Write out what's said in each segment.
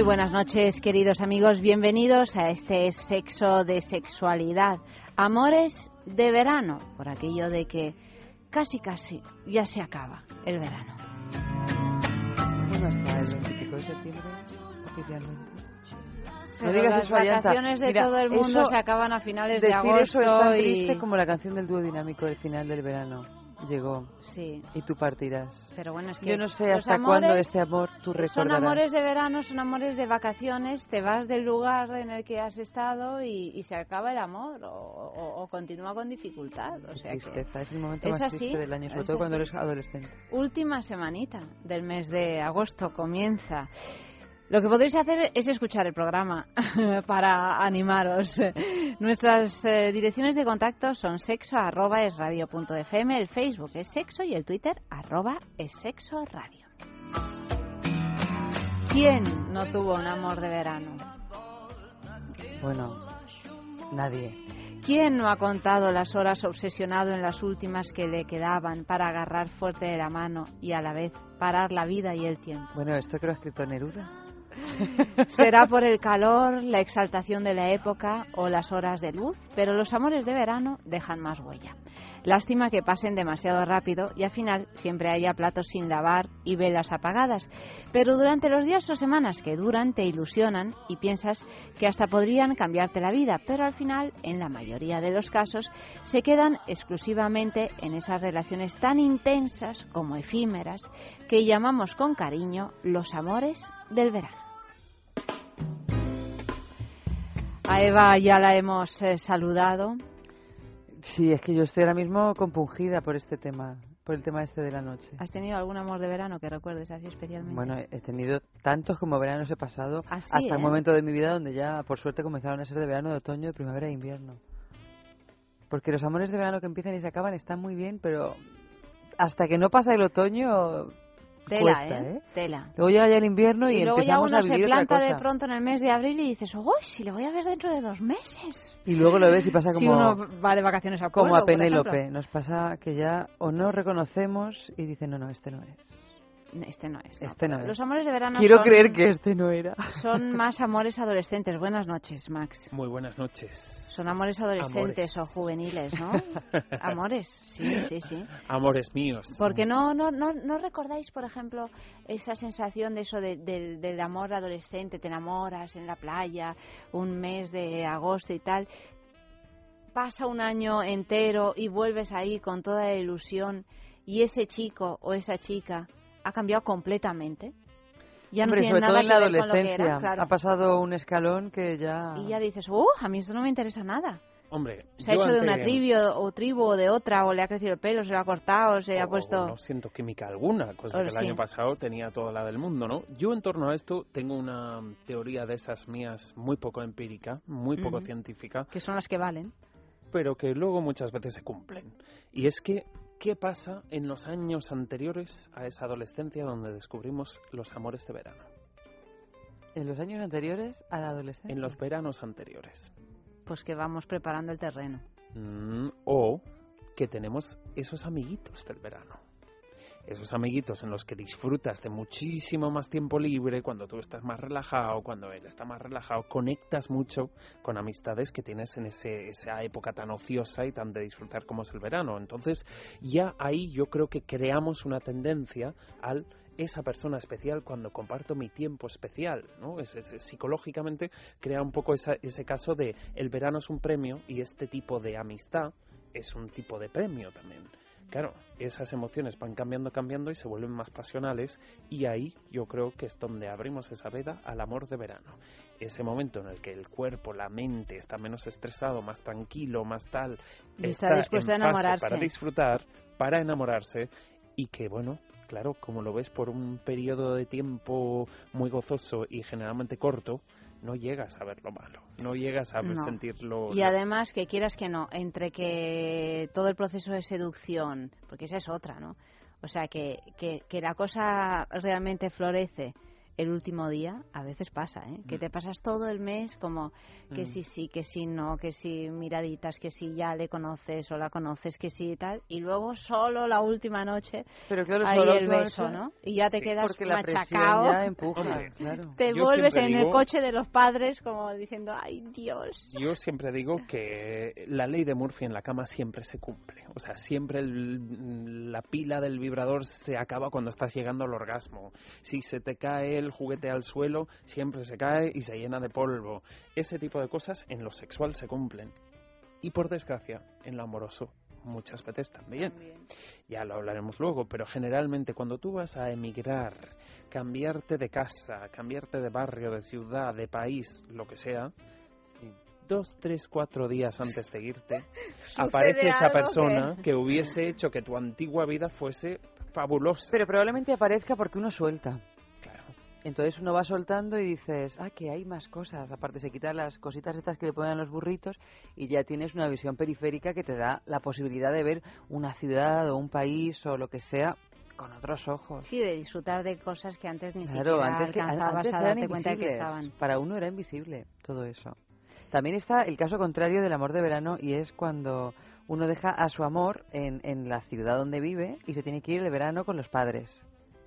Muy buenas noches, queridos amigos. Bienvenidos a este sexo de sexualidad. Amores de verano, por aquello de que casi, casi ya se acaba el verano. ¿Cómo está el 25 de septiembre oficialmente? No digas las eso, vacaciones de todo el mundo se acaban a finales de agosto. Eso es tan y... triste como la canción del dúo dinámico del final del verano llegó. Sí. Y tú partirás. Pero bueno, es que Yo no sé hasta cuándo ese amor tú recordarás. Son amores de verano, son amores de vacaciones, te vas del lugar en el que has estado y, se acaba el amor o, continúa con dificultad. O sea tristeza, es el momento más triste del año, sobre todo cuando eres adolescente. Última semanita del mes de agosto comienza. Lo que podéis hacer es escuchar el programa para animaros. Nuestras eh, direcciones de contacto son sexo arroba es radio punto fm, el Facebook es sexo y el Twitter arroba es sexo radio. ¿Quién no tuvo un amor de verano? Bueno, nadie. ¿Quién no ha contado las horas obsesionado en las últimas que le quedaban para agarrar fuerte de la mano y a la vez parar la vida y el tiempo? Bueno, esto que lo ha escrito Neruda. Será por el calor, la exaltación de la época o las horas de luz, pero los amores de verano dejan más huella. Lástima que pasen demasiado rápido y al final siempre haya platos sin lavar y velas apagadas. Pero durante los días o semanas que duran te ilusionan y piensas que hasta podrían cambiarte la vida, pero al final, en la mayoría de los casos, se quedan exclusivamente en esas relaciones tan intensas como efímeras que llamamos con cariño los amores del verano. A Eva ya la hemos eh, saludado. Sí, es que yo estoy ahora mismo compungida por este tema, por el tema este de la noche. ¿Has tenido algún amor de verano que recuerdes así especialmente? Bueno, he tenido tantos como veranos he pasado ¿Ah, hasta el eh? momento de mi vida donde ya, por suerte, comenzaron a ser de verano, de otoño, de primavera e invierno. Porque los amores de verano que empiezan y se acaban están muy bien, pero hasta que no pasa el otoño Tela, ¿eh? Tela. Luego llega ya el invierno y, y luego ya uno se planta de pronto en el mes de abril y dices, uy, si le voy a ver dentro de dos meses! Y luego lo ves y pasa como... Si uno va de vacaciones a Como a Penélope. Nos pasa que ya o no reconocemos y dicen, no, no, este no es. Este no es. Este no es. Los amores de verano Quiero creer que este no era. Son más amores adolescentes. Buenas noches, Max. Muy buenas noches. Son amores adolescentes o juveniles, ¿no? amores, sí, sí, sí. Amores míos. Porque no, no, no, no recordáis, por ejemplo, esa sensación de eso del amor adolescente, te enamoras en la playa, un mes de agosto y tal. Pasa un año entero y vuelves ahí con toda la ilusión y ese chico o esa chica ha cambiado completamente. Ya no Hombre, tiene sobre nada todo en la que ver con lo que adolescencia. era, claro. Ha pasado un escalón que ya... Y ya dices, uh, a mí esto no me interesa nada. Hombre, Se ha hecho de ante- una tribu o tribu o de otra, o le ha crecido el pelo, se lo ha cortado, se ha o puesto... No siento química alguna, cosa Oh, que el sí. año pasado tenía toda la del mundo, ¿no? Yo en torno a esto tengo una teoría de esas mías muy poco empírica, muy poco Ujú. científica, que son las que valen. pero que luego muchas veces se cumplen. Y es que, ¿qué pasa en los años anteriores a esa adolescencia donde descubrimos los amores de verano? En los años anteriores a la adolescencia. En los veranos anteriores. Pues que vamos preparando el terreno. Mm, o que tenemos esos amiguitos del verano. Esos amiguitos en los que disfrutas de muchísimo más tiempo libre, cuando tú estás más relajado, cuando él está más relajado, conectas mucho con amistades que tienes en ese, esa época tan ociosa y tan de disfrutar como es el verano. Entonces, ya ahí yo creo que creamos una tendencia al esa persona especial cuando comparto mi tiempo especial, ¿no? Es, psicológicamente crea un poco esa- ese caso de el verano es un premio y este tipo de amistad es un tipo de premio también. Claro, esas emociones van cambiando, cambiando y se vuelven más pasionales y ahí yo creo que es donde abrimos esa veda al amor de verano. ese momento en el que el cuerpo, la mente está menos estresado, más tranquilo, más tal, Y está dispuesto en a enamorarse. para disfrutar, para enamorarse y que bueno, claro, como lo ves por un periodo de tiempo muy gozoso y generalmente corto, no llegas a ver lo malo, no llegas a No. sentirlo Y además, que quieras que no, entre que todo el proceso de seducción, porque esa es otra, ¿no? O sea, que, que, que la cosa realmente florece el último día, a veces pasa, ¿eh? Que te pasas todo el mes como que Mm. sí, sí, que sí, no, que sí, miraditas, que sí, ya le conoces o la conoces, que sí y tal, y luego solo la última noche, Pero claro, ahí solo el beso. Y ya te Sí, quedas ya empuja, Hombre. claro. Te Yo vuelves en el coche de los padres como diciendo, ay Dios. Yo siempre digo que la ley de Murphy en la cama siempre se cumple. O sea, siempre el- la pila del vibrador se acaba cuando estás llegando al orgasmo. Si se te cae el juguete al suelo, siempre se cae y se llena de polvo. Ese tipo de cosas en lo sexual se cumplen. Y por desgracia, en lo amoroso muchas veces también. Ya lo hablaremos luego, pero generalmente cuando tú vas a emigrar, cambiarte de casa, cambiarte de barrio, de ciudad, de país, lo que sea, dos, tres, cuatro días antes de irte, aparece esa algo persona que... hubiese hecho que tu antigua vida fuese fabulosa. Pero probablemente aparezca porque uno suelta. Entonces uno va soltando y dices, ah, que hay más cosas. Aparte se quitan las cositas estas que le ponen a los burritos y ya tienes una visión periférica que te da la posibilidad de ver una ciudad o un país o lo que sea con otros ojos. Sí, de disfrutar de cosas que antes ni Claro, siquiera antes, que, alcanzabas antes a darte cuenta que estaban. Para uno era invisible todo eso. También está el caso contrario del amor de verano y es cuando uno deja a su amor en, en la ciudad donde vive y se tiene que ir de verano con los padres.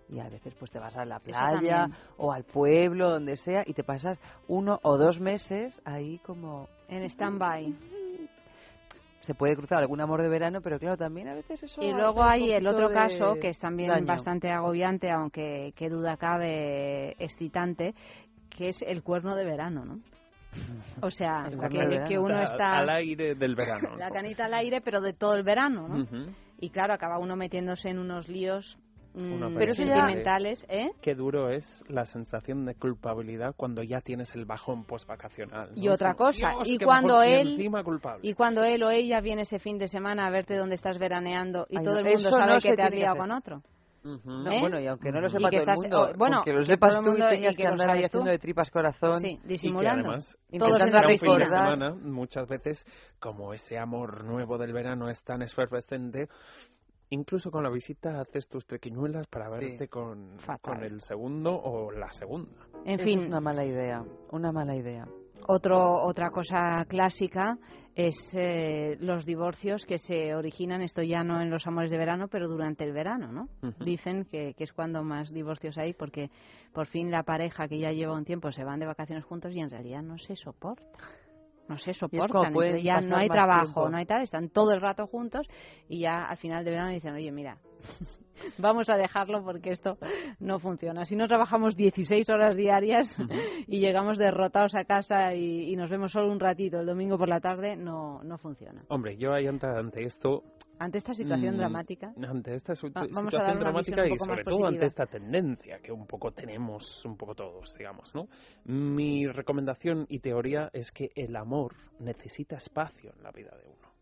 Y a veces pues te vas a la playa o al pueblo, donde sea, y te pasas uno o dos meses ahí como... En stand-by. Se puede cruzar algún amor de verano, pero claro, también a veces eso... Y luego hay el otro caso, que es también daño. bastante agobiante, aunque qué duda cabe excitante, que es el cuerno de verano, ¿no? O sea, que, uno Al- está al aire del verano. la canita al aire, pero de todo el verano, ¿no? Y claro, acaba uno metiéndose en unos líos mm, Pero sentimentales, ¿eh? Qué duro es la sensación de culpabilidad cuando ya tienes el bajón postvacacional. ¿no? Y otra como, cosa, "Dios, y cuando bajón", y él- encima culpable. Y cuando él o ella viene ese fin de semana a verte donde estás veraneando y Ay, todo no, el mundo sabe no que te has que liado con otro. Ujú. No, ¿Eh? bueno, y aunque no lo Y sepa que todo el estás- mundo, oh, bueno, que lo que sepas todo el tú mundo- y y tengas que que lo andar ahí haciendo de tripas corazón, Sí, Y que disimulando. además, Todos fin de semana, muchas veces, como ese amor nuevo del verano es tan efervescente, incluso con la visita haces tus trequiñuelas para verte con, el segundo o la segunda. En Eso fin, es una mala idea, una mala idea. Otro, otra cosa clásica es eh, los divorcios que se originan, esto ya no en los amores de verano, pero durante el verano, ¿no? Dicen que, que es cuando más divorcios hay porque por fin la pareja que ya lleva un tiempo se van de vacaciones juntos y en realidad no se soporta. No se soportan, entonces ya no hay trabajo, tiempo. no hay tal, están todo el rato juntos y ya al final de verano dicen, oye, mira, vamos a dejarlo porque esto no funciona. Si no trabajamos 16 horas diarias y llegamos derrotados a casa y, y nos vemos solo un ratito el domingo por la tarde, no, no funciona. Hombre, yo ahí ante, ante esto, Ante esta situación Mm, dramática, ante esta su- situación dramática y sobre todo positiva. ante esta tendencia que un poco tenemos, un poco todos, digamos, ¿no? Mi recomendación y teoría es que el amor necesita espacio en la vida de uno.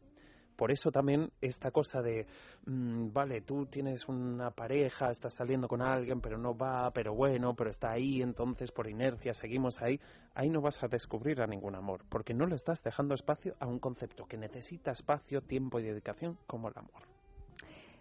Por eso también esta cosa de, mm, vale, tú tienes una pareja, estás saliendo con alguien, pero no va, pero bueno, pero está ahí, entonces por inercia seguimos ahí, ahí no vas a descubrir a ningún amor, porque no le estás dejando espacio a un concepto que necesita espacio, tiempo y dedicación como el amor.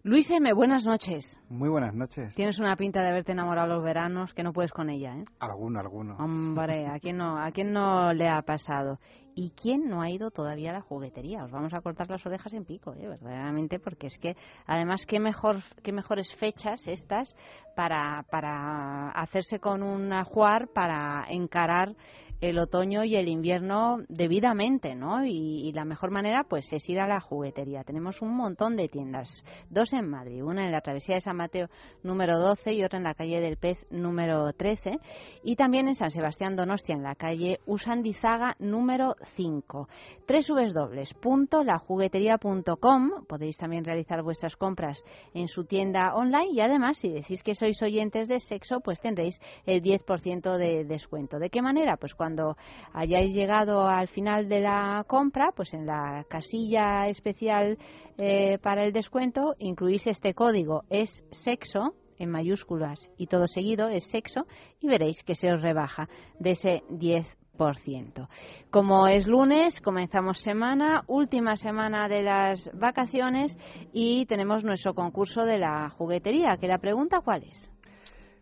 Luis M., buenas noches. Muy buenas noches. Tienes una pinta de haberte enamorado los veranos que no puedes con ella, ¿eh? Alguno, alguno. Hombre, ¿a quién no, a quién no le ha pasado? ¿Y quién no ha ido todavía a la juguetería? Os vamos a cortar las orejas en pico, ¿eh? verdaderamente, porque es que, además, qué mejor, qué mejores fechas estas para, para hacerse con un ajuar para encarar el otoño y el invierno debidamente, ¿no? Y, la mejor manera, pues, es ir a la juguetería. Tenemos un montón de tiendas, dos en Madrid, una en la travesía de San Mateo número 12 y otra en la calle del Pez número 13 y también en San Sebastián Donostia en la calle Usandizaga número 5. www.lajugueteria.com podéis también realizar vuestras compras en su tienda online y además si decís que sois oyentes de sexo pues tendréis el 10% de descuento. ¿De qué manera? Pues cuando cuando hayáis llegado al final de la compra, pues en la casilla especial eh, para el descuento incluís este código, es sexo en mayúsculas y todo seguido es sexo y veréis que se os rebaja de ese 10%. Como es lunes, comenzamos semana, última semana de las vacaciones y tenemos nuestro concurso de la juguetería. ¿Que la pregunta cuál es?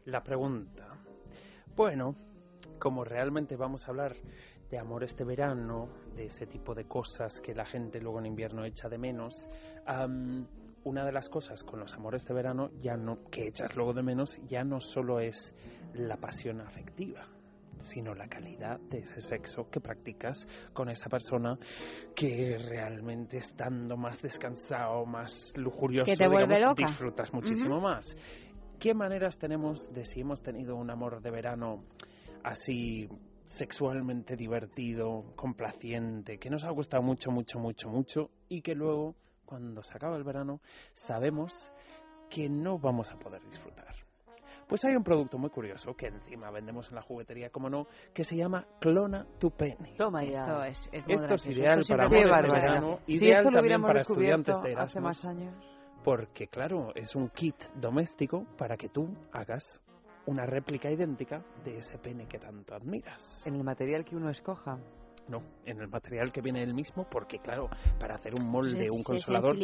La pregunta. Bueno, como realmente vamos a hablar de amor este verano, de ese tipo de cosas que la gente luego en invierno echa de menos, una de las cosas con los amores de verano ya no que echas luego de menos ya no solo es la pasión afectiva sino la calidad de ese sexo que practicas con esa persona que realmente estando más descansado, más lujurioso, disfrutas muchísimo más. ¿Qué maneras tenemos de si hemos tenido un amor de verano así sexualmente divertido, complaciente, que nos ha gustado mucho, mucho, mucho, mucho y que luego, cuando se acaba el verano, sabemos que no vamos a poder disfrutar? Pues hay un producto muy curioso que encima vendemos en la juguetería, como no, que se llama Clona tu Penny. Toma ya. Esto es, Esto es ideal para amores de verano, ideal también para estudiantes de Erasmus. Hace más años. Porque, claro, es un kit doméstico para que tú hagas una réplica idéntica de ese pene que tanto admiras. En el material que uno escoja. No, en el material que viene el mismo, porque claro, para hacer un molde, un consolador,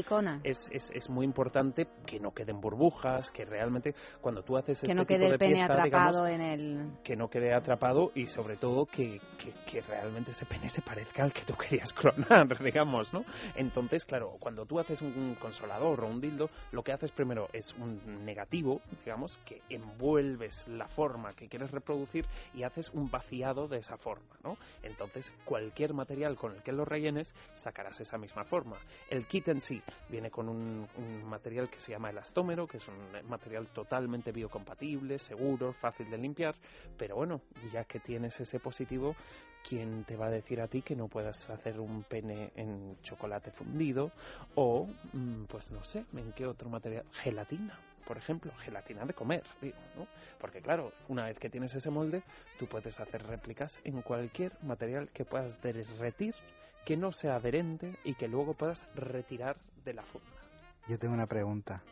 es, es, es, muy importante que no queden burbujas, que realmente cuando tú haces que este no quede el pene atrapado en el... Que no quede atrapado y sobre todo que, que, que, realmente ese pene se parezca al que tú querías clonar, digamos, ¿no? Entonces, claro, cuando tú haces un consolador o un dildo, lo que haces primero es un negativo, digamos, que envuelves la forma que quieres reproducir y haces un vaciado de esa forma, ¿no? Entonces, cualquier material con el que lo rellenes, sacarás esa misma forma. El kit en sí viene con un, material que se llama elastómero, que es un material totalmente biocompatible, seguro, fácil de limpiar, pero bueno, ya que tienes ese positivo, ¿quién te va a decir a ti que no puedas hacer un pene en chocolate fundido o, mm, pues no sé, en qué otro material? Gelatina por ejemplo, gelatina de comer, digo, ¿no? Porque claro, una vez que tienes ese molde, tú puedes hacer réplicas en cualquier material que puedas derretir, que no sea adherente y que luego puedas retirar de la funda. Yo tengo una pregunta.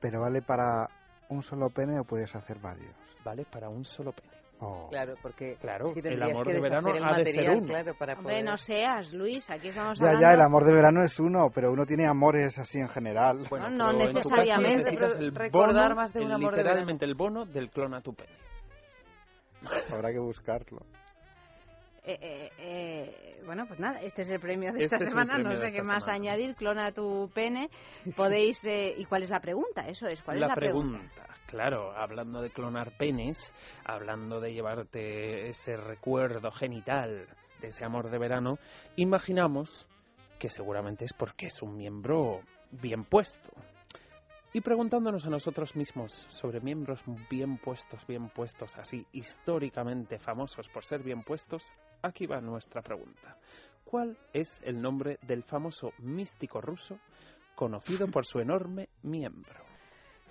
¿Pero vale para un solo pene o puedes hacer varios? Vale para un solo pene. Oh. Claro, porque claro, el amor de verano ha de ser uno. Claro, para Hombre, no seas, Luis, aquí estamos ya, hablando... Ya, el amor de verano es uno, pero uno tiene amores así en general. Bueno, no, no necesariamente. el recordar más de un amor de verano. Literalmente el bono del clon a tu pene. Habrá que buscarlo. Eh, eh, eh, bueno, pues nada, este es el premio de esta este semana. No sé qué más añadir. Clona tu pene. Podéis. Eh, ¿Y cuál es la pregunta? Eso es. ¿Cuál la es la pregunta? Claro, hablando de clonar penes, hablando de llevarte ese recuerdo genital de ese amor de verano, imaginamos que seguramente es porque es un miembro bien puesto. Y preguntándonos a nosotros mismos sobre miembros bien puestos, bien puestos, así históricamente famosos por ser bien puestos, aquí va nuestra pregunta. ¿Cuál es el nombre del famoso místico ruso conocido por su enorme miembro?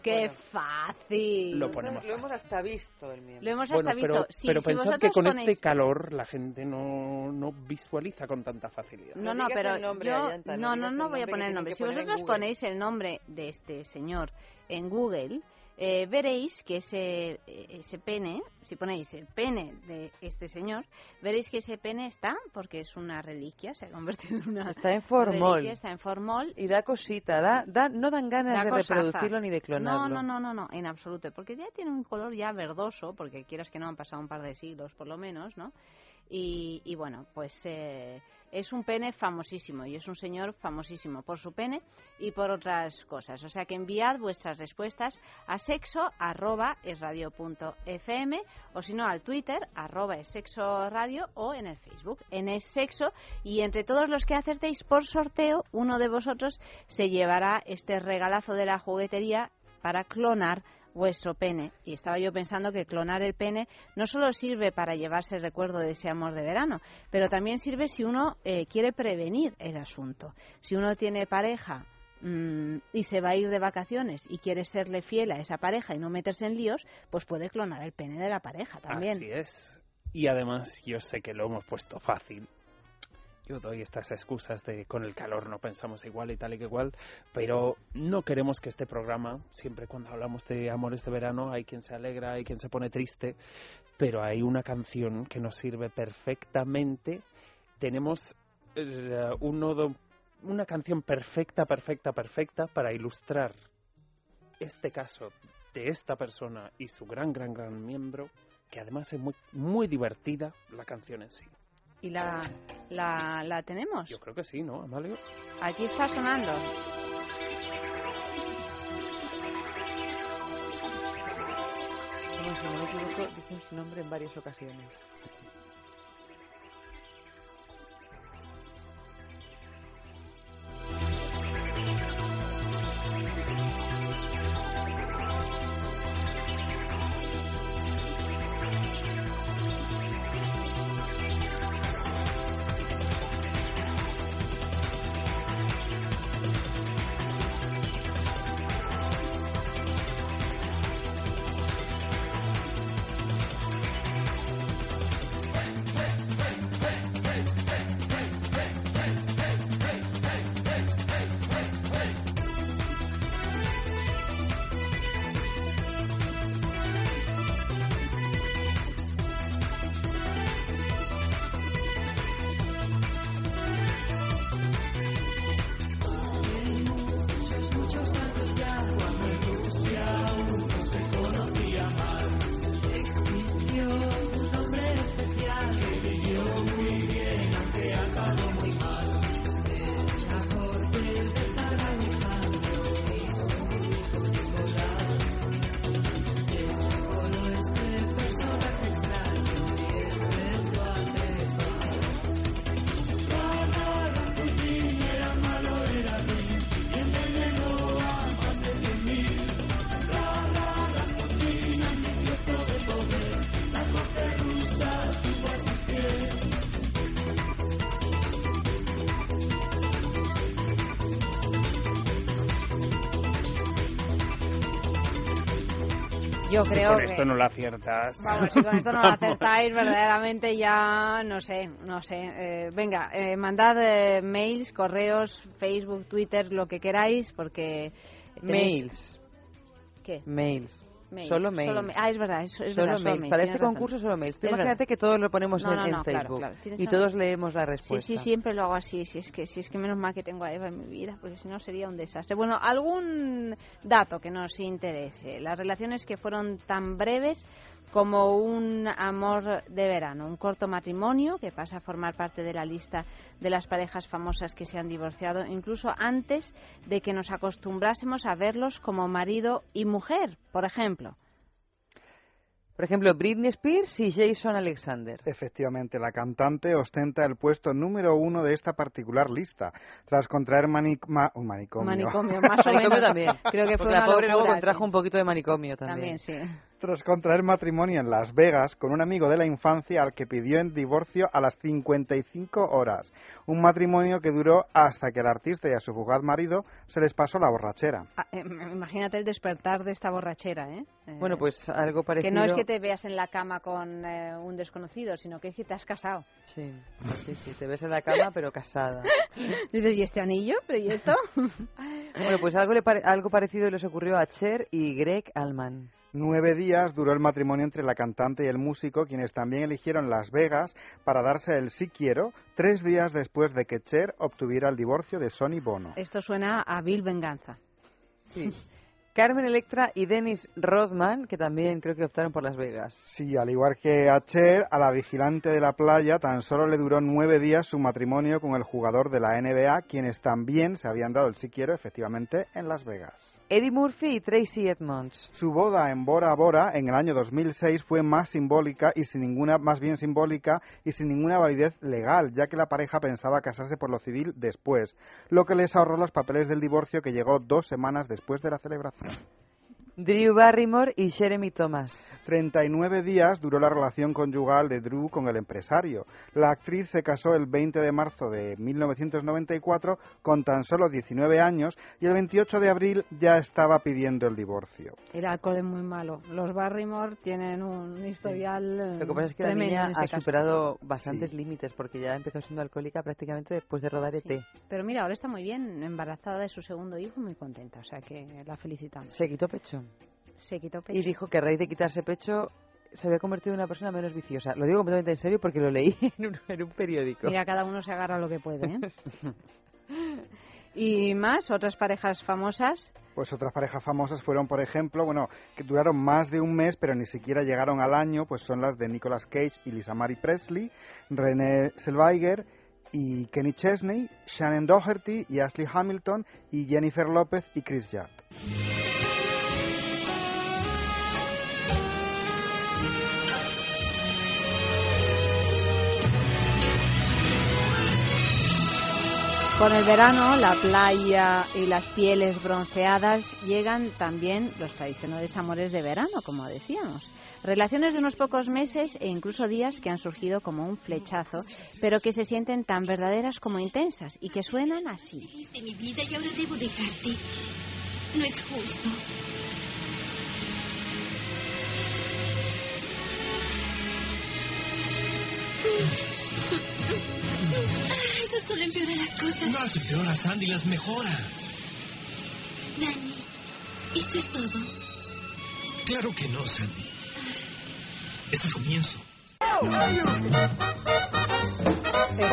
¡Qué fácil! Lo ponemos. Lo hemos hasta visto el miembro. Lo hemos hasta visto. Pero, sí, pero si pensad que con ponéis... este calor la gente no, no visualiza con tanta facilidad. No, no, pero yo, no, no, no voy a poner el nombre. Si vosotros ponéis el nombre de este señor en Google, eh, veréis que ese, ese pene, si ponéis el pene de este señor, veréis que ese pene está, porque es una reliquia, se ha convertido en una Está en formol. Reliquia, está en formol. Y da cosita, da, da, no dan ganas de reproducirlo ni de clonarlo. No, no, no, no, no, en absoluto, porque ya tiene un color ya verdoso, porque quieras que no han pasado un par de siglos por lo menos, ¿no? Y, y bueno, pues eh, es un pene famosísimo y es un señor famosísimo por su pene y por otras cosas. O sea que enviad vuestras respuestas a sexo arroba esradio.fm o si no al Twitter arroba es sexo radio o en el Facebook en es sexo y entre todos los que acertéis por sorteo uno de vosotros se llevará este regalazo de la juguetería para clonar vuestro pene. Y estaba yo pensando que clonar el pene no solo sirve para llevarse el recuerdo de ese amor de verano, pero también sirve si uno eh, quiere prevenir el asunto. Si uno tiene pareja mm, y se va a ir de vacaciones y quiere serle fiel a esa pareja y no meterse en líos, pues puede clonar el pene de la pareja también. Así es. Y además yo sé que lo hemos puesto fácil. Yo doy estas excusas de con el calor no pensamos igual y tal y que igual, pero no queremos que este programa, siempre cuando hablamos de amores de verano, hay quien se alegra, hay quien se pone triste, pero hay una canción que nos sirve perfectamente. Tenemos eh, un nodo, una canción perfecta, perfecta, perfecta para ilustrar este caso de esta persona y su gran, gran, gran miembro, que además es muy, muy divertida la canción en sí. ¿Y la, la, la tenemos? Yo creo que sí, ¿no, Amalio? Aquí está sonando. Bueno, si no me equivoco, dicen su nombre en varias ocasiones. Esto no lo aciertas. Vamos, si con esto no lo acertáis, verdaderamente ya no sé, no sé. Eh, venga, eh, mandad eh, mails, correos, Facebook, Twitter, lo que queráis, porque... tenéis- Mails. ¿Qué? Mails. Mails. Solo mails. ma- Ah, es verdad, es, es Solo verdad, solo mails. Para este razón. concurso solo mails. Tú imagínate verdad. que todos lo ponemos No, en, no, no, Facebook claro, y todos leemos la Sí, respuesta. sí, siempre lo hago así. Si es que, si es que menos mal que tengo a Eva en mi vida, porque si no sería un desastre. Bueno, algún dato que nos interese. Las relaciones que fueron tan breves como un amor de verano, un corto matrimonio que pasa a formar parte de la lista de las parejas famosas que se han divorciado, incluso antes de que nos acostumbrásemos a verlos como marido y mujer, por ejemplo. Por ejemplo, Britney Spears y Jason Alexander. Efectivamente, la cantante ostenta el puesto número uno de esta particular lista, tras contraer ma- un manicomio. Manicomio, más o Manicomio menos. también. Creo que fue Porque la una pobre luego locura, contrajo sí. un poquito de manicomio También, también. sí. Tras contraer matrimonio en Las Vegas con un amigo de la infancia al que pidió en divorcio a las 55 horas. Un matrimonio que duró hasta que el artista y a su fugaz marido se les pasó la borrachera. Ah, eh, imagínate el despertar de esta borrachera, ¿eh? Eh, Bueno, pues algo parecido. Que no es que te veas en la cama con eh, un desconocido, sino que es que te has casado. Sí, sí, sí, te ves en la cama pero casada. Dices, ¿y este anillo? ¿Pero y esto? Bueno, pues algo, le pare- algo parecido les ocurrió a Cher y Greg Allman. Nueve días duró el matrimonio entre la cantante y el músico, quienes también eligieron Las Vegas para darse el sí quiero, tres días después de que Cher obtuviera el divorcio de Sonny Bono. Esto suena a Bill Venganza. Sí. Carmen Electra y Dennis Rodman, que también creo que optaron por Las Vegas. Sí, al igual que a Cher, a la vigilante de la playa tan solo le duró nueve días su matrimonio con el jugador de la NBA, quienes también se habían dado el sí quiero, efectivamente, en Las Vegas. Eddie Murphy y Tracy Edmonds. Su boda en Bora Bora en el año 2006 fue más simbólica y sin ninguna, más bien simbólica y sin ninguna validez legal, ya que la pareja pensaba casarse por lo civil después, lo que les ahorró los papeles del divorcio que llegó dos semanas después de la celebración. Drew Barrymore y Jeremy Thomas. 39 días duró la relación conyugal de Drew con el empresario. La actriz se casó el 20 de marzo de 1994 con tan solo 19 años y el 28 de abril ya estaba pidiendo el divorcio. El alcohol es muy malo. Los Barrymore tienen un historial. eh, Lo que pasa es que la niña ha caso. superado bastantes Sí. límites porque ya empezó siendo alcohólica prácticamente después de rodar ET. Pero mira, ahora está muy bien, embarazada de su segundo hijo, muy contenta. O sea que la felicitamos. Se quitó pecho Se quitó pecho. y dijo que a raíz de quitarse pecho se había convertido en una persona menos viciosa. Lo digo completamente en serio porque lo leí en un, en un periódico. Mira, cada uno se agarra lo que puede. ¿eh? y más, otras parejas famosas. Pues otras parejas famosas fueron, por ejemplo, bueno, que duraron más de un mes, pero ni siquiera llegaron al año, pues son las de Nicolas Cage y Lisa Marie Presley, René Zellweger y Kenny Chesney, Shannon Doherty y Ashley Hamilton y Jennifer López y Chris Judd. Con el verano, la playa y las pieles bronceadas llegan también los tradicionales amores de verano, como decíamos. Relaciones de unos pocos meses e incluso días que han surgido como un flechazo, pero que se sienten tan verdaderas como intensas y que suenan así. de mi vida y ahora debo dejarte. No es justo. Eso solo empeora las cosas. No las empeora, Sandy, las mejora. Dani, ¿esto es todo? Claro que no, Sandy. Es el comienzo.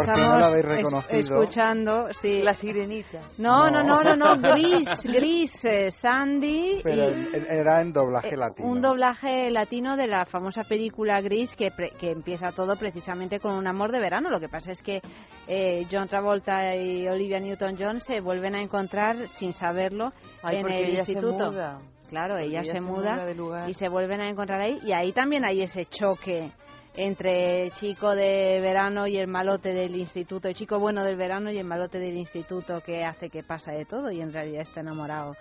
No la habéis es- reconocido. escuchando, sí. La sirenita. No, no, no, No. no, no, Gris, Gris, eh, Sandy. Pero y- en- era en doblaje Eh, latino. Un doblaje latino de la famosa película Gris que, pre- que empieza todo precisamente con un amor de verano. Lo que pasa es que eh, John Travolta y Olivia Newton-John se vuelven a encontrar sin saberlo Ay, en el se instituto. muda. Claro, ella, ella se, se muda, muda de lugar. y se vuelven a encontrar ahí y ahí también hay ese choque entre el chico de verano y el malote del instituto, el chico bueno del verano y el malote del instituto que hace que pasa de todo y en realidad está enamorado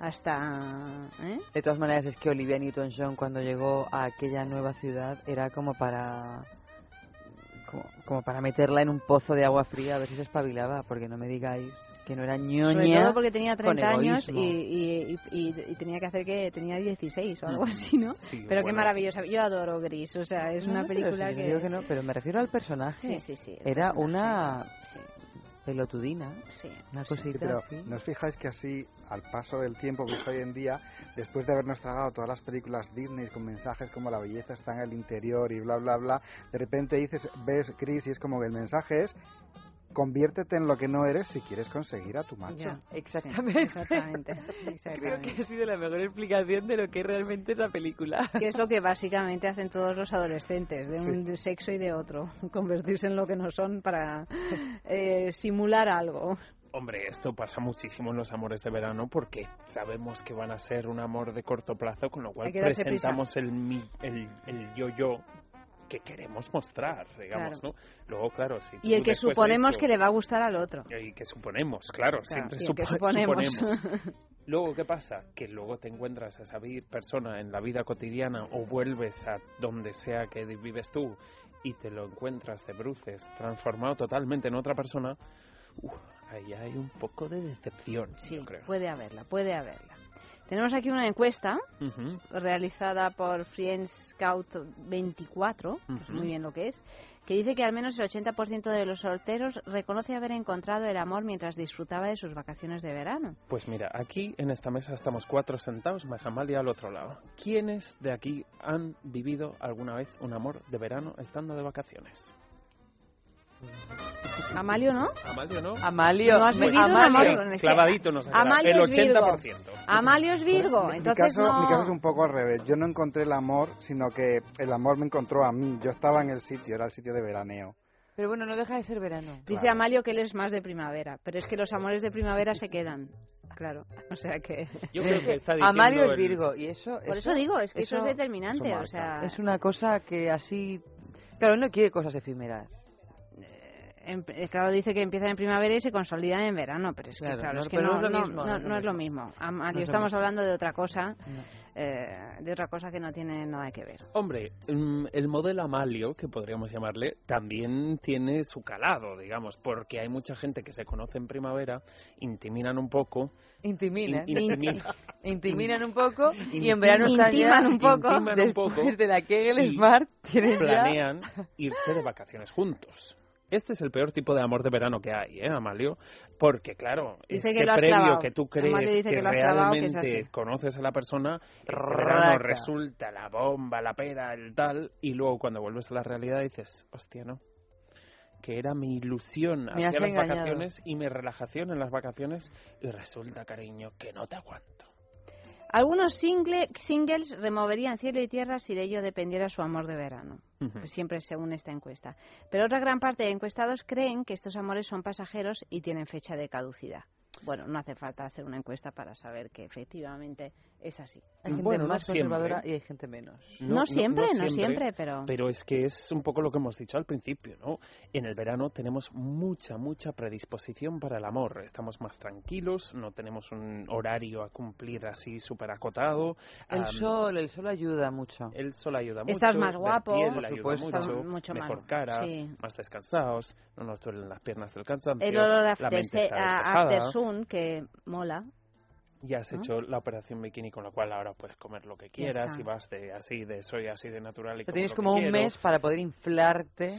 hasta... ¿eh? De todas maneras, es que Olivia Newton-John cuando llegó a aquella nueva ciudad era como para como, como para meterla en un pozo de agua fría a ver si se espabilaba, porque no me digáis que no era Sobre ñoña. todo porque tenía con 30 años y, egoísmo. y, y- y tenía que hacer que tenía 16 o algo así, ¿no? Sí, pero qué maravillosa. Yo adoro Gris, o sea, es No, una película yo que... digo que no, pero me refiero al personaje. Sí, sí, sí. Era una Sí, pelotudina, sí. una Sí, cosita pero así. ¿no os fijáis que así, al paso del tiempo visto hoy en día, después de habernos tragado todas las películas Disney con mensajes como la belleza está en el interior y bla, bla, bla, de repente dices, ves Chris y es como que el mensaje es, conviértete en lo que no eres si quieres conseguir a tu macho. Ya, Exactamente. sí, exactamente. Creo exactamente. que ha sido la mejor explicación de lo que realmente es la película. Que es lo que básicamente hacen todos los adolescentes, de un sexo y de otro, convertirse en lo que no son para eh, simular algo. Hombre, esto pasa muchísimo en los amores de verano porque sabemos que van a ser un amor de corto plazo, con lo cual presentamos el, mi- el, el yo-yo que queremos mostrar, digamos, ¿no? Luego, claro, si Y el que suponemos eso- que le va a gustar al otro. Y que suponemos, claro, Claro, siempre supo- suponemos. suponemos. Luego, ¿qué pasa? Que luego te encuentras a esa persona en la vida cotidiana o vuelves a donde sea que vives tú y te lo encuentras de bruces, transformado totalmente en otra persona. uf, ahí hay un poco de decepción, Sí, yo creo. puede haberla, puede haberla. Tenemos aquí una encuesta realizada por Friends Scout 24, no sé Ujú. muy bien lo que es, que dice que al menos el 80% de los solteros reconoce haber encontrado el amor mientras disfrutaba de sus vacaciones de verano. Pues mira, aquí en esta mesa estamos cuatro sentados, más Amalia al otro lado. ¿Quiénes de aquí han vivido alguna vez un amor de verano estando de vacaciones? Amalio, ¿no? Amalio, ¿no? Amalio, ¿No has Amalio. amor? Es que Clavadito nos. Amalio El es Virgo. 80%. Amalio es Virgo, Mi- entonces mi, caso, no... mi caso es un poco al revés. Yo no encontré el amor, sino que el amor me encontró a mí. Yo estaba en el sitio, era el sitio de veraneo. Pero bueno, no deja de ser verano. Dice Claro. Amalio que él es más de primavera, pero es que los amores de primavera se quedan. Claro, o sea que... Yo creo que está diciendo Amalio es el- Virgo y eso, Por eso digo, es que eso, eso- es determinante, eso o sea... es una cosa que así... Claro, él no quiere cosas efímeras. Em- eh, claro, dice que empiezan en primavera y se consolidan en verano, pero es que, Claro, claro, no, es que no, lo no- mismo, no- es lo mismo. lo estamos hablando de otra cosa, No. eh, de otra cosa que no tiene nada que ver. Hombre, mm, el modelo Amalio, que podríamos llamarle, también tiene su calado, digamos, porque hay mucha gente que se conoce en primavera, intiminan un poco, Intiminan. in- intiminan, Intiminan un poco y en verano ya Intiman un poco. intiman un después poco de la Kegel y Smart tienen ya planean irse de vacaciones juntos. Este es el peor tipo de amor de verano que hay, ¿eh, Amalio? Porque, claro, Dice ese que previo clavado. que tú crees que, que clavado, que realmente así. conoces a la persona, Raca. verano resulta la bomba, la pera, el tal, y luego cuando vuelves a la realidad dices, hostia, no, que era mi ilusión hacia las engañado. vacaciones y mi relajación en las vacaciones, y resulta, cariño, que no te aguanto. Algunos single- singles removerían cielo y tierra si de ello dependiera su amor de verano. Pues siempre según esta encuesta. Pero otra gran parte de encuestados creen que estos amores son pasajeros y tienen fecha de caducidad. Bueno, no hace falta hacer una encuesta para saber que efectivamente es así. Hay gente Bueno, no más siempre. conservadora y hay gente menos. No, siempre, no, siempre, pero... Pero es que es un poco lo que hemos dicho al principio, ¿no? En el verano tenemos mucha, mucha predisposición para el amor. Estamos más tranquilos, no tenemos un horario a cumplir así súper acotado. El am, sol, el sol ayuda mucho. El sol ayuda mucho. Estás más guapo, piel por ayuda supuesto. mucho, mucho más- mejor cara, sí. más descansados, no nos duelen las piernas del cansancio. El olor la after, mente está a-. que mola. Ya has ¿no? hecho la operación bikini, con lo cual ahora puedes comer lo que quieras y vas de así, de soy así de natural y O sea, como tienes como que un quiero. mes para poder inflarte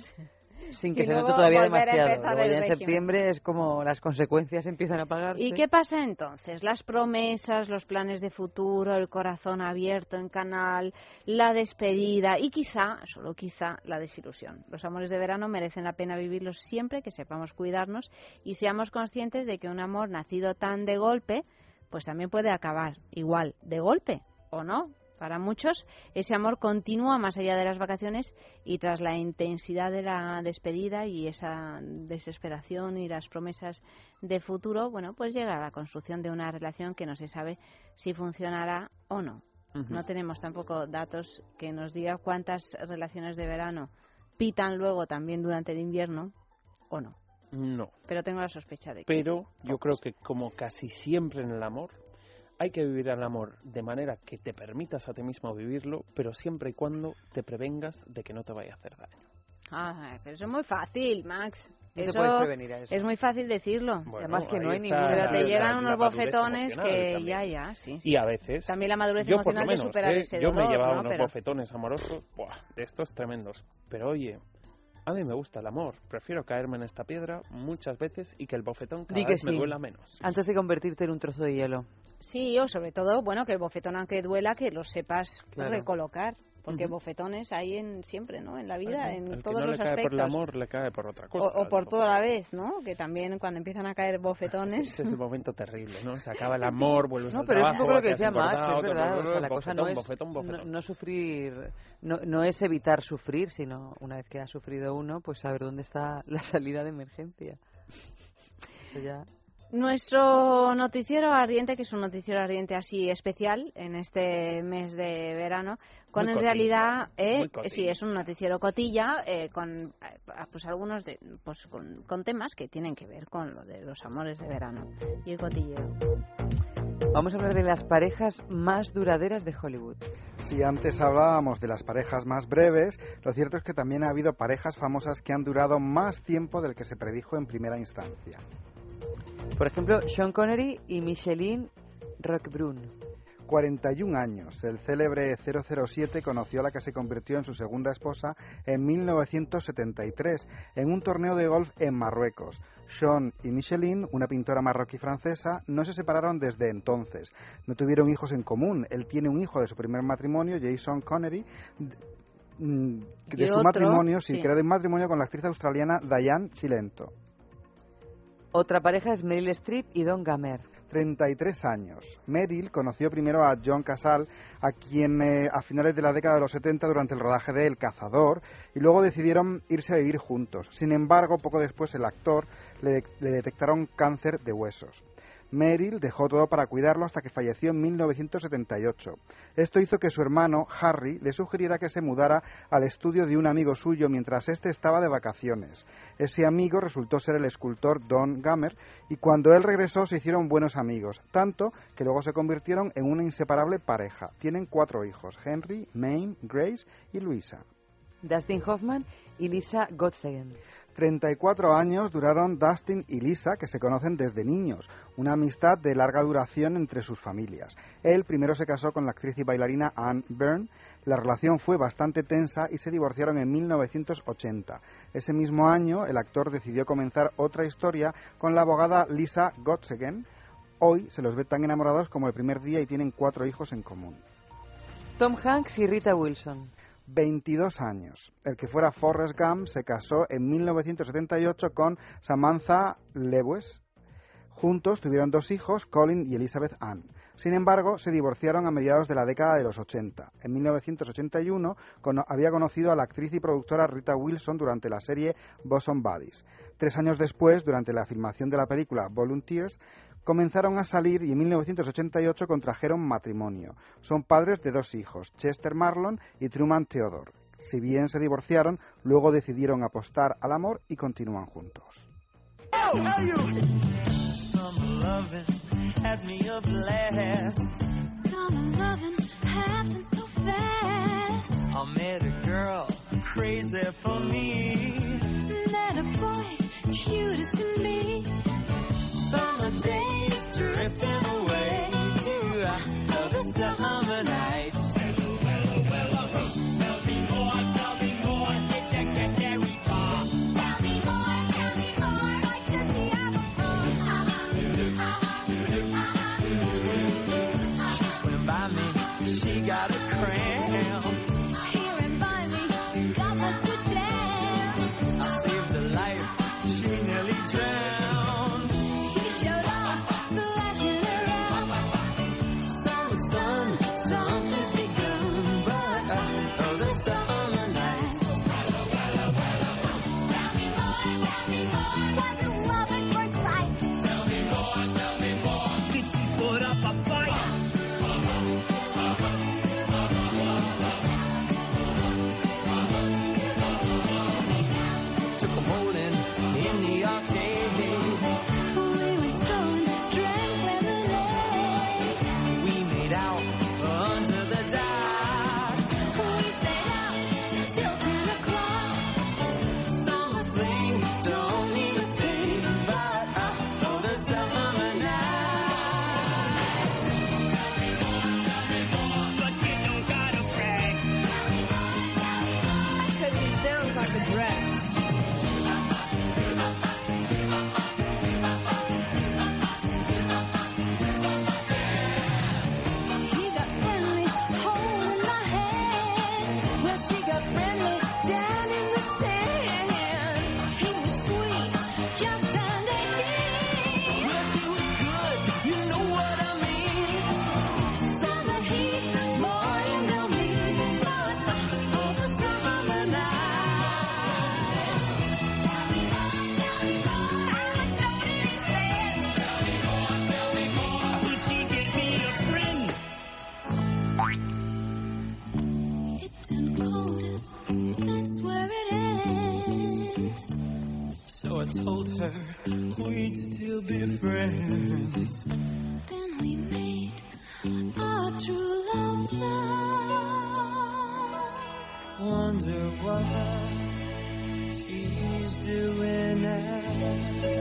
sin que Y se note todavía demasiado. Luego ya en septiembre es como las consecuencias empiezan a pagarse. ¿Y qué pasa entonces? Las promesas, los planes de futuro, el corazón abierto en canal, la despedida y quizá, solo quizá, la desilusión. Los amores de verano merecen la pena vivirlos siempre que sepamos cuidarnos y seamos conscientes de que un amor nacido tan de golpe, pues también puede acabar igual de golpe, ¿o no? Para muchos, ese amor continúa más allá de las vacaciones y tras la intensidad de la despedida y esa desesperación y las promesas de futuro, bueno, pues llega a la construcción de una relación que no se sabe si funcionará o no. No tenemos tampoco datos que nos diga cuántas relaciones de verano pitan luego también durante el invierno o no. No. Pero tengo la sospecha de que. Pero yo creo que como casi siempre en el amor, hay que vivir el amor de manera que te permitas a ti mismo vivirlo, pero siempre y cuando te prevengas de que no te vaya a hacer daño. Ah, pero eso es muy fácil, Max. No te eso puedes prevenir a eso. es muy fácil decirlo. Bueno, Además que no hay ninguna- Pero la- te la- llegan la unos madurez bofetones emocional que también. ya, ya, sí. sí. Y a veces, También la madurez yo por lo emocional de superar ¿eh? ese yo me dolor, llevaba ¿no? unos Pero- bofetones amorosos, buah, de estos tremendos. Pero oye, a mí me gusta el amor. Prefiero caerme en esta piedra muchas veces y que el bofetón cada vez me duela menos. Antes de convertirte en un trozo de hielo. Sí, o sobre todo, bueno, que el bofetón, aunque duela, que lo sepas Claro. recolocar. Porque Ujú. bofetones hay en siempre, ¿no? En la vida, en el que todos no los le cae aspectos. por el amor, le cae por otra o, cosa. o por el toda la vez, ¿no? Que también cuando empiezan a caer bofetones. Ese es el momento terrible, ¿no? Se acaba el amor, vuelves No, al pero es un trabajo, poco lo que decía Max, es verdad. O sea, la cosa no es bofetón, no, bofetón. no sufrir, no, no es evitar sufrir, sino una vez que ha sufrido uno, pues saber dónde está la salida de emergencia. Eso ya- Nuestro noticiero ardiente, que es un noticiero ardiente así especial en este mes de verano, con Muy en cotilla, realidad, eh, sí, es un noticiero cotilla, eh, con eh, pues algunos de, pues con, con temas que tienen que ver con lo de los amores de verano y el cotilleo. Vamos a hablar de las parejas más duraderas de Hollywood. Si antes hablábamos de las parejas más breves, lo cierto es que también ha habido parejas famosas que han durado más tiempo del que se predijo en primera instancia. Por ejemplo, Sean Connery y Micheline Roquebrune. 41 años. El célebre 007 conoció a la que se convirtió en su segunda esposa en 1973 en un torneo de golf en Marruecos. Sean y Micheline, una pintora marroquí francesa, no se separaron desde entonces. No tuvieron hijos en común. Él tiene un hijo de su primer matrimonio, Jason Connery, d- mm, de su otro, matrimonio, sí, sí. que era de un matrimonio con la actriz australiana Diane Chilento. Otra pareja es Meryl Streep y Don Gamer. 33 años. Meryl conoció primero a John Casal, a quien eh, a finales de la década de los 70 durante el rodaje de El Cazador, y luego decidieron irse a vivir juntos. Sin embargo, poco después el actor le, le detectaron cáncer de huesos. Meryl dejó todo para cuidarlo hasta que falleció en 1978. Esto hizo que su hermano, Harry, le sugiriera que se mudara al estudio de un amigo suyo mientras éste estaba de vacaciones. Ese amigo resultó ser el escultor Don Gamer y cuando él regresó se hicieron buenos amigos, tanto que luego se convirtieron en una inseparable pareja. Tienen cuatro hijos, Henry, Maine, Grace y Luisa. Dustin Hoffman y Lisa Gottsagen. 34 años duraron Dustin y Lisa, que se conocen desde niños, una amistad de larga duración entre sus familias. Él primero se casó con la actriz y bailarina Anne Byrne, la relación fue bastante tensa y se divorciaron en 1980. Ese mismo año, el actor decidió comenzar otra historia con la abogada Lisa Gottsagen. Hoy se los ve tan enamorados como el primer día y tienen cuatro hijos en común. Tom Hanks y Rita Wilson. 22 años. El que fuera Forrest Gump se casó en 1978 con Samantha Lewis. Juntos tuvieron dos hijos, Colin y Elizabeth Ann. Sin embargo, se divorciaron a mediados de la década de los 80. En 1981 había conocido a la actriz y productora Rita Wilson durante la serie Bosom Buddies. Tres años después, durante la filmación de la película Volunteers, comenzaron a salir y en 1988 contrajeron matrimonio. Son padres de dos hijos, Chester Marlon y Truman Theodore. Si bien se divorciaron, luego decidieron apostar al amor y continúan juntos. Summer days drifting away to other summer nights. We'd still be friends. Then we made our true love vow. Wonder what she's doing now.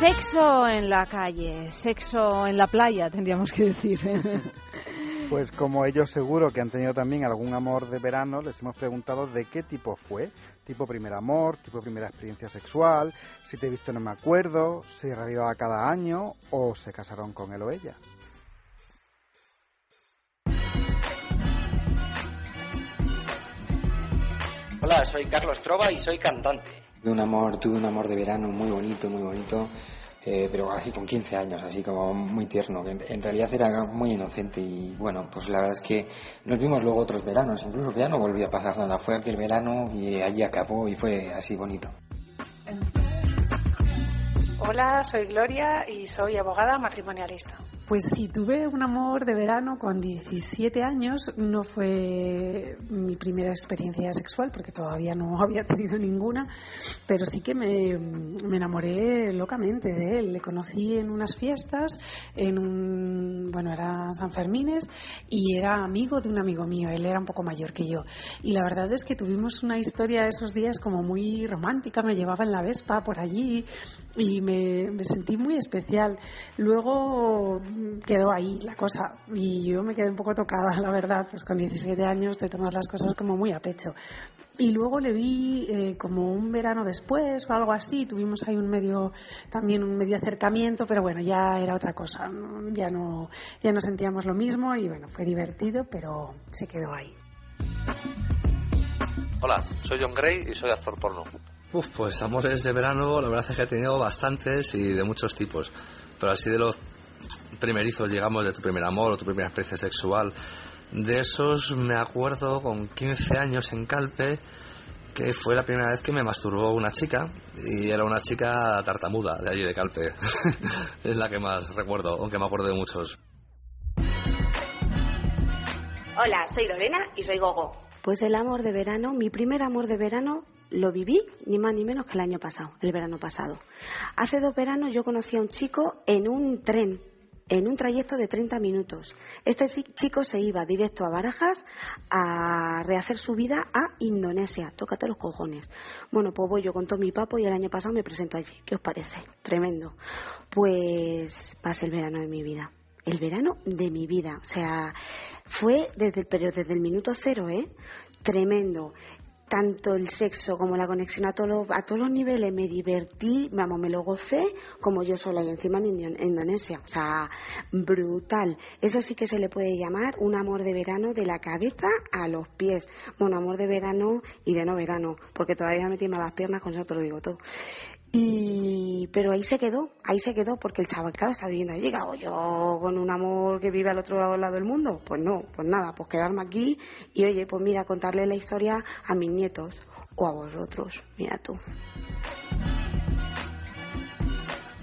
Sexo en la calle, sexo en la playa, tendríamos que decir. Pues como ellos seguro que han tenido también algún amor de verano, les hemos preguntado de qué tipo fue. Tipo primer amor, tipo primera experiencia sexual, si te he visto no me acuerdo, si revivaba cada año o se casaron con él o ella. Hola, soy Carlos Trova y soy cantante. De un amor, tuve un amor de verano muy bonito, muy bonito, eh, pero así con 15 años, así como muy tierno, en, en realidad era muy inocente y bueno, pues la verdad es que nos vimos luego otros veranos, incluso ya no volvió a pasar nada, fue aquel verano y allí acabó y fue así bonito. Hola, soy Gloria y soy abogada matrimonialista. Pues sí, tuve un amor de verano con 17 años. No fue mi primera experiencia sexual porque todavía no había tenido ninguna, pero sí que me, me enamoré locamente de él. Le conocí en unas fiestas, en un, bueno, era San Fermines y era amigo de un amigo mío. Él era un poco mayor que yo. Y la verdad es que tuvimos una historia esos días como muy romántica. Me llevaba en la Vespa por allí y me, me sentí muy especial. Luego quedó ahí la cosa y yo me quedé un poco tocada, la verdad, pues con 17 años te tomas las cosas como muy a pecho. Y luego le vi eh, como un verano después o algo así, tuvimos ahí un medio, también un medio acercamiento, pero bueno, ya era otra cosa, ¿no? ya no, ya no sentíamos lo mismo y bueno, fue divertido, pero se quedó ahí. Hola, soy John Gray y soy actor porno. Uf, pues amores de verano, la verdad es que he tenido bastantes y de muchos tipos. Pero así de los primerizos, digamos, de tu primer amor o tu primera experiencia sexual, de esos me acuerdo con 15 años en Calpe, que fue la primera vez que me masturbó una chica y era una chica tartamuda de allí de Calpe. es la que más recuerdo, aunque me acuerdo de muchos. Hola, soy Lorena y soy Gogo. Pues el amor de verano, mi primer amor de verano lo viví ni más ni menos que el año pasado, el verano pasado. Hace dos veranos yo conocí a un chico en un tren, en un trayecto de 30 minutos. Este chi- chico se iba directo a Barajas a rehacer su vida a Indonesia. Tócate los cojones. Bueno, pues voy yo con todo mi papo y el año pasado me presento allí. ¿Qué os parece? Tremendo. Pues pasé el verano de mi vida. El verano de mi vida. O sea, fue desde el, pero desde el minuto cero, ¿eh? Tremendo tanto el sexo como la conexión a, todos los- a todos los niveles me divertí, vamos, me lo gocé como yo sola y encima en Indonesia. O sea, brutal. Eso sí que se le puede llamar un amor de verano de la cabeza a los pies. Bueno, amor de verano y de no verano, porque todavía me tiemblan las piernas, con eso te lo digo todo. Y, pero ahí se quedó, ahí se quedó, porque el chaval, claro, está viviendo allí. ¿Qué hago yo con un amor que vive al otro lado del mundo? Pues no, pues nada, pues quedarme aquí y oye, pues mira, contarle la historia a mis nietos o a vosotros. Mira tú.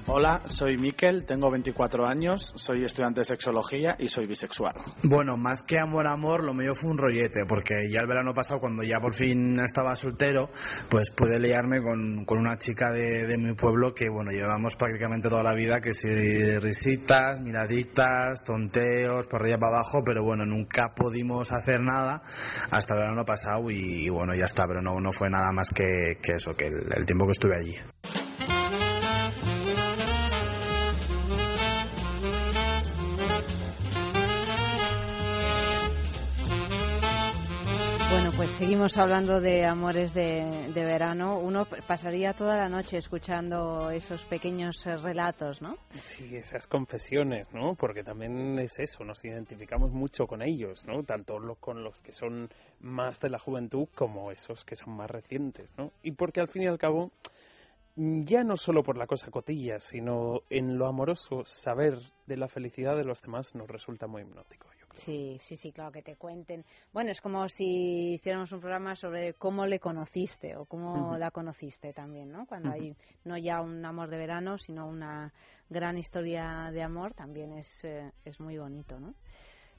Hola, soy Miquel, tengo 24 años, soy estudiante de sexología y soy bisexual. Bueno, más que amor, amor, lo mío fue un rollete, porque ya el verano pasado, cuando ya por fin estaba soltero, pues pude liarme con, con una chica de, de mi pueblo que, bueno, llevamos prácticamente toda la vida, que si risitas, miraditas, tonteos, por arriba para abajo, pero bueno, nunca pudimos hacer nada hasta el verano pasado y, y bueno, ya está, pero no, no fue nada más que, que eso, que el, el tiempo que estuve allí. Seguimos hablando de amores de, verano. Uno pasaría toda la noche escuchando esos pequeños eh, relatos, ¿no? Sí, esas confesiones, ¿no? Porque también es eso, nos identificamos mucho con ellos, ¿no? Tanto los con los que son más de la juventud como esos que son más recientes, ¿no? Y porque al fin y al cabo, ya no solo por la cosa cotilla, sino en lo amoroso, saber de la felicidad de los demás nos resulta muy hipnótico. Sí, sí, sí, claro, que te cuenten. Bueno, es como si hiciéramos un programa sobre cómo le conociste o cómo la conociste también, ¿no? Cuando Ujú. hay no ya un amor de verano, sino una gran historia de amor, también es, eh, es muy bonito, ¿no?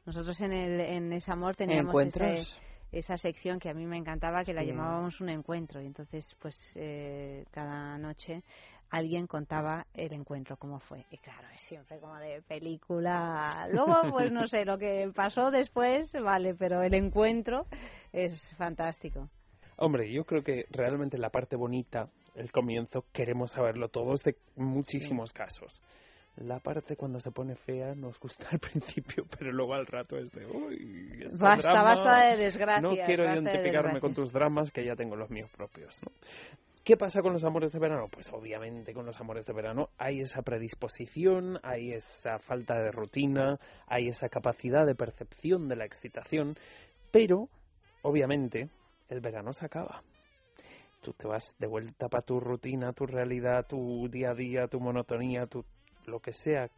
Nosotros en, el, en ese amor teníamos ese- esa sección que a mí me encantaba, que la Sí. llamábamos un encuentro. Y entonces, pues, eh, cada noche alguien contaba el encuentro, cómo fue. Y claro, es siempre como de película. Luego, pues no sé, lo que pasó después, vale, pero el encuentro es fantástico. Hombre, yo creo que realmente la parte bonita, el comienzo, queremos saberlo todos de muchísimos casos. La parte cuando se pone fea nos gusta al principio, pero luego al rato es de, uy, este Basta, drama, basta de desgracias, No quiero de identificarme con desgracias". tus dramas, que ya tengo los míos propios, ¿no? ¿Qué pasa con los amores de verano? Pues obviamente con los amores de verano hay esa predisposición, hay esa falta de rutina, hay esa capacidad de percepción de la excitación, pero obviamente el verano se acaba. Tú te vas de vuelta para tu rutina, tu realidad, tu día a día, tu monotonía, tu lo que sea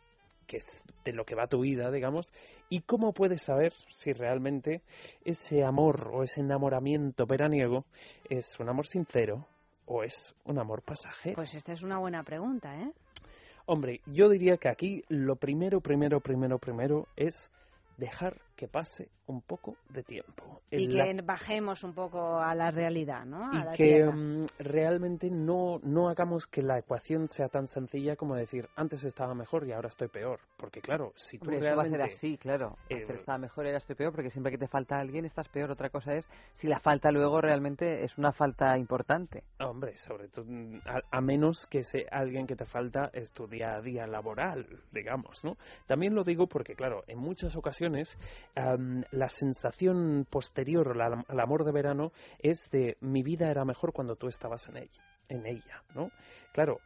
que es de lo que va tu vida, digamos, y cómo puedes saber si realmente ese amor o ese enamoramiento veraniego es un amor sincero o es un amor pasajero. Pues esta es una buena pregunta, ¿eh? Hombre, yo diría que aquí lo primero, primero, primero, primero es dejar que pase un poco de tiempo. Y En la- que bajemos un poco a la realidad, ¿no? A la y que tierra. mm, realmente no, no hagamos que la ecuación sea tan sencilla como decir antes estaba mejor y ahora estoy peor. Porque claro, si tú Hombre, esto va a realmente... ser así, claro. eh, Antes estaba mejor, ahora estoy peor, porque siempre que te falta alguien estás peor. Otra cosa es si la falta luego realmente es una falta importante. Hombre, sobre todo, a, a menos que ese alguien que te falta es tu día a día laboral, digamos, ¿no? También lo digo porque, claro, en muchas ocasiones la sensación posterior al, al amor de verano es de mi vida era mejor cuando tú estabas en ella, en ella, ¿no? Claro,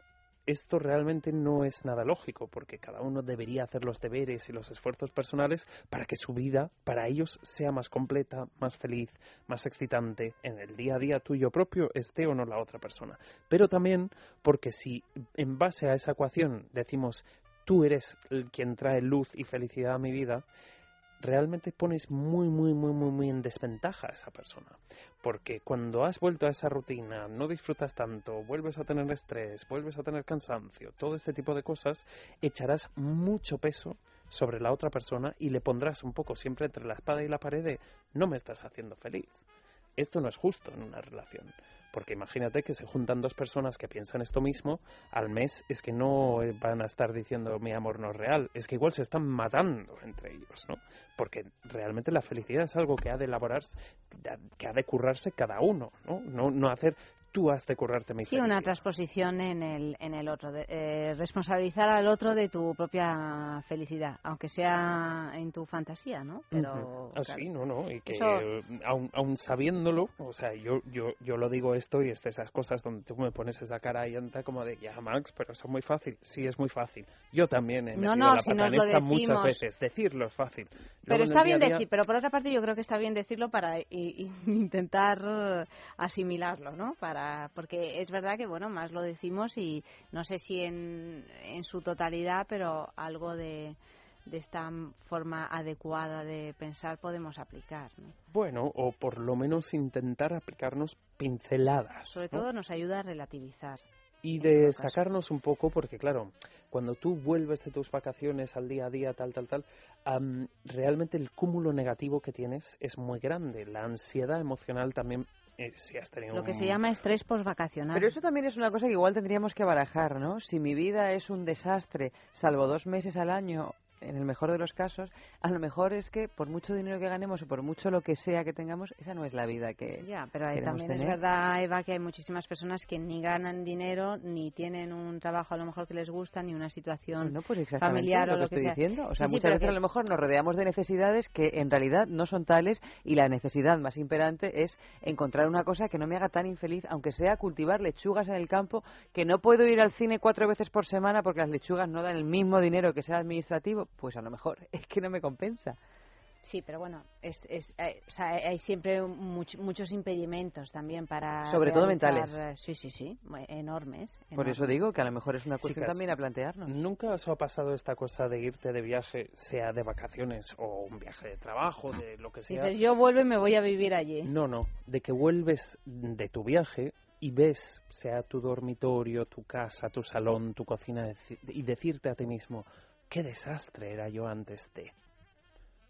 esto realmente no es nada lógico, porque cada uno debería hacer los deberes y los esfuerzos personales para que su vida, para ellos, sea más completa, más feliz, más excitante en el día a día tuyo propio, esté o no la otra persona. Pero también porque si en base a esa ecuación decimos tú eres el quien trae luz y felicidad a mi vida, realmente pones muy, muy, muy, muy, muy en desventaja a esa persona. Porque cuando has vuelto a esa rutina, no disfrutas tanto, vuelves a tener estrés, vuelves a tener cansancio, todo este tipo de cosas, echarás mucho peso sobre la otra persona y le pondrás un poco siempre entre la espada y la pared de no me estás haciendo feliz. Esto no es justo en una relación. Porque imagínate que se juntan dos personas que piensan esto mismo, al mes es que no eh, van a estar diciendo mi amor no es real, es que igual se están matando entre ellos, ¿no? Porque realmente la felicidad es algo que ha de elaborarse, que ha de currarse cada uno, ¿no? No, no hacer tú has de currarte Sí, una transposición en el, en el otro. de- eh, responsabilizar al otro de tu propia felicidad, aunque sea en tu fantasía, ¿no? Pero. Ah, claro. sí, no, no, y que Eso- aun, aun sabiéndolo, o sea, yo, yo, yo lo digo esto y es de esas cosas donde tú me pones esa cara ahí anta como de, ya Max, pero eso es muy fácil. Sí, es muy fácil. Yo también he No, metido no, la si pata en esta muchas veces. Decirlo es fácil. Luego Pero está bien día- decir, pero por otra parte yo creo que está bien decirlo para intentar asimilarlo, ¿no? Para porque es verdad que bueno, más lo decimos y no sé si en, en su totalidad, pero algo de de esta forma adecuada de pensar podemos aplicar, ¿no? Bueno, o por lo menos intentar aplicarnos pinceladas. Sobre ¿no? todo nos ayuda a relativizar. Y de sacarnos un poco, porque claro, cuando tú vuelves de tus vacaciones al día a día, tal, tal, tal, am, realmente el cúmulo negativo que tienes es muy grande. La ansiedad emocional también, eh, si has tenido Lo que un- se llama estrés postvacacional. Pero eso también es una cosa que igual tendríamos que barajar, ¿no? Si mi vida es un desastre, salvo dos meses al año, en el mejor de los casos, a lo mejor es que por mucho dinero que ganemos o por mucho lo que sea que tengamos, esa no es la vida que Ya, pero ahí también es verdad, Eva, que hay muchísimas personas que ni ganan dinero, ni tienen un trabajo a lo mejor que les gusta, ni una situación No, pues familiar lo o lo que estoy sea. diciendo. O sea, Sí, sí, muchas pero veces que- a lo mejor nos rodeamos de necesidades que en realidad no son tales y la necesidad más imperante es encontrar una cosa que no me haga tan infeliz, aunque sea cultivar lechugas en el campo, que no puedo ir al cine cuatro veces por semana porque las lechugas no dan el mismo dinero que sea administrativo, pues a lo mejor es que no me compensa. Sí, pero bueno, es, es, eh, o sea, hay siempre much- muchos impedimentos también para. Sobre todo realizar, mentales. eh, Sí, sí, sí, enormes. Por eso digo que a lo mejor es una cuestión Chicas, también a plantearnos. ¿Nunca os ha pasado esta cosa de irte de viaje, sea de vacaciones o un viaje de trabajo, de lo que sea? Dices, yo vuelvo y me voy a vivir allí. No, no, de que vuelves de tu viaje y ves, sea tu dormitorio, tu casa, tu salón, tu cocina, y decirte a ti mismo, qué desastre era yo antes de.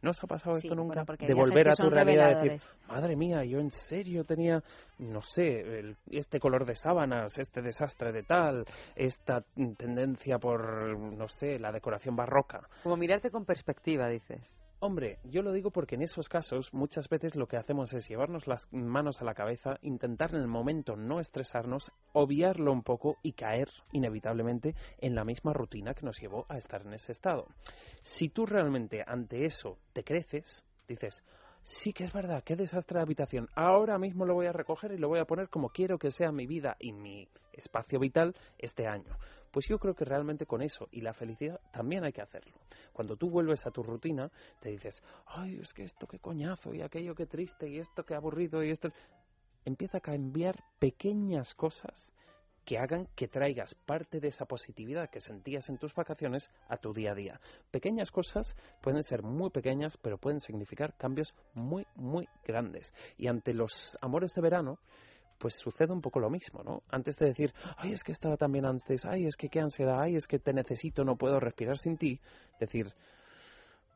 ¿No os ha pasado Sí, esto nunca? bueno, porque de volver a tu realidad y decir, madre mía, yo en serio tenía, no sé, el- este color de sábanas, este desastre de tal, esta tendencia por, no sé, la decoración barroca. Como mirarte con perspectiva, dices. Hombre, yo lo digo porque en esos casos muchas veces lo que hacemos es llevarnos las manos a la cabeza, intentar en el momento no estresarnos, obviarlo un poco y caer inevitablemente en la misma rutina que nos llevó a estar en ese estado. Si tú realmente ante eso te creces, dices, sí que es verdad, qué desastre de habitación, ahora mismo lo voy a recoger y lo voy a poner como quiero que sea mi vida y mi espacio vital este año. Pues yo creo que realmente con eso y la felicidad también hay que hacerlo. Cuando tú vuelves a tu rutina, te dices, ay, es que esto qué coñazo y aquello qué triste y esto qué aburrido y esto... Empieza a cambiar pequeñas cosas que hagan que traigas parte de esa positividad que sentías en tus vacaciones a tu día a día. Pequeñas cosas pueden ser muy pequeñas, pero pueden significar cambios muy, muy grandes. Y ante los amores de verano, pues sucede un poco lo mismo, ¿no? Antes de decir, ay, es que estaba tan bien antes, ay, es que qué ansiedad, ay, es que te necesito, no puedo respirar sin ti, decir,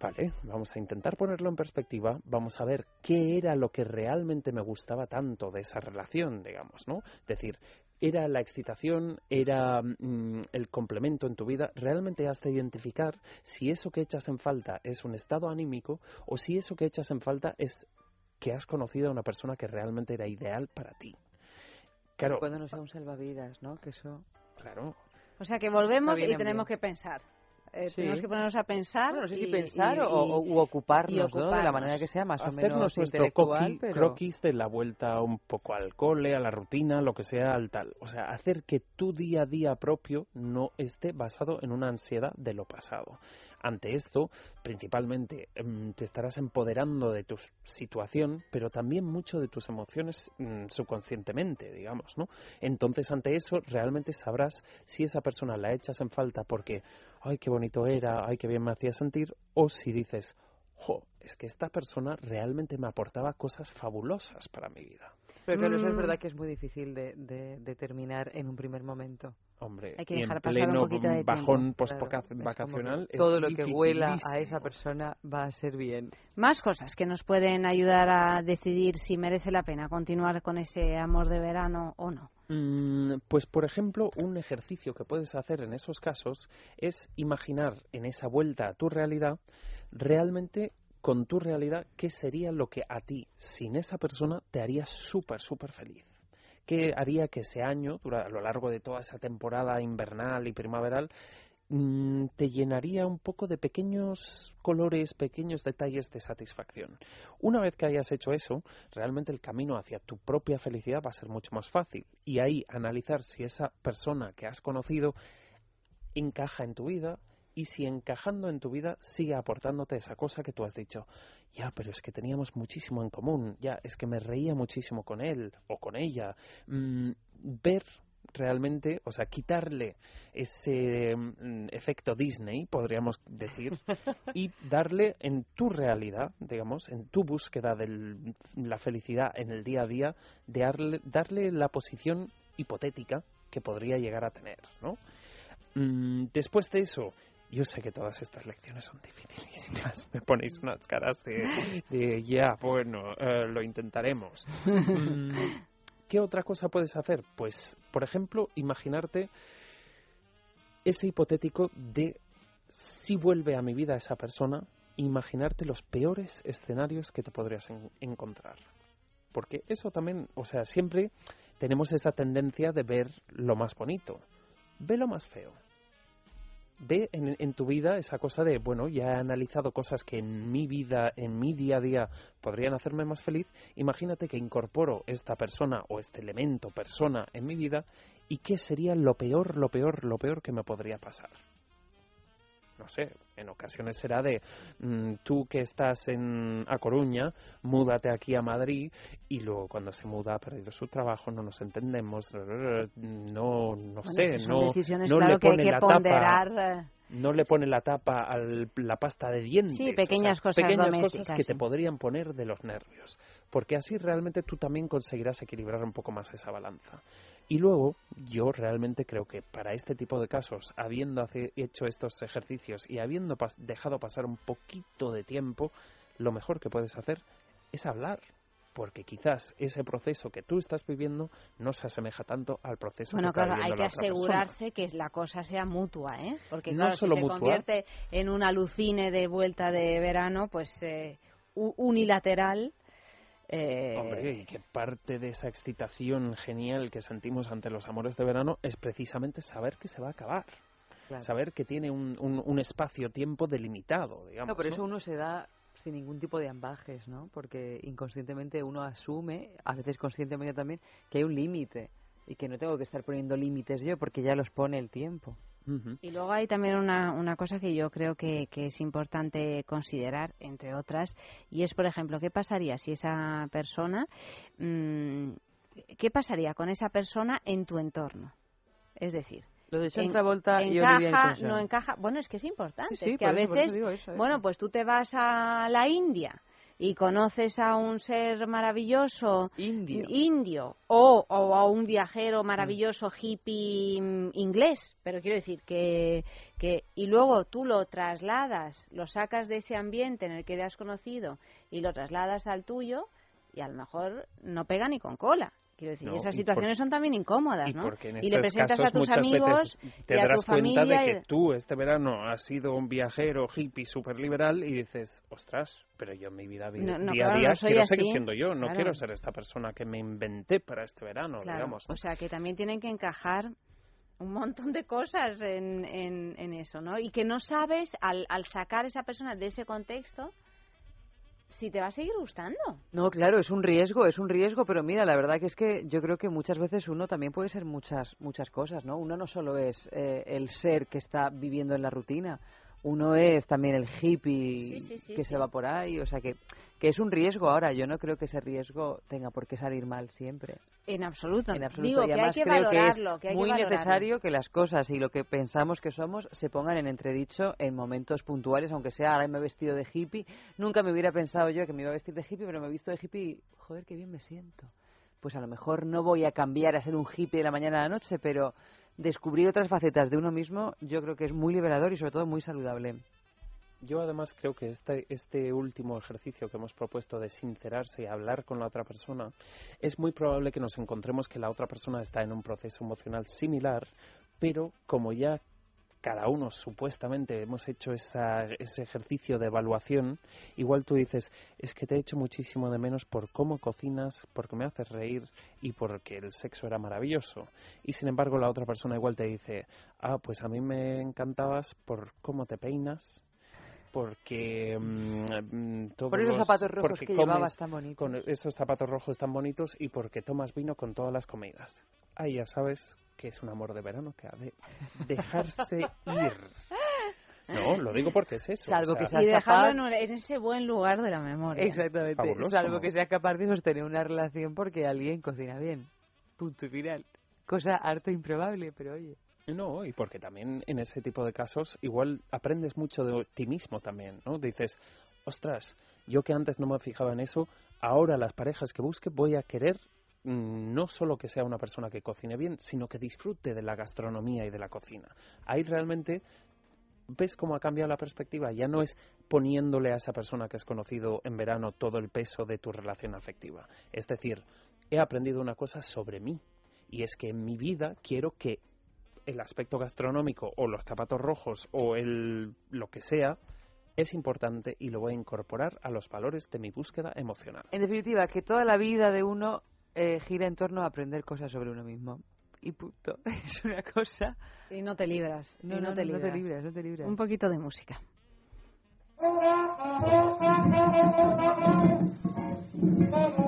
vale, vamos a intentar ponerlo en perspectiva, vamos a ver qué era lo que realmente me gustaba tanto de esa relación, digamos, ¿no? Decir, era la excitación, era mm, el complemento en tu vida, realmente has de identificar si eso que echas en falta es un estado anímico o si eso que echas en falta es que has conocido a una persona que realmente era ideal para ti. Claro, Cuando no sea un salvavidas, ¿no? Que eso... claro. O sea que volvemos y tenemos que pensar. Eh, Sí. Tenemos que ponernos a pensar. Bueno, no sé si y- pensar y- o, o- y- u ocuparnos. De la manera que sea más o hacernos menos nuestro intelectual, croquis, pero... croquis de la vuelta un poco al cole, a la rutina, lo que sea, al tal. O sea, hacer que tu día a día propio no esté basado en una ansiedad de lo pasado. Ante esto, principalmente, em, te estarás empoderando de tu situación, pero también mucho de tus emociones mm, subconscientemente, digamos, ¿no? Entonces, ante eso, realmente sabrás si esa persona la echas en falta porque, ay, qué bonito era, ay, qué bien me hacía sentir, o si dices, jo, es que esta persona realmente me aportaba cosas fabulosas para mi vida. Pero claro, eso es Mm. verdad que es muy difícil de, de determinar en un primer momento. Hombre, Hay que y dejar en pasar un pleno poquito de bajón post-vacacional, todo lo que huela a esa persona va a ser bien. Más cosas que nos pueden ayudar a decidir si merece la pena continuar con ese amor de verano o no. Mm, Pues, por ejemplo, un ejercicio que puedes hacer en esos casos es imaginar en esa vuelta a tu realidad, realmente con tu realidad, qué sería lo que a ti, sin esa persona, te haría súper, súper feliz. ¿Qué haría que ese año, a lo largo de toda esa temporada invernal y primaveral, mm, te llenaría un poco de pequeños colores, pequeños detalles de satisfacción. Una vez que hayas hecho eso, realmente el camino hacia tu propia felicidad va a ser mucho más fácil. Y ahí analizar si esa persona que has conocido encaja en tu vida y si encajando en tu vida sigue aportándote esa cosa que tú has dicho. Ya, pero es que teníamos muchísimo en común. Ya, es que me reía muchísimo con él o con ella. Mm, ver realmente, o sea, quitarle ese mm, efecto Disney, podríamos decir, y darle en tu realidad, digamos, en tu búsqueda de la felicidad en el día a día, de darle, darle la posición hipotética que podría llegar a tener, ¿no? Mm, después de eso, yo sé que todas estas lecciones son dificilísimas. Me ponéis unas caras de, de, ya, bueno, eh, lo intentaremos. Mm, ¿Qué otra cosa puedes hacer? Pues, por ejemplo, imaginarte ese hipotético de si vuelve a mi vida esa persona, imaginarte los peores escenarios que te podrías en- encontrar. Porque eso también, o sea, siempre tenemos esa tendencia de ver lo más bonito. Ve lo más feo. En, en tu vida esa cosa de, bueno, ya he analizado cosas que en mi vida, en mi día a día, podrían hacerme más feliz. Imagínate que incorporo esta persona o este elemento, persona, en mi vida y qué sería lo peor, lo peor, lo peor que me podría pasar no sé, en ocasiones será de mm, tú que estás en A Coruña, múdate aquí a Madrid y luego cuando se muda ha perdido su trabajo, no nos entendemos, no, no sé, no, decisiones, no claro, le que hay pone que la ponderar, tapa, eh. no le pone la tapa a la pasta de dientes. Sí, o pequeñas sea, cosas pequeñas domésticas, cosas que te podrían poner de los nervios, porque así realmente tú también conseguirás equilibrar un poco más esa balanza. Y luego, yo realmente creo que para este tipo de casos, habiendo hace- hecho estos ejercicios y habiendo pas- dejado pasar un poquito de tiempo, lo mejor que puedes hacer es hablar. porque quizás ese proceso que tú estás viviendo no se asemeja tanto al proceso Bueno, que está claro, hay viviendo que persona. asegurarse que la cosa sea mutua, ¿eh? Porque No claro, solo si se mutua. convierte en un alucine de vuelta de verano, pues eh, unilateral. Eh, Hombre, y que parte de esa excitación genial que sentimos ante los amores de verano es precisamente saber que se va a acabar. Claro. Saber que tiene un, un- un espacio-tiempo delimitado, digamos. No, por eso ¿no? uno se da sin ningún tipo de ambajes, ¿no? Porque inconscientemente uno asume, a veces conscientemente también, que hay un límite y que no tengo que estar poniendo límites yo porque ya los pone el tiempo. Y luego hay también una, una cosa que yo creo que, que es importante considerar, entre otras, y es, por ejemplo, ¿qué pasaría si esa persona, mm, qué pasaría con esa persona en tu entorno? Es decir, Lo de en- Travolta y encaja, Olivia Newton-John. no encaja. Bueno, es que es importante. Sí, sí, es que a veces, digo eso, eso. bueno, pues tú te vas a la India y conoces a un ser maravilloso indio, o, o a un viajero maravilloso hippie inglés, pero quiero decir que, que y luego tú lo trasladas, lo sacas de ese ambiente en el que te has conocido y lo trasladas al tuyo y a lo mejor no pega ni con cola. Quiero decir, No, esas y situaciones por- son también incómodas, Y ¿no? porque en y le presentas a tus amigos te y a darás tu cuenta de y- que tú este verano has sido un viajero hippie super liberal y dices, ostras, pero yo en mi vida vi- No, no, día claro, a día no soy quiero así. seguir siendo yo, no Claro. quiero ser esta persona que me inventé para este verano, Claro, digamos. O sea, que también tienen que encajar un montón de cosas en, en, en eso, ¿no? Y que no sabes, al, al sacar esa persona de ese contexto, si te va a seguir gustando. No, claro, es un riesgo, es un riesgo, pero mira, la verdad que es que yo creo que muchas veces uno también puede ser muchas muchas cosas, ¿no? Uno no solo es eh, el ser que está viviendo en la rutina, uno es también el hippie Sí, sí, sí, que se va por ahí, o sea que que es un riesgo ahora, yo no creo que ese riesgo tenga por qué salir mal siempre. En absoluto. En absoluto. Digo y que hay además que creo valorarlo, que es que hay que muy valorarlo. necesario que las cosas y lo que pensamos que somos se pongan en entredicho en momentos puntuales, aunque sea ahora me he vestido de hippie. Nunca me hubiera pensado yo que me iba a vestir de hippie, pero me he visto de hippie y, joder, qué bien me siento. Pues a lo mejor no voy a cambiar a ser un hippie de la mañana a la noche, pero descubrir otras facetas de uno mismo yo creo que es muy liberador y sobre todo muy saludable. Yo además creo que este, este último ejercicio que hemos propuesto de sincerarse y hablar con la otra persona, es muy probable que nos encontremos que la otra persona está en un proceso emocional similar, pero como ya cada uno supuestamente hemos hecho esa, ese ejercicio de evaluación, igual tú dices, es que te he hecho muchísimo de menos por cómo cocinas, porque me haces reír y porque el sexo era maravilloso. Y sin embargo la otra persona igual te dice, ah, pues a mí me encantabas por cómo te peinas, porque mm, mm, todos Por esos los- zapatos rojos porque que comes llevabas tan bonitos. con esos zapatos rojos tan bonitos y porque tomas vino con todas las comidas. Ahí ya sabes que es un amor de verano que ha de dejarse ir. No, lo digo porque es eso. Salvo o sea, que sea Y dejarlo capaz- en, un- en ese buen lugar de la memoria. Exactamente. Fabuloso, Salvo que sea capaz de sostener una relación porque alguien cocina bien. Punto y final. Cosa harto improbable, pero oye. No, y porque también en ese tipo de casos igual aprendes mucho de ti mismo también, ¿no? Dices, ostras, yo que antes no me fijaba en eso, ahora las parejas que busque voy a querer mm, no solo que sea una persona que cocine bien, sino que disfrute de la gastronomía y de la cocina. Ahí realmente ves cómo ha cambiado la perspectiva. Ya no es poniéndole a esa persona que has conocido en verano todo el peso de tu relación afectiva. Es decir, he aprendido una cosa sobre mí. Y es que en mi vida quiero que el aspecto gastronómico o los zapatos rojos o el lo que sea es importante y lo voy a incorporar a los valores de mi búsqueda emocional. En definitiva, que toda la vida de uno eh, gira en torno a aprender cosas sobre uno mismo. Y punto. Es una cosa. Y no te libras. No, no, no, te no, no te libras. libras, no te libras. Un poquito de música.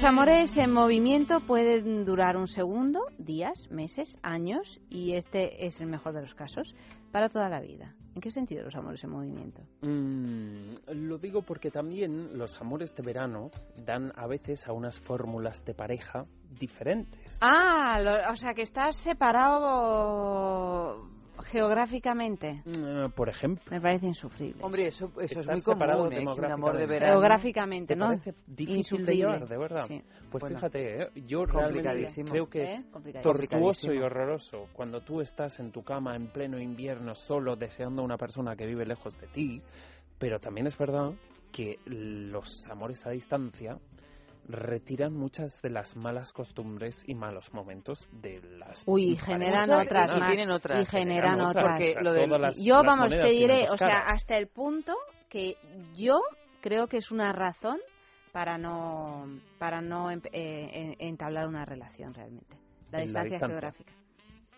Los amores en movimiento pueden durar un segundo, días, meses, años y este es el mejor de los casos para toda la vida. ¿En qué sentido los amores en movimiento? Mm, lo digo porque también los amores de verano dan a veces a unas fórmulas de pareja diferentes. Ah, lo- o sea que estás separado geográficamente. Mm, Por ejemplo. Me parece insufrible. Hombre, eso, eso es muy separado común, ¿eh? que un amor de demográficamente. verano... Geográficamente, ¿Te ¿no? parece difícil de Insufrible. llevar, de verdad? Sí. Pues Bueno, fíjate, ¿eh? yo realmente creo que ¿Eh? es Complicadísimo. tortuoso y horroroso cuando tú estás en tu cama en pleno invierno solo deseando a una persona que vive lejos de ti, pero también es verdad que los amores a distancia retiran muchas de las malas costumbres y malos momentos de las Uy, generan otras y más. tienen otras, y generan generan otras. Porque lo las- Yo, las vamos, te diré, o sea, hasta el punto que yo creo que es una razón para no para no em- eh, en- entablar una relación realmente. La distancia, geográfica.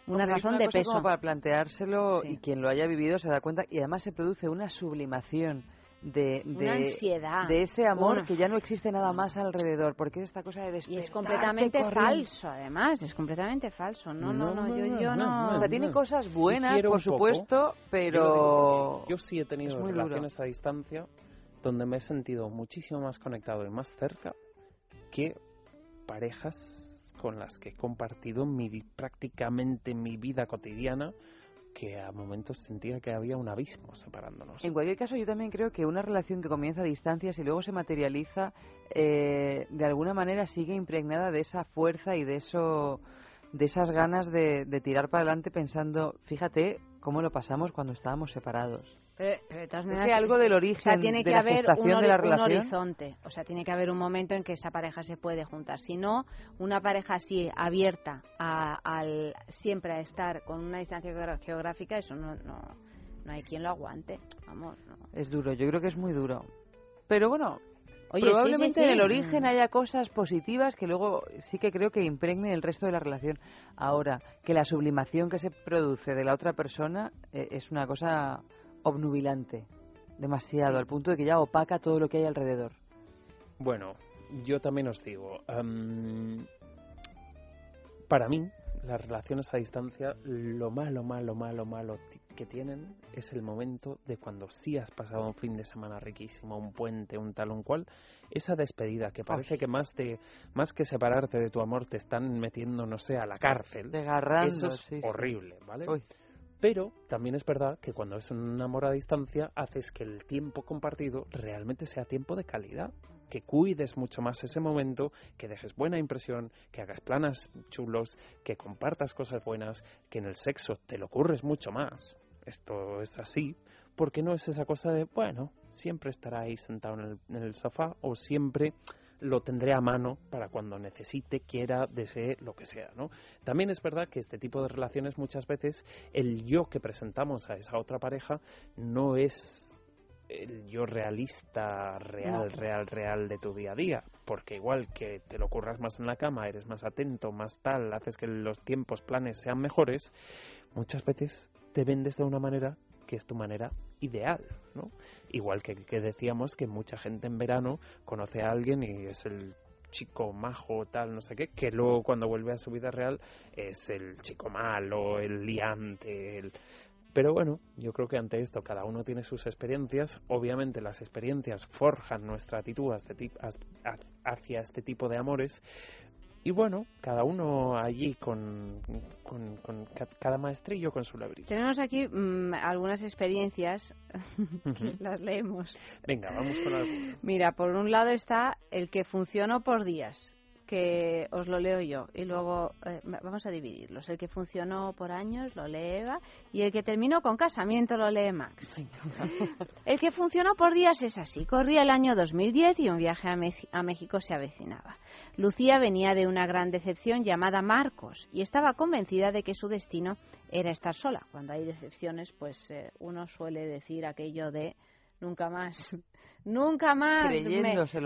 Una razón una de cosa peso. como para planteárselo Sí. y quien lo haya vivido se da cuenta y además se produce una sublimación de, de, Una ansiedad. de ese amor Una- que ya no existe nada más alrededor porque es esta cosa de Y es completamente corriendo. falso, además, es completamente falso. No, no, no, No, yo, no, yo no, no. O sea, tiene cosas buenas, por poco. supuesto, Yo pero Yo sí he tenido duro. relaciones a distancia donde me he sentido muchísimo más conectado y más cerca que parejas con las que he compartido mi, prácticamente mi vida cotidiana que a momentos sentía que había un abismo separándonos. En cualquier caso, yo también creo que una relación que comienza a distancias y luego se materializa, eh, de alguna manera sigue impregnada de esa fuerza y de eso, de esas ganas de, de tirar para adelante pensando, fíjate cómo lo pasamos cuando estábamos separados. Pero, pero de todas maneras, algo del o origen sea, tiene de que la haber un, de la un horizonte. O sea, tiene que haber un momento en que esa pareja se puede juntar. Si no, una pareja así, abierta a, al, siempre a estar con una distancia geográfica, eso no, no, no hay quien lo aguante. Vamos, no. Es duro, yo creo que es muy duro. Pero bueno, Oye, sí, probablemente sí, sí. en el origen haya cosas positivas que luego sí que creo que impregnen el resto de la relación. Ahora, que la sublimación que se produce de la otra persona eh, es una cosa obnubilante, demasiado, al punto de que ya opaca todo lo que hay alrededor. Bueno, yo también os digo, em, para mí, las relaciones a distancia, lo malo, malo, malo, malo que tienen es el momento de cuando sí has pasado un fin de semana riquísimo, un puente, un tal, un cual, esa despedida que parece que más de más que separarte de tu amor te están metiendo, no sé, a la cárcel. Desgarrando, Eso es sí. horrible, ¿vale? Uy. Pero también es verdad que cuando es un amor a distancia, haces que el tiempo compartido realmente sea tiempo de calidad. que cuides mucho más ese momento, que dejes buena impresión, que hagas planas chulos, que compartas cosas buenas, que en el sexo te lo ocurres mucho más. Esto es así, porque no es esa cosa de, bueno, siempre estará ahí sentado en el, en el sofá o siempre lo tendré a mano para cuando necesite, quiera, desee, lo que sea, ¿no? También es verdad que este tipo de relaciones muchas veces el yo que presentamos a esa otra pareja no es el yo realista, real, real, real de tu día a día, porque igual que te lo curras más en la cama, eres más atento, más tal, haces que los tiempos, planes sean mejores, muchas veces te vendes de una manera que es tu manera ideal, ¿no? Igual que, que decíamos que mucha gente en verano conoce a alguien y es el chico majo, tal, no sé qué, que luego cuando vuelve a su vida real es el chico malo, el liante, el... Pero bueno, yo creo que ante esto cada uno tiene sus experiencias. Obviamente las experiencias forjan nuestra actitud hacia, hacia este tipo de amores. Y bueno, cada uno allí con, con, con ca- cada maestrillo con su labrillo. Tenemos aquí mm, algunas experiencias que las leemos. Venga, vamos con algo. Mira, por un lado está el que funcionó por días, que os lo leo yo, y luego eh, va- vamos a dividirlos. El que funcionó por años lo lee Eva, y el que terminó con casamiento lo lee Max. El que funcionó por días es así. Corría el año 2010 y un viaje a, a México se avecinaba. Lucía venía de una gran decepción llamada Marcos y estaba convencida de que su destino era estar sola. Cuando hay decepciones, pues eh, uno suele decir aquello de nunca más, nunca más,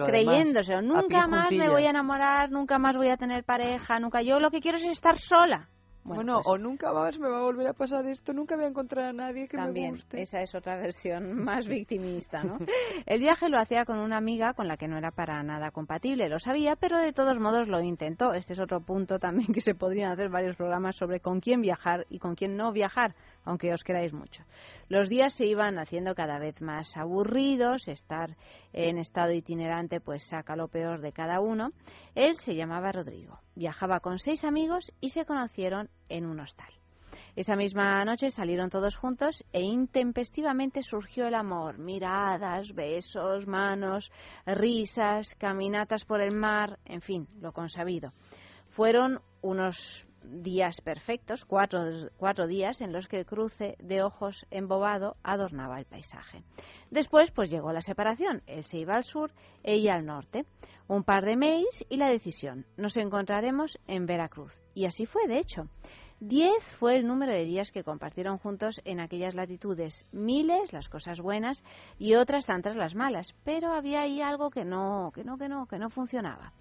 Creyéndoselo, nunca más me voy a enamorar, nunca más voy a tener pareja, nunca. Yo lo que quiero es estar sola. Bueno, pues- o nunca más me va a volver a pasar esto, nunca voy a encontrar a nadie que También, me guste. esa es otra versión más victimista, ¿no? El viaje lo hacía con una amiga con la que no era para nada compatible, lo sabía, pero de todos modos lo intentó. Este es otro punto también que se podrían hacer varios programas sobre con quién viajar y con quién no viajar, aunque os queráis mucho. Los días se iban haciendo cada vez más aburridos, estar en estado itinerante pues saca lo peor de cada uno. Él se llamaba Rodrigo, viajaba con seis amigos y se conocieron en un hostal. Esa misma noche salieron todos juntos e intempestivamente surgió el amor. Miradas, besos, manos, risas, caminatas por el mar, en fin, lo consabido. Fueron unos días perfectos, cuatro, días en los que el cruce de ojos embobado adornaba el paisaje. Después, pues llegó la separación. Él se iba al sur, ella al norte. Un par de mails y la decisión. Nos encontraremos en Veracruz. Y así fue, de hecho. Diez fue el número de días que compartieron juntos en aquellas latitudes. Miles las cosas buenas y otras tantas las malas. Pero había ahí algo que no, que no, que no, que no funcionaba.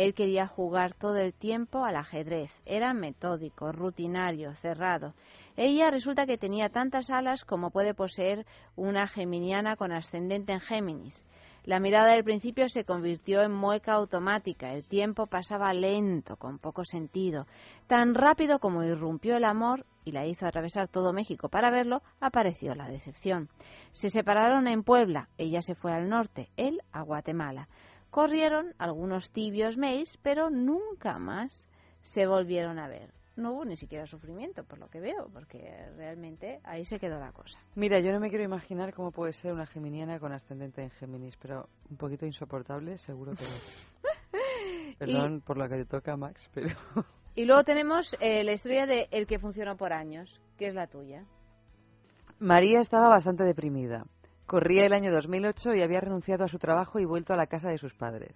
Él quería jugar todo el tiempo al ajedrez. Era metódico, rutinario, cerrado. Ella resulta que tenía tantas alas como puede poseer una geminiana con ascendente en Géminis. La mirada del principio se convirtió en mueca automática. El tiempo pasaba lento, con poco sentido. Tan rápido como irrumpió el amor y la hizo atravesar todo México para verlo, apareció la decepción. Se separaron en Puebla. Ella se fue al norte, él a Guatemala. Corrieron algunos tibios mails, pero nunca más se volvieron a ver. No hubo ni siquiera sufrimiento, por lo que veo, porque realmente ahí se quedó la cosa. Mira, yo no me quiero imaginar cómo puede ser una geminiana con ascendente en Géminis, pero un poquito insoportable, seguro que no. Perdón por la que te toca, Max, pero... Y luego tenemos eh, la historia de El que funcionó por años, que es la tuya. María estaba bastante deprimida. Corría el año 2008 y había renunciado a su trabajo y vuelto a la casa de sus padres.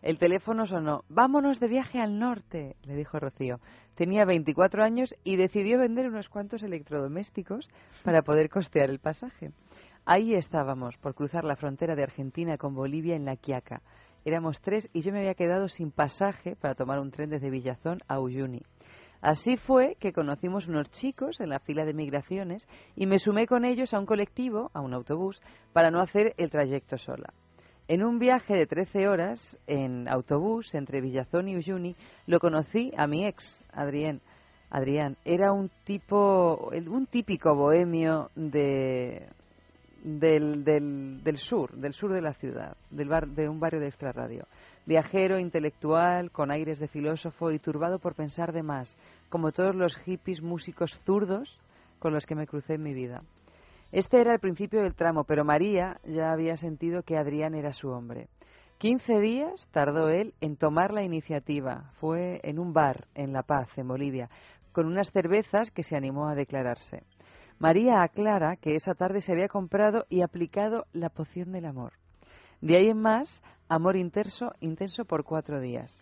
El teléfono sonó. Vámonos de viaje al norte, le dijo Rocío. Tenía 24 años y decidió vender unos cuantos electrodomésticos para poder costear el pasaje. Ahí estábamos, por cruzar la frontera de Argentina con Bolivia en La Quiaca. Éramos tres y yo me había quedado sin pasaje para tomar un tren desde Villazón a Uyuni. Así fue que conocimos unos chicos en la fila de migraciones y me sumé con ellos a un colectivo, a un autobús, para no hacer el trayecto sola. En un viaje de 13 horas en autobús entre Villazón y Uyuni, lo conocí a mi ex, Adrián. Adrián era un tipo, un típico bohemio de, del, del, del sur, del sur de la ciudad, del bar, de un barrio de extrarradio. Viajero, intelectual, con aires de filósofo y turbado por pensar de más, como todos los hippies músicos zurdos con los que me crucé en mi vida. Este era el principio del tramo, pero María ya había sentido que Adrián era su hombre, 15 días tardó él en tomar la iniciativa. Fue en un bar en La Paz, en Bolivia, con unas cervezas que se animó a declararse. María aclara que esa tarde se había comprado y aplicado la poción del amor. De ahí en más, amor intenso, intenso por cuatro días.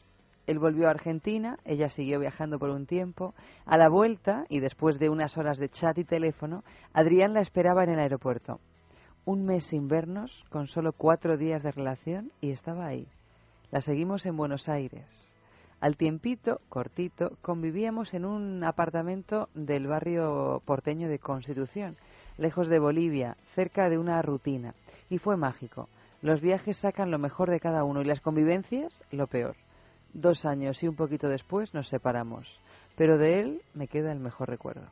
Él volvió a Argentina, ella siguió viajando por un tiempo. A la vuelta, y después de unas horas de chat y teléfono, Adrián la esperaba en el aeropuerto. Un mes sin vernos, con solo cuatro días de relación, y estaba ahí. La seguimos en Buenos Aires. Al tiempito, cortito, convivíamos en un apartamento del barrio porteño de Constitución, lejos de Bolivia, cerca de una rutina. Y fue mágico. Los viajes sacan lo mejor de cada uno y las convivencias lo peor. Dos años y un poquito después nos separamos, pero de él me queda el mejor recuerdo.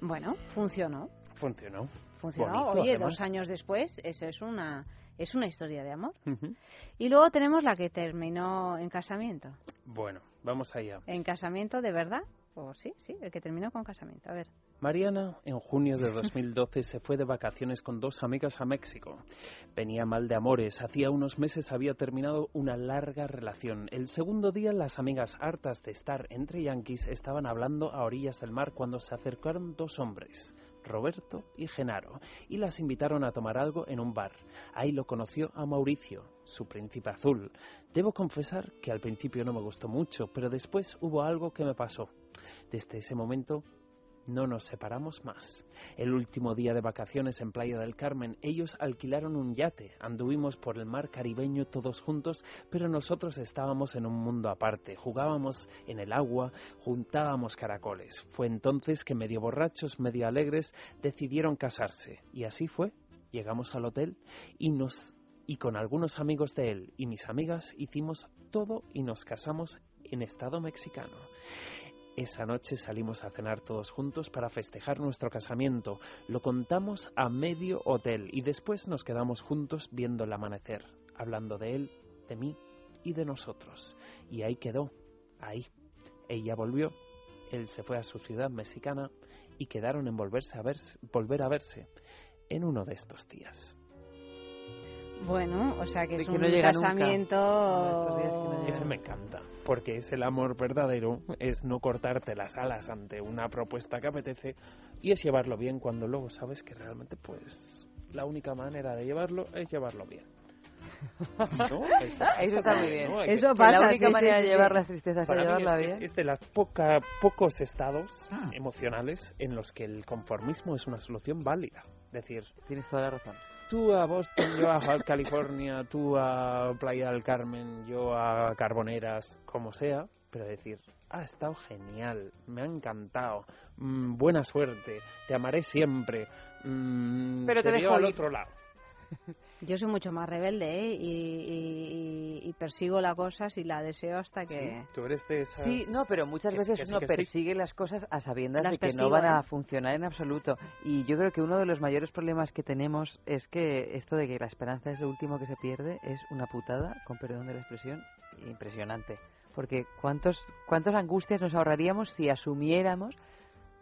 Bueno, funcionó. Funcionó. Funcionó. Bonito, Oye, además. dos años después, eso es una, es una historia de amor. Y luego tenemos la que terminó en casamiento. Bueno, vamos allá. ¿En casamiento de verdad? O sí, sí, el que terminó con casamiento. A ver. Mariana, en junio de 2012, se fue de vacaciones con dos amigas a México. Venía mal de amores. Hacía unos meses había terminado una larga relación. El segundo día, las amigas, hartas de estar entre yanquis, estaban hablando a orillas del mar cuando se acercaron dos hombres, Roberto y Genaro, y las invitaron a tomar algo en un bar. Ahí lo conoció a Mauricio, su príncipe azul. Debo confesar que al principio no me gustó mucho, pero después hubo algo que me pasó. Desde ese momento no nos separamos más. El último día de vacaciones en Playa del Carmen, ellos alquilaron un yate, anduvimos por el mar caribeño todos juntos, pero nosotros estábamos en un mundo aparte, jugábamos en el agua, juntábamos caracoles. Fue entonces que medio borrachos, medio alegres, decidieron casarse. Y así fue. Llegamos al hotel y nos y con algunos amigos de él y mis amigas hicimos todo y nos casamos en estado mexicano. Esa noche salimos a cenar todos juntos para festejar nuestro casamiento. Lo contamos a medio hotel y después nos quedamos juntos viendo el amanecer, hablando de él, de mí y de nosotros. Y ahí quedó, ahí. Ella volvió, él se fue a su ciudad mexicana y quedaron en volverse a verse, volver a verse en uno de estos días. Bueno, o sea que es que un no llega nunca. casamiento... Ese me encanta, porque es el amor verdadero, es no cortarte las alas ante una propuesta que apetece y es llevarlo bien cuando luego sabes que realmente pues la única manera de llevarlo es llevarlo bien. ¿No? Eso, Eso está muy bien. ¿no? Eso pasa, La única sí, manera sí, de llevar sí. las tristezas es Para llevarla es- bien. Es, es de los pocos estados emocionales en los que el conformismo es una solución válida. Es decir, Tienes toda la razón. Tú a Boston, yo a California, tú a Playa del Carmen, yo a Carboneras, como sea, pero decir, ha estado genial, me ha encantado, mm, buena suerte, te amaré siempre, mm, Pero te veo dejo al ir. otro lado. Yo soy mucho más rebelde ¿eh? y, y- y persigo la cosa si la deseo hasta que... Tú eres de esas... Sí, no, pero muchas que- veces que sí, uno que sí. persigue las cosas a sabiendas Las de que persigo, no van a ¿eh? funcionar en absoluto. Y yo creo que uno de los mayores problemas que tenemos es que esto de que la esperanza es lo último que se pierde es una putada, con perdón de la expresión, impresionante. Porque cuántos cuántas angustias nos ahorraríamos si asumiéramos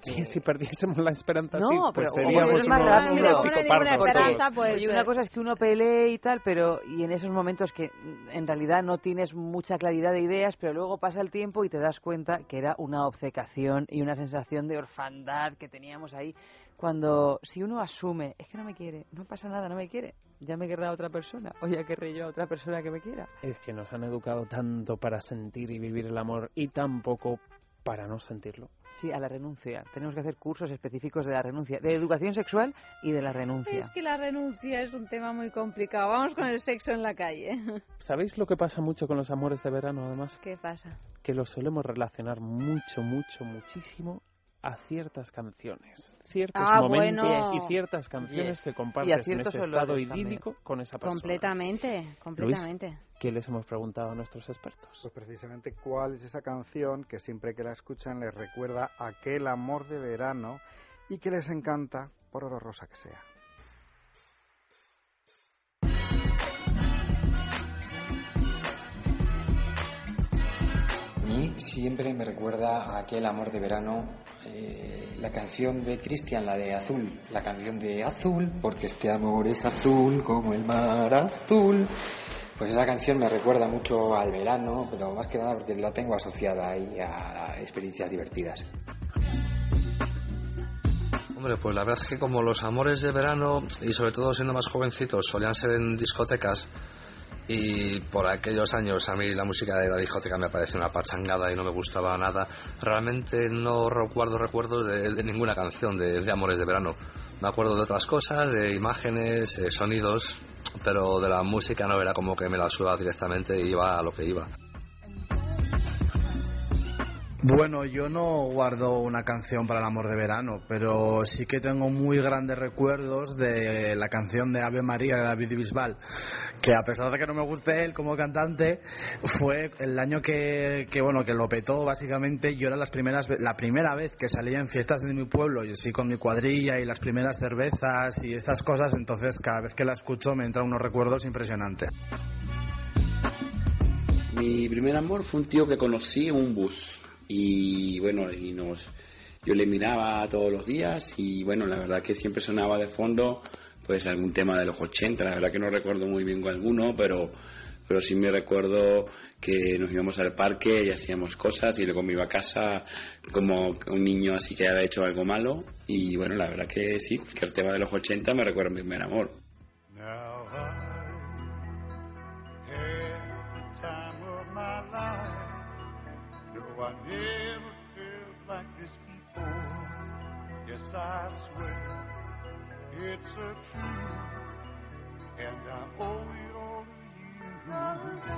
Sí, si perdiésemos la esperanza, no, sí, pero pues o seríamos más unos rápido. auténticos pardos todos. pues, Oye, una cosa es que uno pelee y tal, pero y en esos momentos que en realidad no tienes mucha claridad de ideas, pero luego pasa el tiempo y te das cuenta que era una obcecación y una sensación de orfandad que teníamos ahí. Cuando si uno asume, es que no me quiere, no pasa nada, no me quiere, ya me querrá otra persona, o ya querré yo a otra persona que me quiera. Es que nos han educado tanto para sentir y vivir el amor y tan poco para no sentirlo. Sí, a la renuncia. Tenemos que hacer cursos específicos de la renuncia, de educación sexual y de la renuncia. Es que la renuncia es un tema muy complicado. Vamos con el sexo en la calle. ¿Sabéis lo que pasa mucho con los amores de verano, además? ¿Qué pasa? Que los solemos relacionar mucho, mucho, muchísimo a ciertas canciones, ciertos Ah, momentos bueno. y ciertas canciones Yes. que compartes en ese estado olores también. idílico con esa persona. Completamente, completamente. Luis, ¿qué les hemos preguntado a nuestros expertos? Pues precisamente cuál es esa canción que siempre que la escuchan les recuerda aquel amor de verano y que les encanta por horrorosa que sea. Siempre me recuerda a aquel amor de verano, eh, la canción de Cristian, la de Azul, la canción de Azul, porque este amor es azul como el mar azul. Pues esa canción me recuerda mucho al verano, pero más que nada porque la tengo asociada ahí a experiencias divertidas. Hombre, pues la verdad es que como los amores de verano y sobre todo siendo más jovencitos solían ser en discotecas y por aquellos años a mí la música de la discoteca me parecía una pachangada y no me gustaba nada, realmente no recuerdo recuerdos de, ninguna canción de, de amores de verano. Me acuerdo de otras cosas, de imágenes, eh, sonidos, pero de la música no era como que me la suba directamente y iba a lo que iba. Bueno, yo no guardo una canción para el amor de verano, pero sí que tengo muy grandes recuerdos de la canción de Ave María de David Bisbal, que a pesar de que no me guste él como cantante, fue el año que, bueno, que lo petó básicamente. Yo era las primeras, la primera vez que salía en fiestas de mi pueblo, y así con mi cuadrilla y las primeras cervezas y estas cosas, entonces cada vez que la escucho me entran unos recuerdos impresionantes. Mi primer amor fue un tío que conocí en un bus y bueno, y nos yo le miraba todos los días y bueno, la verdad que siempre sonaba de fondo pues algún tema de los 80, la verdad que no recuerdo muy bien alguno, pero pero sí me recuerdo que nos íbamos al parque y hacíamos cosas y luego me iba a casa como un niño así que había hecho algo malo y bueno, la verdad que sí, el tema de los 80 me recuerda a mi primer amor. I swear it's a truth, and I owe it all to you. Cause I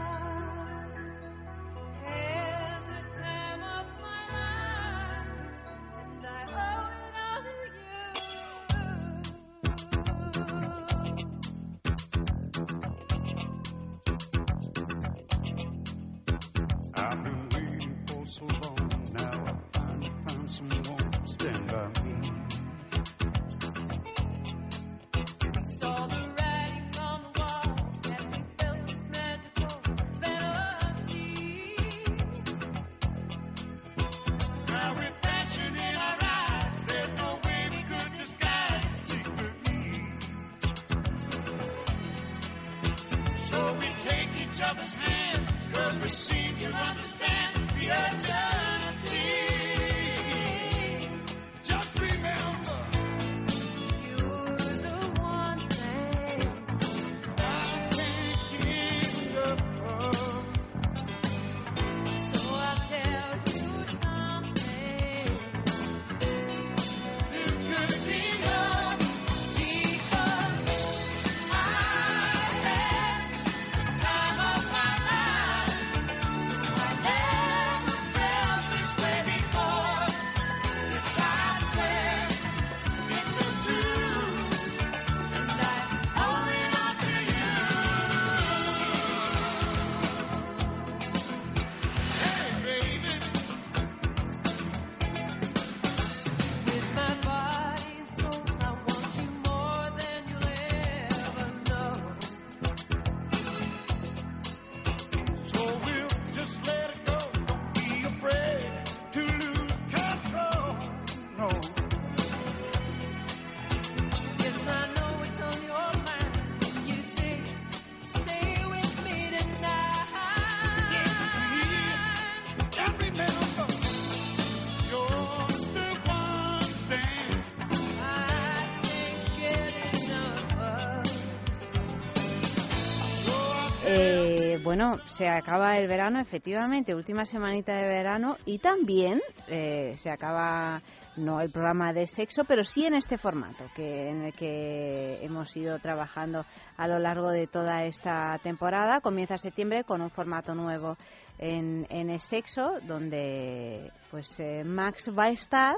bueno, se acaba el verano, efectivamente, última semanita de verano y también eh, se acaba no el programa de sexo, pero sí en este formato que en el que hemos ido trabajando a lo largo de toda esta temporada. Comienza septiembre con un formato nuevo en, en el sexo, donde pues eh, Max va a estar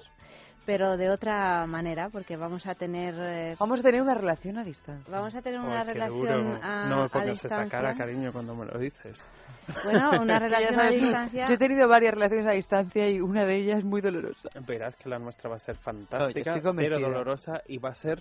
pero de otra manera, porque vamos a tener... eh, Vamos a tener una relación a distancia. Vamos a tener una relación duro. a, no me a pongas esa cara, distancia. cariño, cuando me lo dices. Bueno, una relación a distancia. Yo he tenido varias relaciones a distancia y una de ellas muy dolorosa. Verás que la nuestra va a ser No, fantástica, estoy pero dolorosa y va a ser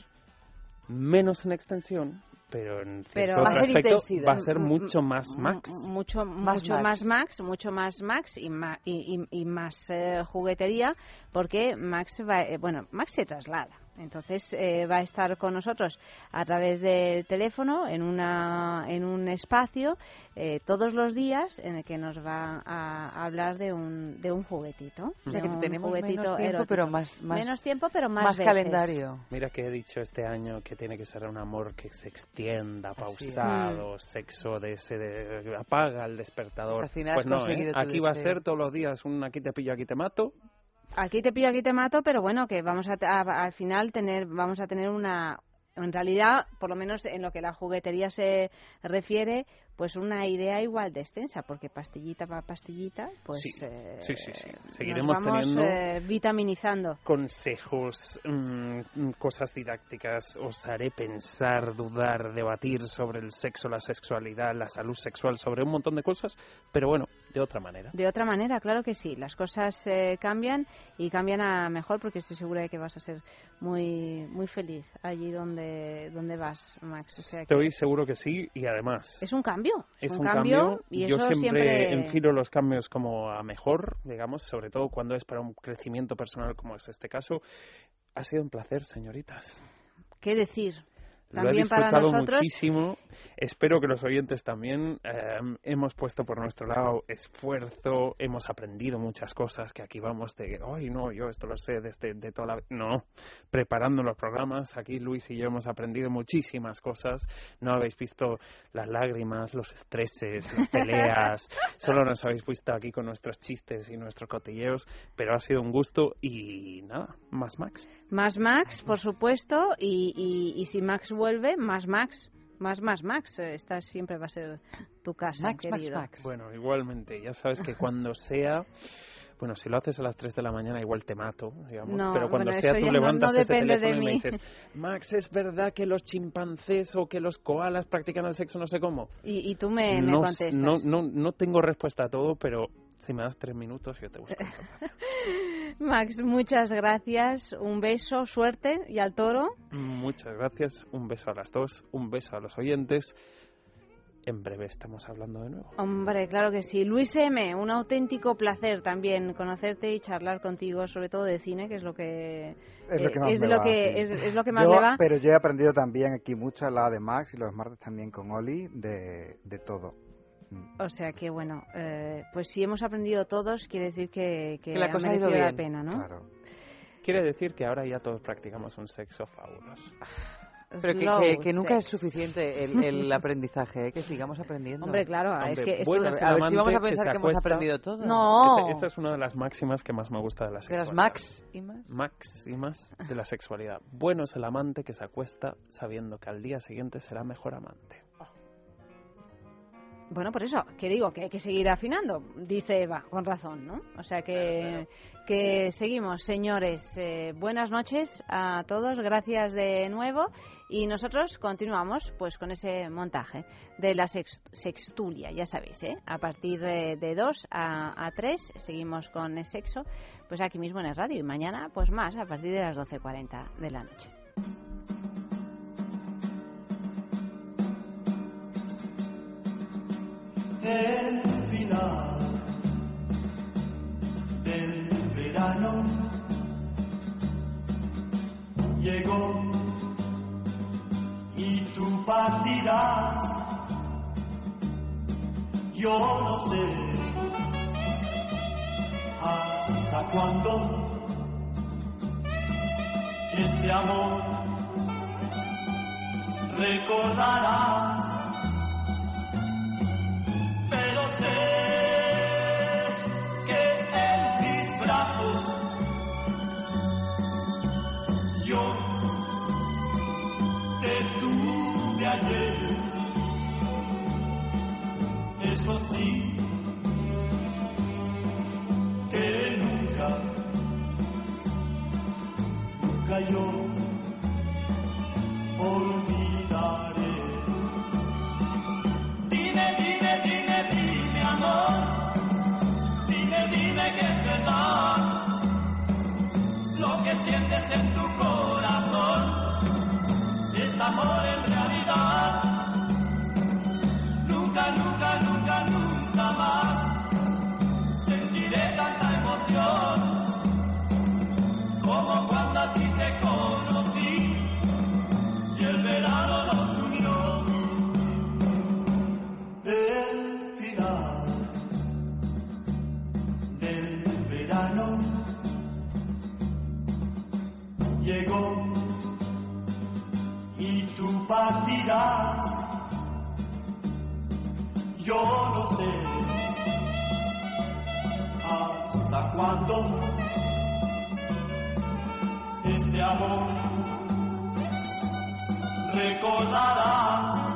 menos en extensión, pero en Pero cierto va a ser aspecto intensidad. va a ser Mm, mucho mm, más mm, Max. Mucho, Más mucho Max. más Max, mucho más Max y, ma- y, y- y más eh, juguetería, porque Max va, eh, bueno, Max se traslada. Entonces eh, va a estar con nosotros a través del teléfono en, una, en un espacio eh, todos los días en el que nos va a hablar de un, de un juguetito. O de sea, que un tenemos juguetito menos tiempo, pero más- más- menos tiempo, pero más, más veces. calendario. Mira que he dicho este año que tiene que ser un amor que se extienda, pausado, sexo de ese de apaga el despertador. Al final pues no, ¿eh? aquí va a ser todos los días un aquí te pillo, aquí te mato. Aquí te pillo, aquí te mato, pero bueno, que vamos a, a- al final tener, vamos a tener una, en realidad, por lo menos en lo que la juguetería se refiere, pues una idea igual de extensa, porque pastillita para pastillita, pues Sí, eh, sí, sí, sí. nos Seguiremos vamos teniendo eh, vitaminizando. consejos, mm, cosas didácticas. Os haré pensar, dudar, debatir sobre el sexo, la sexualidad, la salud sexual, sobre un montón de cosas, pero bueno, de otra manera. De otra manera, claro que sí. Las cosas eh, cambian y cambian a mejor porque estoy segura de que vas a ser muy muy feliz allí donde donde vas, Max. O sea que Estoy seguro que sí y además es un cambio, es un, un cambio, cambio. y Yo eso siempre, enfilo los cambios como a mejor, digamos, sobre todo cuando es para un crecimiento personal como es este caso. Ha sido un placer, señoritas. ¿Qué decir? Lo he También para disfrutado muchísimo. Espero que los oyentes también. Eh, hemos puesto por nuestro lado esfuerzo, hemos aprendido muchas cosas que aquí vamos de, ay no, yo esto lo sé desde de toda la... No, preparando los programas, aquí Luis y yo hemos aprendido muchísimas cosas. No habéis visto las lágrimas, los estreses, las peleas. Solo nos habéis visto aquí con nuestros chistes y nuestros cotilleos, pero ha sido un gusto y nada, más Max. Más Max, por supuesto, y, y, y si Max vuelve, más Max. Más, más, Max. Eh, Esta siempre va a ser tu casa, Max, Max, querido. Max. Bueno, igualmente, ya sabes que cuando sea, bueno, si lo haces a las 3 de la mañana igual te mato, digamos, No, pero cuando bueno, sea tú ya no- levantas no ese teléfono y me dices, Max, ¿es verdad que los chimpancés o que los koalas practican el sexo no sé cómo? Y, y tú me, me no, contestas. no, no, no tengo respuesta a todo, pero si me das tres minutos yo te busco. Max, muchas gracias. Un beso, suerte y al toro. Muchas gracias, un beso a las dos, un beso a los oyentes. En breve estamos hablando de nuevo. Hombre, claro que sí. Luis M., un auténtico placer también conocerte y charlar contigo, sobre todo de cine, que es lo que Es lo eh, que más es de me lo va, que sí. es, es lo que más Yo- le va. Pero yo he aprendido también aquí mucho a la de Max y los martes también con Oli de, de todo. O sea que bueno, eh, pues si hemos aprendido todos, quiere decir que, que, Que la ha cosa ha ido merecido la pena, ¿no? Claro. Quiere decir que ahora ya todos practicamos un sexo fabuloso. Pero que, que- que nunca es suficiente el, el aprendizaje, ¿eh? que sigamos aprendiendo. Hombre, claro, es Hombre, que esto- es a ver si vamos a pensar que hemos aprendido todo. No. Este- esta es una de las máximas que más me gusta de la De sexualidad. las y más. Máximas de la sexualidad. Bueno es el amante que se acuesta sabiendo que al día siguiente será mejor amante. Bueno, por eso, que digo que hay que seguir afinando, dice Eva, con razón, ¿no? O sea que, que seguimos, señores. Eh, buenas noches a todos, gracias de nuevo. Y nosotros continuamos pues con ese montaje de la sex- sextulia, ya sabéis, ¿eh? A partir de, de 2 a, a 3 seguimos con el sexo, pues aquí mismo en el radio. Y mañana, pues más, a partir de las 12.40 de la noche. El final del verano llegó y tú partirás. Yo no sé hasta cuándo este amor recordarás Eso sí, que nunca, nunca yo olvidaré. Dime, dime, dime, dime, amor. Dime, dime que es lo que sientes en tu corazón. Es amor en realidad. Nunca, Yo no sé hasta cuándo este amor recordarás,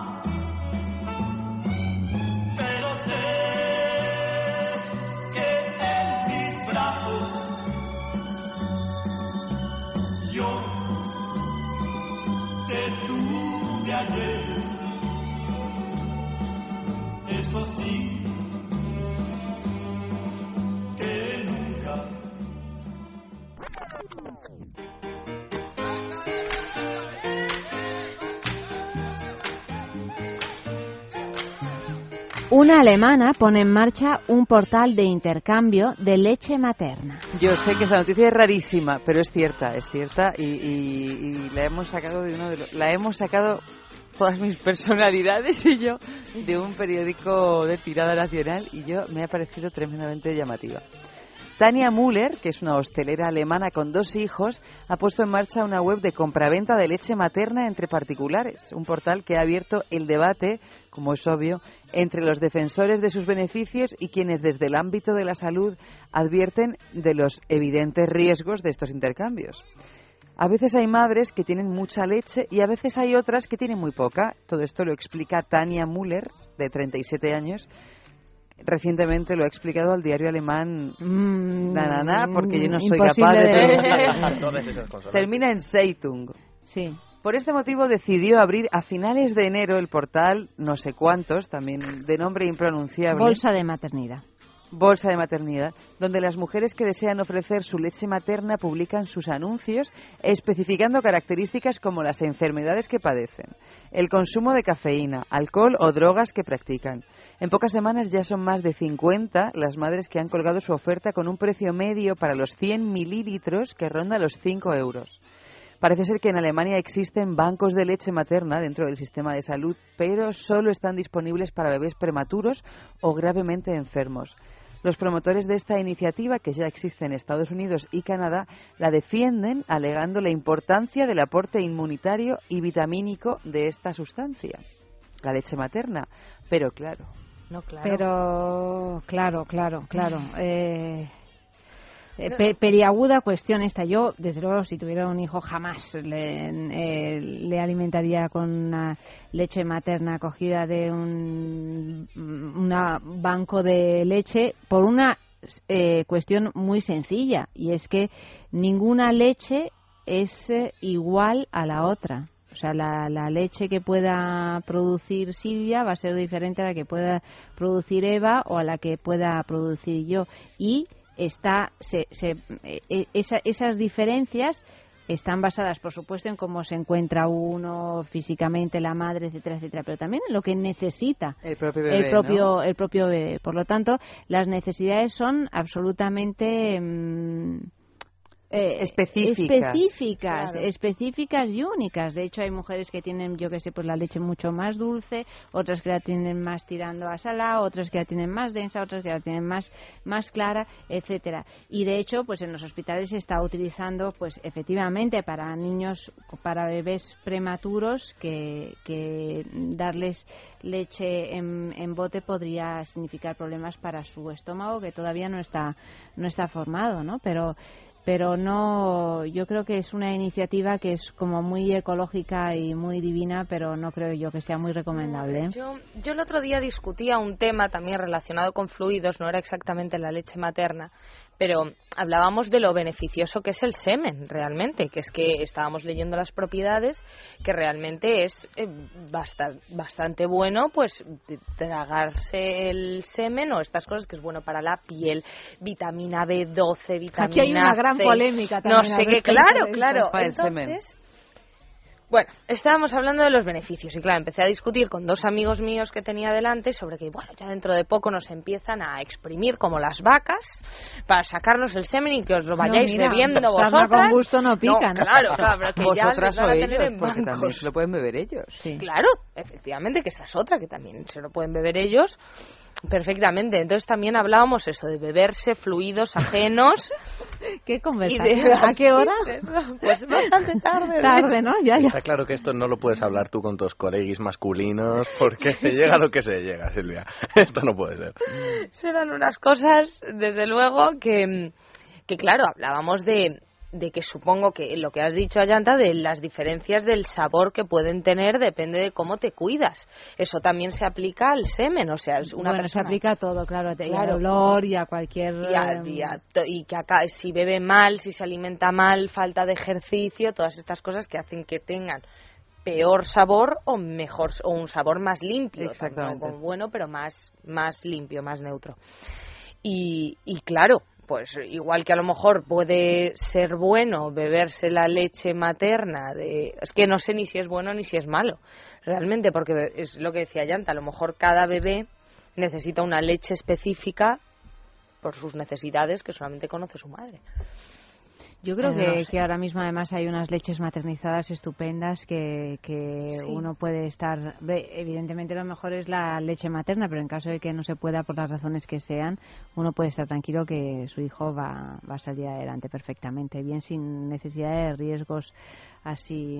Eso sí, que nunca. Una alemana pone en marcha un portal de intercambio de leche materna. Yo sé que esa noticia es rarísima, pero es cierta, es cierta y, y- y la hemos sacado de uno de los, la hemos sacado todas mis personalidades y yo de un periódico de tirada nacional y yo me ha parecido tremendamente llamativa. Tania Müller, que es una hostelera alemana con dos hijos, ha puesto en marcha una web de compraventa de leche materna entre particulares, un portal que ha abierto el debate, como es obvio, entre los defensores de sus beneficios y quienes desde el ámbito de la salud advierten de los evidentes riesgos de estos intercambios. A veces hay madres que tienen mucha leche y a veces hay otras que tienen muy poca. Todo esto lo explica Tania Müller, de 37 años. Recientemente lo ha explicado al diario alemán na, na, na, porque yo no soy capaz de... de- Todas esas cosas. Termina en Zeitung. Sí. Por este motivo decidió abrir a finales de enero el portal no sé cuántos, también de nombre impronunciable. Bolsa de maternidad. Bolsa de maternidad, donde las mujeres que desean ofrecer su leche materna publican sus anuncios especificando características como las enfermedades que padecen, el consumo de cafeína, alcohol o drogas que practican. En pocas semanas ya son más de 50 las madres que han colgado su oferta con un precio medio para los 100 mililitros que ronda los 5 euros. Parece ser que en Alemania existen bancos de leche materna dentro del sistema de salud, pero solo están disponibles para bebés prematuros o gravemente enfermos. Los promotores de esta iniciativa, que ya existe en Estados Unidos y Canadá, la defienden alegando la importancia del aporte inmunitario y vitamínico de esta sustancia, la leche materna. Pero claro, No, claro. Pero, claro, claro, claro. Eh, eh, pe- periaguda cuestión esta. Yo, desde luego, si tuviera un hijo, jamás le, eh, le alimentaría con una leche materna cogida de un banco de leche por una eh, cuestión muy sencilla y es que ninguna leche es eh, igual a la otra. O sea, la, la leche que pueda producir Silvia va a ser diferente a la que pueda producir Eva o a la que pueda producir yo. Y está se, se- eh, esa- esas diferencias están basadas, por supuesto, en cómo se encuentra uno físicamente, la madre, etcétera, etcétera, pero también en lo que necesita el propio bebé. el propio ¿no? el propio bebé. Por lo tanto, las necesidades son absolutamente mm, eh, Específicas. específicas, Claro. específicas y únicas. De hecho, hay mujeres que tienen, yo que sé, pues la leche mucho más dulce, otras que la tienen más tirando a salada, otras que la tienen más densa, otras que la tienen más más clara, etcétera. Y de hecho, pues en los hospitales se está utilizando, pues efectivamente, para niños, para bebés prematuros, que, que darles leche en, en bote podría significar problemas para su estómago, que todavía no está no está formado, ¿no? Pero pero no yo creo que es una iniciativa que es como muy ecológica y muy divina pero no creo yo que sea muy recomendable ¿eh? Yo, yo el otro día discutía un tema también relacionado con fluidos, no era exactamente la leche materna, pero hablábamos de lo beneficioso que es el semen realmente, que es que estábamos leyendo las propiedades, que realmente es eh, basta- bastante bueno, pues tragarse el semen o estas cosas que es bueno para la piel, vitamina B12, vitamina Aquí hay una gran C, polémica No también sé al qué, claro, claro. Para el semen. Entonces, bueno, estábamos hablando de los beneficios y claro, empecé a discutir con dos amigos míos que tenía delante sobre que, bueno, ya dentro de poco nos empiezan a exprimir como las vacas para sacarnos el semen y que os lo vayáis mira, bebiendo vosotras. con gusto no pica, ¿no? Claro, claro, pero que ya Vosotras les van o a tener ellos, en porque también se lo pueden beber ellos. Claro, efectivamente, que esa es otra, que también se lo pueden beber ellos. Perfectamente. Entonces también hablábamos eso de beberse fluidos ajenos. ¿Qué y conversación? de- ¿A qué hora? Pues bastante tarde. Tarde, ¿no? Ya, ya. Está claro que esto no lo puedes hablar tú con tus colegis masculinos porque se llega lo que se llega, Silvia. Esto no puede ser. Serán unas cosas, desde luego, que, que claro, hablábamos de, de que supongo que lo que has dicho, Ayanta, de las diferencias del sabor que pueden tener depende de cómo te cuidas. Eso también se aplica al semen, o sea, es una bueno, persona... se aplica a todo, claro, y Claro. al olor y a cualquier... y, a- y a y que acá si bebe mal, si se alimenta mal, falta de ejercicio, todas estas cosas que hacen que tengan peor sabor o mejor o un sabor más limpio, Exactamente. como bueno, pero más más limpio, más neutro. Y, y claro, pues igual que a lo mejor puede ser bueno beberse la leche materna de es que no sé ni si es bueno ni si es malo realmente porque es lo que decía Yanta a lo mejor cada bebé necesita una leche específica por sus necesidades que solamente conoce su madre Yo creo que, no sé. que ahora mismo además hay unas leches maternizadas estupendas que, que Sí. uno puede estar... Evidentemente lo mejor es la leche materna, pero en caso de que no se pueda por las razones que sean, uno puede estar tranquilo que su hijo va, va a salir adelante perfectamente, bien sin necesidad de riesgos así...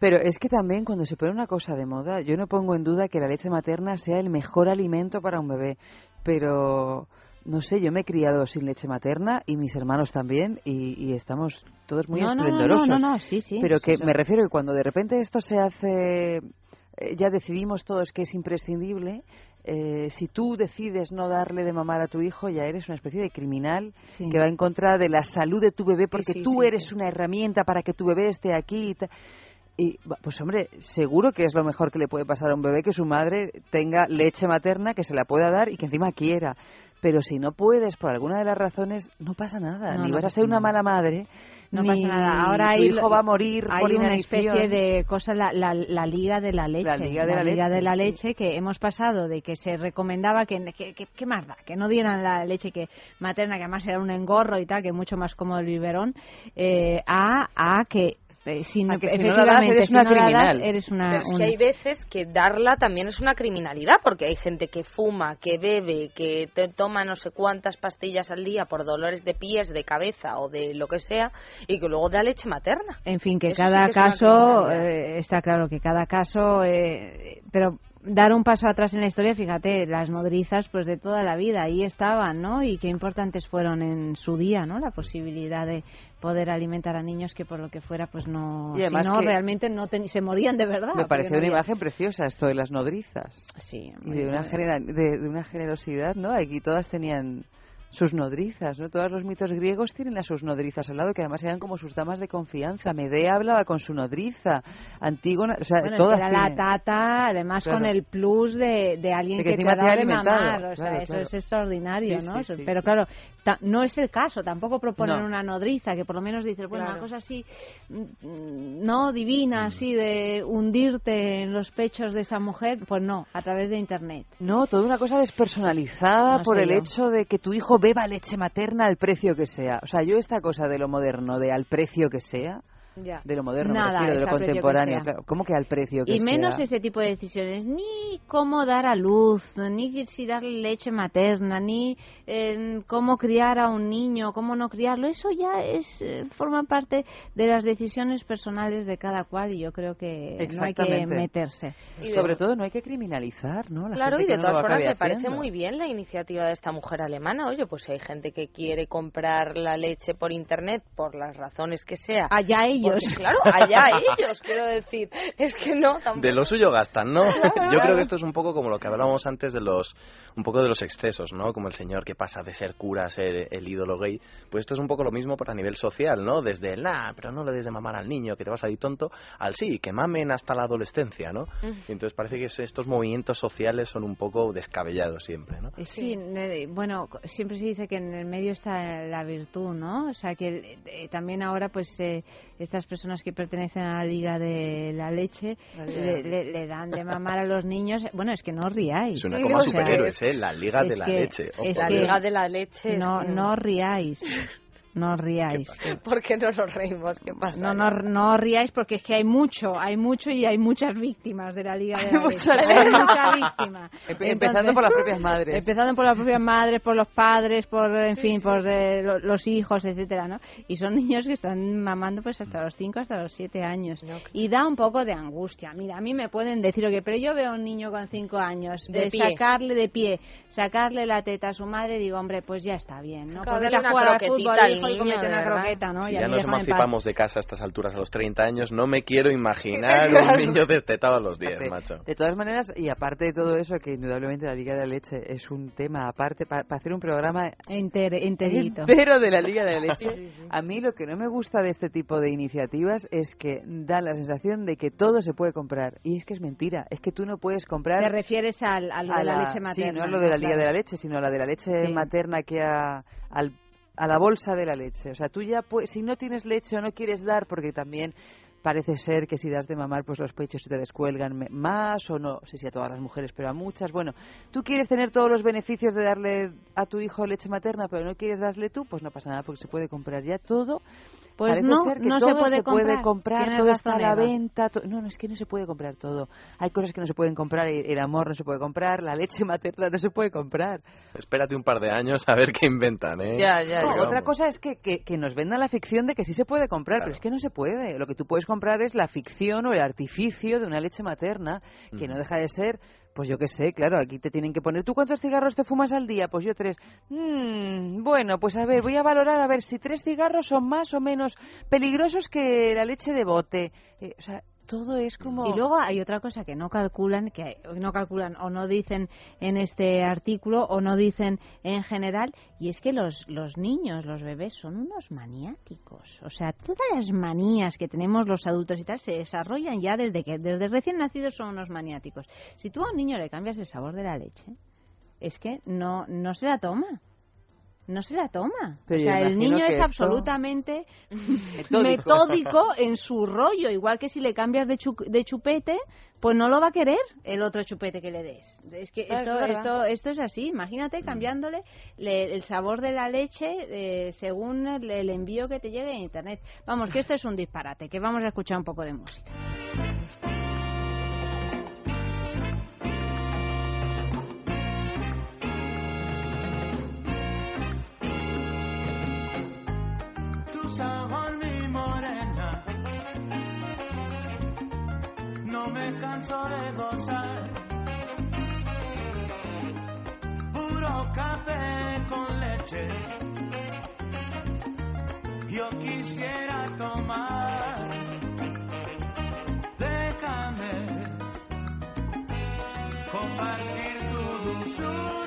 Pero es que también cuando se pone una cosa de moda, yo no pongo en duda que la leche materna sea el mejor alimento para un bebé, pero no sé, yo me he criado sin leche materna y mis hermanos también y, y estamos todos muy No, no, no, no, no, sí, sí, Pero que me refiero que cuando de repente esto se hace, eh, ya decidimos todos que es imprescindible. eh, si tú decides no darle de mamar a tu hijo, ya eres una especie de criminal Sí. que va en contra de la salud de tu bebé porque sí, tú eres una herramienta para que tu bebé esté aquí. Y, y, pues hombre, seguro que es lo mejor que le puede pasar a un bebé que su madre tenga leche materna, que se la pueda dar y que encima quiera. Pero si no puedes, por alguna de las razones, no pasa nada. No, ni no vas a ser una mala madre, No ni pasa nada. Ahora hay, hijo va a morir hay por una especie de cosa, la, la, la Liga de la Leche. La Liga de la Liga Leche, de la sí. Leche, que hemos pasado de que se recomendaba que, que, que, ¿qué más da? Que no dieran la leche que materna, que además era un engorro y tal, que es mucho más cómodo el biberón, eh, a, a que... eh, si A que si no la das, eres si una no la das, criminal. eres una, Pero es un- que hay veces que darla también es una criminalidad, porque hay gente que fuma, que bebe, que te toma no sé cuántas pastillas al día por dolores de pies, de cabeza o de lo que sea, y que luego da leche materna. En fin, que Eso sí cada que es una caso, criminalidad. eh, está claro que cada caso, eh, pero dar un paso atrás en la historia, fíjate, las nodrizas pues de toda la vida ahí estaban, ¿no? Y qué importantes fueron en su día, ¿no? La posibilidad de poder alimentar a niños que por lo que fuera pues no, si no realmente no ten- se morían de verdad. Me pareció no una había- imagen preciosa esto de las nodrizas. Sí. Y de una, de una generosidad, ¿no? Aquí todas tenían sus nodrizas, ¿no? Todos los mitos griegos tienen a sus nodrizas al lado, que además eran como sus damas de confianza. Medea hablaba con su nodriza. Antígona, o sea, Bueno, todas era la tata, además Claro. con el plus de, de alguien De que que, te ha dado de mamar. O sea, claro, eso claro. es extraordinario, Sí, ¿no? sí, Eso- sí. Pero claro, no es el caso. Tampoco proponen No. una nodriza que por lo menos dices, bueno, una cosa así, mm, no divina, así de hundirte en los pechos de esa mujer. Pues no, a través de Internet. No, toda una cosa despersonalizada No por el yo. hecho de que tu hijo beba leche materna al precio que sea. O sea, yo esta cosa de lo moderno, de al precio que sea, Ya. de lo moderno Nada, refiero, de lo contemporáneo, claro, ¿cómo que al precio que Y menos sea? este tipo de decisiones, ni cómo dar a luz, ni si darle leche materna, ni eh, cómo criar a un niño, cómo no criarlo. Eso ya es eh, forma parte de las decisiones personales de cada cual y yo creo que no hay que meterse. Y de- Sobre todo no hay que criminalizar, ¿no? La Claro, gente y de no todas formas me parece muy bien la iniciativa de esta mujer alemana. Oye, pues si hay gente que quiere comprar la leche por internet por las razones que sea. Allá ellos. Porque, claro, allá ellos, quiero decir. Es que no, tampoco. De lo suyo gastan, ¿no? Yo Claro. creo que esto es un poco como lo que hablábamos antes de los, un poco de los excesos, ¿no? Como el señor que pasa de ser cura a ser el ídolo gay. Pues esto es un poco lo mismo pero a nivel social, ¿no? Desde el, nah, pero no le des de mamar al niño, que te vas a ir tonto, al sí, que mamen hasta la adolescencia, ¿no? Y entonces parece que es- estos movimientos sociales son un poco descabellados siempre, ¿no? Sí, bueno, siempre se dice que en el medio está la virtud, ¿no? O sea, que eh, también ahora, pues, eh, estas personas que pertenecen a la Liga de la Leche La le, le- le dan de mamar a los niños. Bueno, es que no os riáis. Suena como o sea, superhéroes, ¿eh? La Liga es de la que- Leche. es Ojo. La Liga de la Leche. No, no riáis. No os ríais. ¿Por qué no nos reímos? ¿Qué pasa? No, no, no os ríais porque es que hay mucho, hay mucho y hay muchas víctimas de la Liga de la mucha. Hay mucha víctima. Empe- empezando por las propias madres. Empezando por las propias madres, por los padres, por, en fin, por eh, lo- los hijos, etcétera, ¿no? Y son niños que están mamando pues hasta los 5, hasta los 7 años. Y da un poco de angustia. Mira, a mí me pueden decir, oye, pero yo veo a un niño con 5 años, De pie. sacarle de pie, sacarle la teta a su madre, digo, hombre, pues ya está bien, ¿no? Claro, una jugar al fútbol, y niño, cómete de una croqueta, ¿no? Si Y a ya nos emancipamos de casa a estas alturas, a los 30 años, no me quiero imaginar un niño destetado a los 10, Fíjate, macho. De todas maneras, y aparte de todo eso, que indudablemente la Liga de la Leche es un tema aparte, para hacer un programa Enter- enterito. entero de la Liga de la Leche, a mí lo que no me gusta de este tipo de iniciativas es que dan la sensación de que todo se puede comprar. Y es que es mentira, es que tú no puedes comprar... Te refieres al, a lo a de la, la- leche materna. Sí, no lo de la Liga Claro. de la Leche, sino la de la leche Sí. materna que a, al- a la bolsa de la leche. O sea, tú ya, pu- si no tienes leche o no quieres dar, porque también parece ser que si das de mamar, pues los pechos se te descuelgan más, o no sé si a todas las mujeres, pero a muchas. Bueno, tú quieres tener todos los beneficios de darle a tu hijo leche materna, pero no quieres darle tú, pues no pasa nada, porque se puede comprar ya todo. Pues Parece no, ser que no se puede comprar. todo está a la Eva. venta. to- No, no, es que no se puede comprar todo. Hay cosas que no se pueden comprar, el amor no se puede comprar, la leche materna no se puede comprar. Espérate un par de años a ver qué inventan, ¿eh? Ya, ya, Porque Otra cosa es que, que, que nos vendan la ficción de que sí se puede comprar, pero es que no se puede. Lo que tú puedes comprar es la ficción o el artificio de una leche materna, que no deja de ser, pues yo qué sé, claro, aquí te tienen que poner, ¿tú cuántos cigarros te fumas al día? Pues yo tres. Mm, bueno, pues a ver, voy a valorar a ver si tres cigarros son más o menos peligrosos que la leche de bote. Eh, o sea, todo es como... Y luego hay otra cosa que no calculan, que no calculan o no dicen en este artículo o no dicen en general, y es que los, los niños, los bebés, son unos maniáticos. O sea, todas las manías que tenemos los adultos y tal se desarrollan ya desde que desde recién nacidos son unos maniáticos. Si tú a un niño le cambias el sabor de la leche, es que no, no se la toma. No se la toma. Pero o sea, el niño es esto- absolutamente Metódico. metódico en su rollo, igual que si le cambias de, chu- de chupete, pues no lo va a querer el otro chupete que le des. Es que Claro, esto, es esto, esto es así, imagínate cambiándole le- el sabor de la leche eh, según el, el envío que te llegue en internet. Vamos, que esto es un disparate, que vamos a escuchar un poco de música. Tu sabor, mi morena. No me canso de gozar. Puro café con leche. Yo quisiera tomar. Déjame compartir tu dulzura.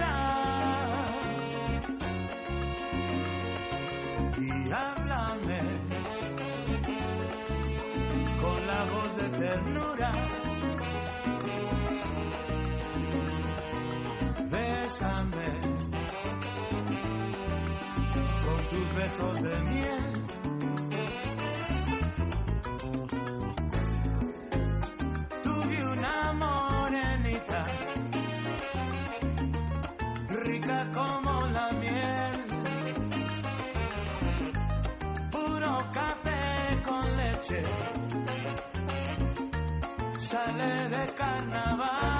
Ternura. Bésame con tus besos de miel. Tuve una morenita rica como la miel. puro café con leche. De carnaval.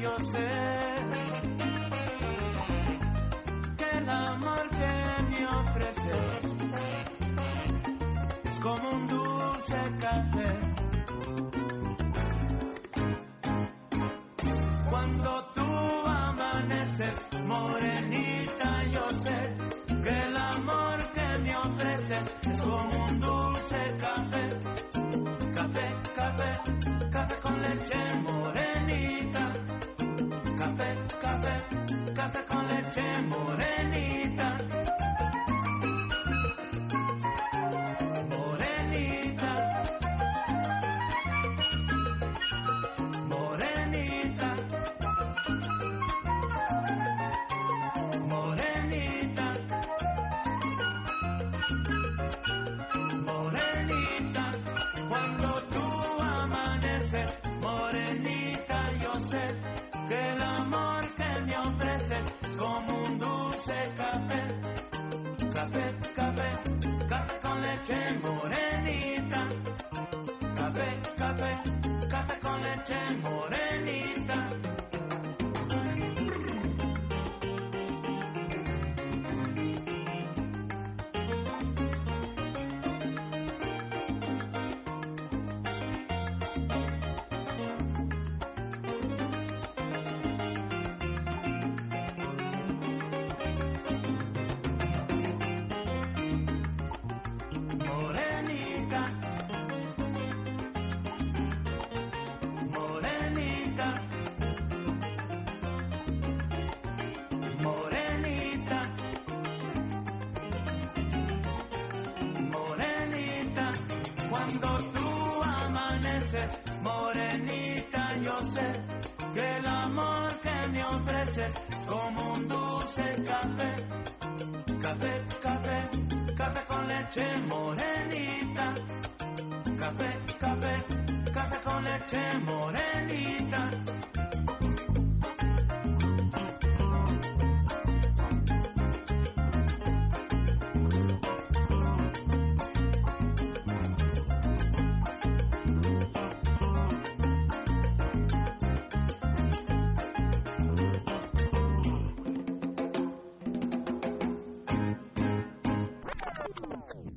Yo sé que el amor que me ofreces es como un dulce café. Cuando tú amaneces, morenita, yo sé que el amor que me ofreces es como leche morenita. Morenita, yo sé que el amor que me ofreces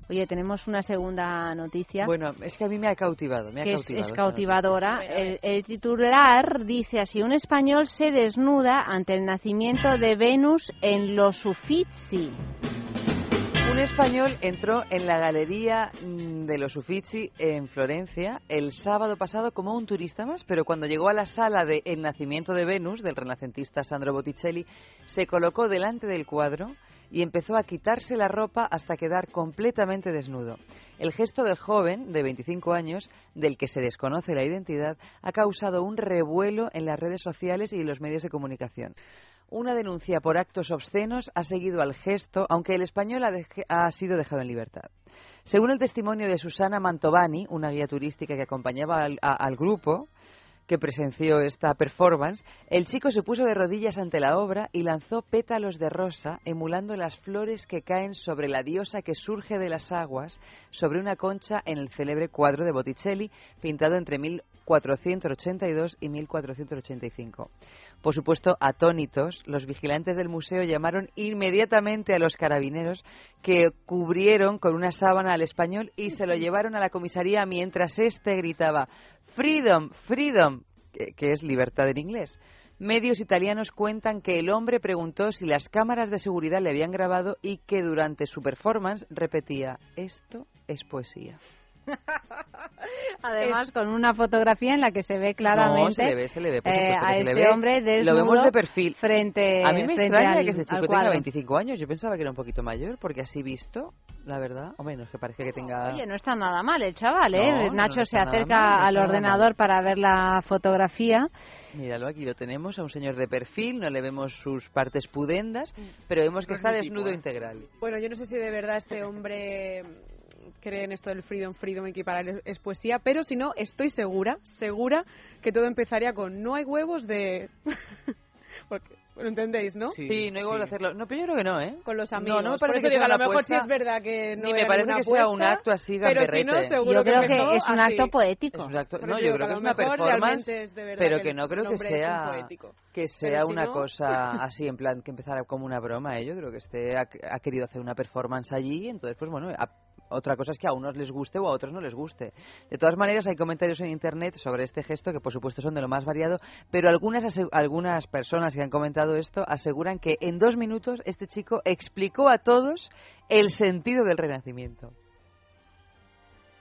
Oye, tenemos una segunda noticia. Bueno, es que a mí me ha cautivado. Me ha que cautivado es cautivadora. El, el titular dice así, un español se desnuda ante el nacimiento de Venus en los Uffizi. Un español entró en la galería de los Uffizi en Florencia el sábado pasado como un turista más, pero cuando llegó a la sala de El nacimiento de Venus del renacentista Sandro Botticelli, se colocó delante del cuadro y empezó a quitarse la ropa hasta quedar completamente desnudo. El gesto del joven, de 25 años, del que se desconoce la identidad, ha causado un revuelo en las redes sociales y en los medios de comunicación. Una denuncia por actos obscenos ha seguido al gesto, aunque el español ha, ha sido dejado en libertad. Según el testimonio de Susana Mantovani, una guía turística que acompañaba al, a- al grupo que presenció esta performance, el chico se puso de rodillas ante la obra y lanzó pétalos de rosa, emulando las flores que caen sobre la diosa que surge de las aguas, sobre una concha en el célebre cuadro de Botticelli, pintado entre 1482 y 1485. Por supuesto, atónitos, los vigilantes del museo llamaron inmediatamente a los carabineros que cubrieron con una sábana al español y se lo llevaron a la comisaría mientras éste gritaba Freedom, freedom, que, es libertad en inglés. Medios italianos cuentan que el hombre preguntó si las cámaras de seguridad le habían grabado y que durante su performance repetía, esto es poesía. Además, con una fotografía en la que se ve claramente No, se le ve, se le ve, por eh, supuesto que a se le este ve. hombre desnudo Lo vemos de perfil. frente A mí me extraña al- que este al chico tenga cuadro. 25 años. Yo pensaba que era un poquito mayor, porque así visto, la verdad. O menos, que parece que tenga... Oye, no está nada mal el chaval, ¿eh? No, Nacho no se acerca mal, no al ordenador para ver la fotografía. Míralo, aquí lo tenemos, a un señor de perfil, no le vemos sus partes pudendas, Mm. pero vemos que No es está desnudo ¿eh? integral. Bueno, yo no sé si de verdad este hombre cree en esto del freedom, freedom y que para él es poesía, pero si no, estoy segura, segura que todo empezaría con no hay huevos de... Porque, ¿Lo entendéis, no? Sí, no hay huevos de hacerlo. No, pero yo creo que no, ¿eh? Con los amigos. no me Por parece eso que digo, a lo mejor sí apuesta, es verdad que no ni me parece que sea un apuesta, acto así Pero si no, gamberrete. seguro Yo creo que es un así. acto poético. Es un acto- Por no, yo creo que es una performance, es de verdad pero que no creo que sea poético. que sea si una no- cosa así en plan que empezara como una broma. ¿eh? Yo creo que este ha, ha querido hacer una performance allí, entonces pues bueno, a- otra cosa es que a unos les guste o a otros no les guste. De todas maneras, hay comentarios en internet sobre este gesto que, por supuesto, son de lo más variado, pero algunas, algunas personas que han comentado esto aseguran que en dos minutos este chico explicó a todos el sentido del renacimiento.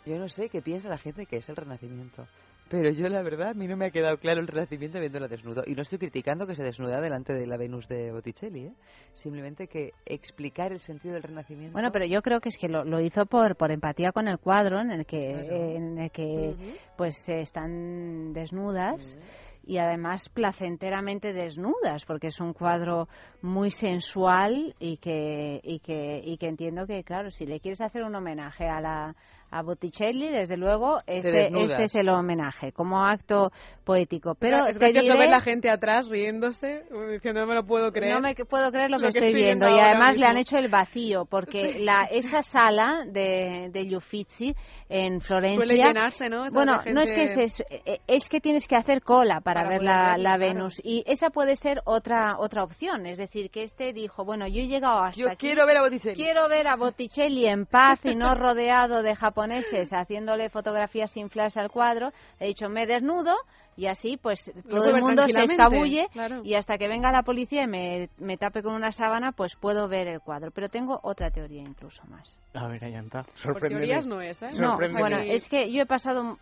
Yo no sé qué piensa la gente que es el renacimiento, Pero yo, la verdad, a mí no me ha quedado claro el Renacimiento viéndola desnudo. Y no estoy criticando que se desnuda delante de la Venus de Botticelli, ¿eh? Simplemente que explicar el sentido del Renacimiento... Bueno, pero yo creo que es que lo, lo hizo por, por empatía con el cuadro en el que, Claro. en el que pues eh, están desnudas y además placenteramente desnudas porque es un cuadro muy sensual y que y que y que entiendo que claro si le quieres hacer un homenaje a la a Botticelli desde luego este este es el homenaje como acto poético pero es gracioso diré- ver la gente atrás riéndose, diciendo no me lo puedo creer. no me puedo creer lo que Lo estoy viendo. Y además le han mismo. hecho el vacío, porque Sí. la, esa sala de, de Uffizi en Florencia. Suele llenarse, ¿no? Toda Bueno, la no es que gente- es, es, es que tienes que hacer cola para, Para ver la, la claro. Venus. Y esa puede ser otra otra opción. Es decir, que este dijo, bueno, yo he llegado hasta Yo aquí. quiero ver a Botticelli. Quiero ver a Botticelli en paz y no rodeado de japoneses haciéndole fotografías sin flash al cuadro. He dicho, me desnudo y así pues todo el mundo se escabulle claro. y hasta que venga la policía y me, me tape con una sábana pues puedo ver el cuadro. Pero tengo otra teoría incluso más. A ver, Ayanta, Por sorpréndeme. teorías no es, ¿eh? No, bueno, es que yo he pasado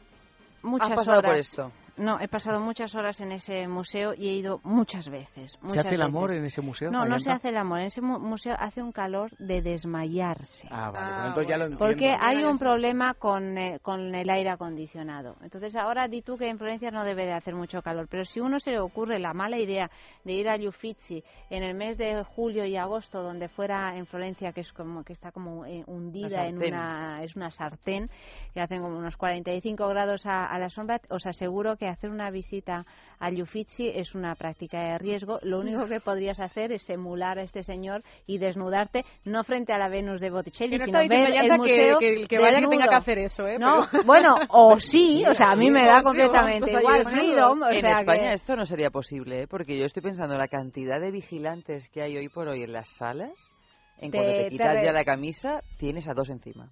muchas Has pasado horas. por esto. No, he pasado muchas horas en ese museo y he ido muchas veces. ¿Se muchas hace el amor veces. en ese museo? No, no se hace el amor. En ese mu- museo hace un calor de desmayarse. Ah, vale, Ah, bueno, entonces ya lo entiendo. Porque hay un problema con, eh, con el aire acondicionado. Entonces ahora di tú que en Florencia no debe de hacer mucho calor, pero si uno se le ocurre la mala idea de ir a Uffizi en el mes de julio y agosto, donde fuera en Florencia, que es como que está como eh, hundida en una es una sartén que hacen como unos 45 grados a, a la sombra, os aseguro que hacer una visita a Uffizi es una práctica de riesgo. Lo único que podrías hacer es emular a este señor y desnudarte no frente a la Venus de Botticelli, no sino ver el que- museo que el que vaya que tenga que hacer eso, ¿eh? No, Pero- bueno, o sí, o sea, a mí me da completamente igual, freedom, o en sea España que- esto no sería posible, ¿eh? porque yo estoy pensando la cantidad de vigilantes que hay hoy por hoy en las salas. En Te- cuanto te quitas ya la camisa, tienes a dos encima.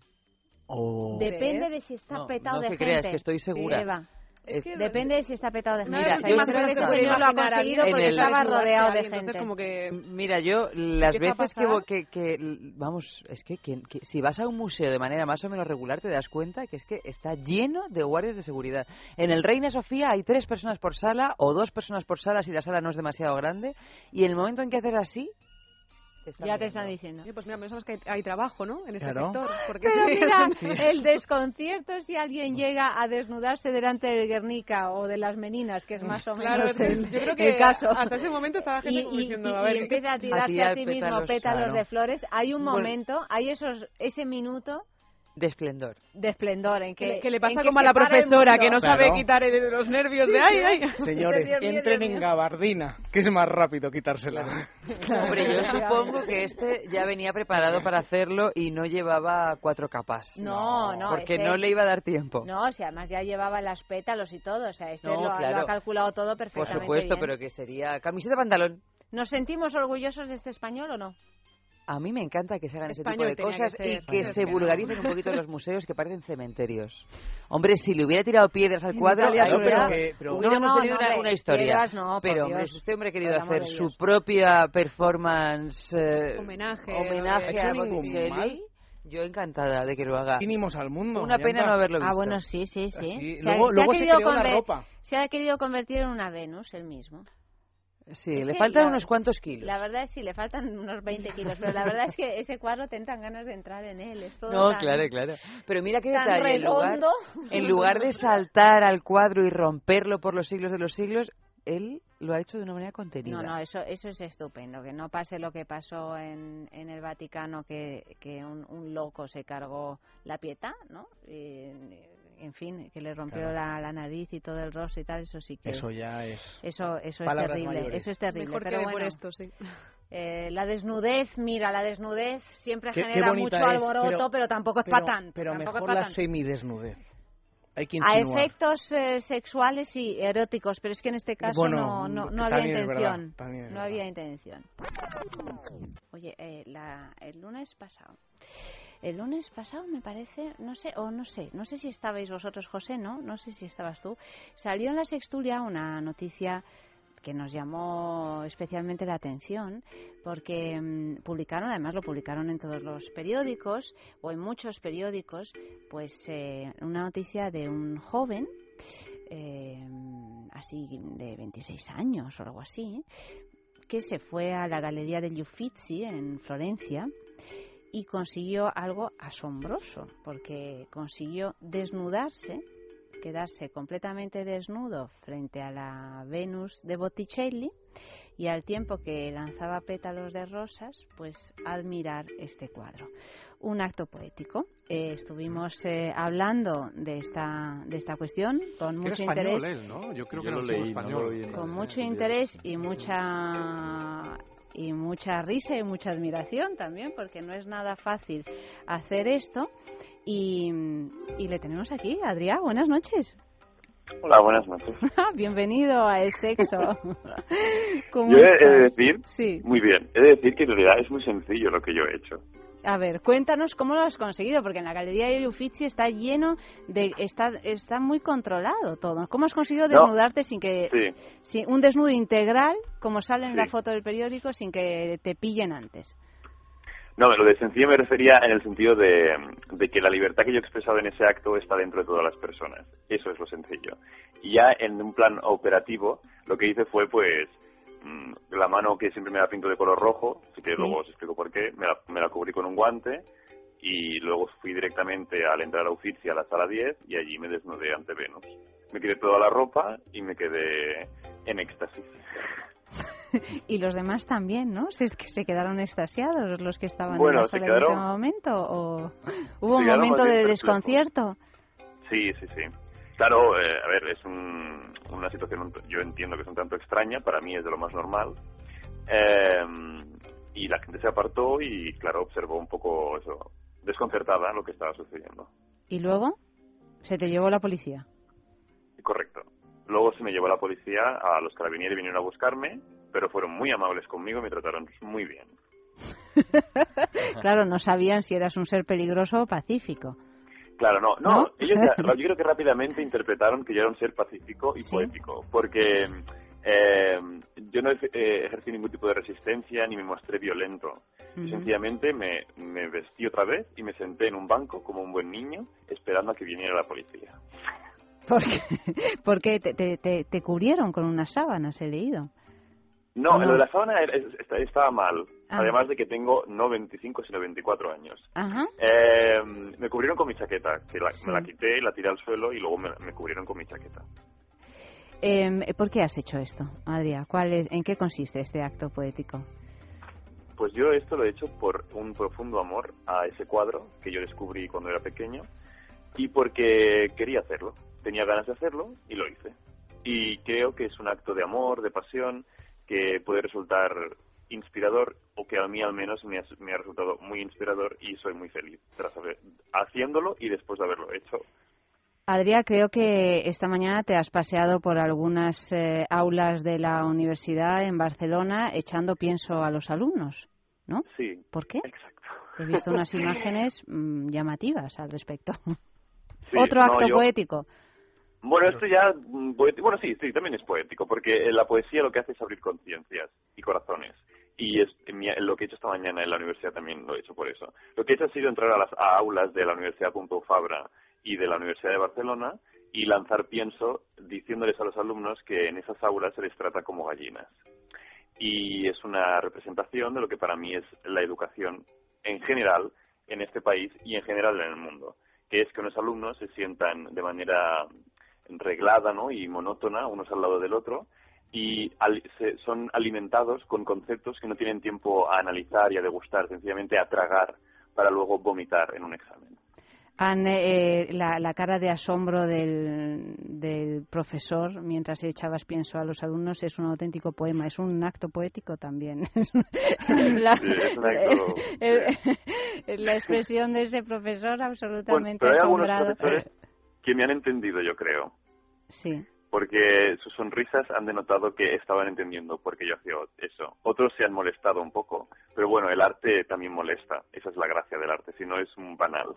Depende de si está No, petado no de te gente. creas, que estoy segura. Es que- Depende de si está petado de gente. Mira, yo creo que que se puede señor lo ha conseguido porque el- estaba rodeado de gente. como que... Mira, yo las veces que, vamos, es que, que- que si vas a un museo de manera más o menos regular te das cuenta que es que está lleno de guardias de seguridad. En el Reina Sofía hay tres personas por sala o dos personas por sala si la sala no es demasiado grande y en el momento en que haces así te están Ya te están diciendo. Oye, pues mira, menos que hay, hay trabajo, ¿no? En este Claro. sector. Porque Pero mira, sí. el desconcierto si alguien llega a desnudarse delante del Guernica o de las Meninas, que es más o menos el, yo creo que el caso. hasta ese momento estaba la gente y, como diciendo, y- a ver, y empieza a tirarse a, tirar sí mismo pétalos, pétalos claro. de flores, hay un Bueno. momento, hay esos ese minuto de esplendor. de esplendor en que, que, le- que le en pasa que como a la profesora que no sabe quitar el- los nervios Sí, de ay, sí. ay. Señores, Dios entren Dios en gabardina, que es más rápido quitársela. Hombre, yo supongo que este ya venía preparado para hacerlo y no llevaba cuatro capas. No, no, Porque ese- no le iba a dar tiempo. No, o sea, además ya llevaba las pétalos y todo, o sea, este No, lo, ha calculado todo Por perfectamente supuesto, bien. pero que sería camiseta pantalón. ¿Nos sentimos orgullosos de este español o no? A mí me encanta que se hagan ese tipo de que cosas ser. y que se vulgaricen un poquito los museos que parecen cementerios. Hombre, si le hubiera tirado piedras al cuadro, todo. que- pero- hubiéramos No, no, tenido no, una, historia. piedras no, pero, hombre, si este hombre ha querido hacer su propia performance, eh, Homenaje, homenaje a Botticelli, yo encantada de que lo haga. Vinimos al mundo. Una pena no haberlo visto. Ah, bueno, sí, sí, sí. Sí, Se ha- luego- se, luego ha se querido creó la conver- ropa. se ha querido convertir en una Venus él mismo. Sí, Es le faltan la- unos cuantos kilos. La verdad es que sí, le faltan unos 20 kilos, pero la verdad es que ese cuadro te entran ganas de entrar en él. Es todo No, tan- claro, claro. Pero mira qué detalle. En lugar, en lugar de saltar al cuadro y romperlo por los siglos de los siglos, él lo ha hecho de una manera contenida. No, no, eso, eso es estupendo, que no pase lo que pasó en, en el Vaticano, que, que un, un loco se cargó la pieta, ¿no? Y, en fin, que le rompió Claro. la, la nariz y todo el rostro y tal, eso sí que... Eso ya es. Eso, eso es terrible, mayores. eso es terrible. Mejor pero que bueno, por esto, sí. eh, la desnudez, mira, la desnudez siempre Qué- genera mucho es, alboroto, pero, pero- tampoco es Pero, para tanto. pero tampoco mejor la semidesnudez. Hay que A efectos eh, sexuales y eróticos, pero es que en este caso Bueno, no, no, no había verdad, intención. no había intención. Oye, eh, la- el lunes pasado. El lunes pasado me parece, no sé, o no sé, no sé si estabais vosotros, José, ¿no? No sé si estabas tú. Salió en la Sextulia una noticia que nos llamó especialmente la atención porque mm, publicaron, además lo publicaron en todos los periódicos o en muchos periódicos, pues eh, una noticia de un joven eh, así de 26 años o algo así, que se fue a la Galería degli Uffizi en Florencia y consiguió algo asombroso, porque consiguió desnudarse, quedarse completamente desnudo frente a la Venus de Botticelli y al tiempo que lanzaba pétalos de rosas, pues admirar este cuadro. Un acto poético. Eh, estuvimos eh, hablando de esta de esta cuestión con era mucho español interés. él, ¿no? Yo creo Yo que lo leí, no español. lo en con mucho interés y mucha y mucha risa y mucha admiración también porque no es nada fácil hacer esto. Y, y le tenemos aquí Adrián buenas noches. Hola, buenas noches. bienvenido a El Sexo. ¿Cómo Yo he, de decir, sí. muy bien, he de decir que en realidad es muy sencillo lo que yo he hecho. A ver cuéntanos cómo lo has conseguido porque en la galería de Uffizi está lleno de está está muy controlado todo cómo has conseguido No. desnudarte sin que Sí. sin un desnudo integral como sale en la foto del periódico sin que te pillen antes No, lo de sencillo me refería en el sentido de, de que la libertad que yo he expresado en ese acto está dentro de todas las personas. Eso es lo sencillo. Y ya en un plan operativo, lo que hice fue, pues, la mano que siempre me la pinto de color rojo, así que Sí. luego os explico por qué, me la, me la cubrí con un guante y luego fui directamente al entrar a Uffizi a la sala 10 y allí me desnudé ante Venus. Me quité toda la ropa y me quedé en éxtasis. y los demás también, ¿no? Si es que se quedaron extasiados los que estaban Bueno, en la sala en ese momento o hubo un momento de desconcierto. Sí, sí, sí. Claro, eh, a ver, es un- una situación, yo entiendo que es un tanto extraña, para mí es de lo más normal. Eh, y la gente se apartó y, claro, observó un poco eso, desconcertada lo que estaba sucediendo. Y luego se te llevó la policía. Correcto. Luego se me llevó la policía, a los carabineros vinieron a buscarme, pero fueron muy amables conmigo y me trataron muy bien. claro, no sabían si eras un ser peligroso o pacífico. Claro, no, no, ¿No? ellos ya- yo creo que rápidamente interpretaron que yo era un ser pacífico y poético, porque eh, yo no eh, ejercí ningún tipo de resistencia ni me mostré violento. Sencillamente me, me vestí otra vez y me senté en un banco como un buen niño esperando a que viniera la policía. Porque, porque te, te, te, te cubrieron con unas sábanas, he leído. No, No. lo de la sábana estaba mal, Ah. además de que tengo no 25 sino 24 años. Ajá. Eh, me cubrieron con mi chaqueta, que la- Sí. me la quité, la tiré al suelo y luego me, me cubrieron con mi chaqueta. Eh, ¿Por qué has hecho esto, Adrián? ¿Cuál es, ¿En qué consiste este acto poético? Pues yo esto lo he hecho por un profundo amor a ese cuadro que yo descubrí cuando era pequeño y porque quería hacerlo. Tenía ganas de hacerlo y lo hice. Y creo que es un acto de amor, de pasión, que puede resultar inspirador o que a mí al menos me ha, me ha resultado muy inspirador y soy muy feliz tras haber, haciéndolo y después de haberlo hecho. Adrián, creo que esta mañana te has paseado por algunas eh, aulas de la universidad en Barcelona echando pienso a los alumnos, ¿no? Sí. ¿Por qué? Exacto. He visto unas imágenes mm, llamativas al respecto. Sí, Otro no, acto yo- poético. Bueno, esto ya, mm, bueno, sí, sí, también es poético, porque eh, la poesía lo que hace es abrir conciencias y corazones. Y es, mi- lo que he hecho esta mañana en la universidad también lo he hecho por eso. Lo que he hecho ha sido entrar a las a aulas de la Universidad Pompeu Fabra y de la Universidad de Barcelona y lanzar pienso diciéndoles a los alumnos que en esas aulas se les trata como gallinas. Y es una representación de lo que para mí es la educación en general en este país y en general en el mundo, que es que unos alumnos se sientan de manera reglada ¿no? y monótona unos al lado del otro y al- se- son alimentados con conceptos que no tienen tiempo a analizar y a degustar, sencillamente a tragar para luego vomitar en un examen. Han, eh, la, la cara de asombro del, del profesor mientras echabas pienso a los alumnos es un auténtico poema, es un acto poético también. La, Sí, es un acto, eh, la expresión de ese profesor Bueno, absolutamente pero hay algunos asombrado. profesores que me han entendido, yo creo, Sí. porque sus sonrisas han denotado que estaban entendiendo por qué yo hacía eso. Otros se han molestado un poco, pero bueno, el arte también molesta. Esa es la gracia del arte, si no es un banal.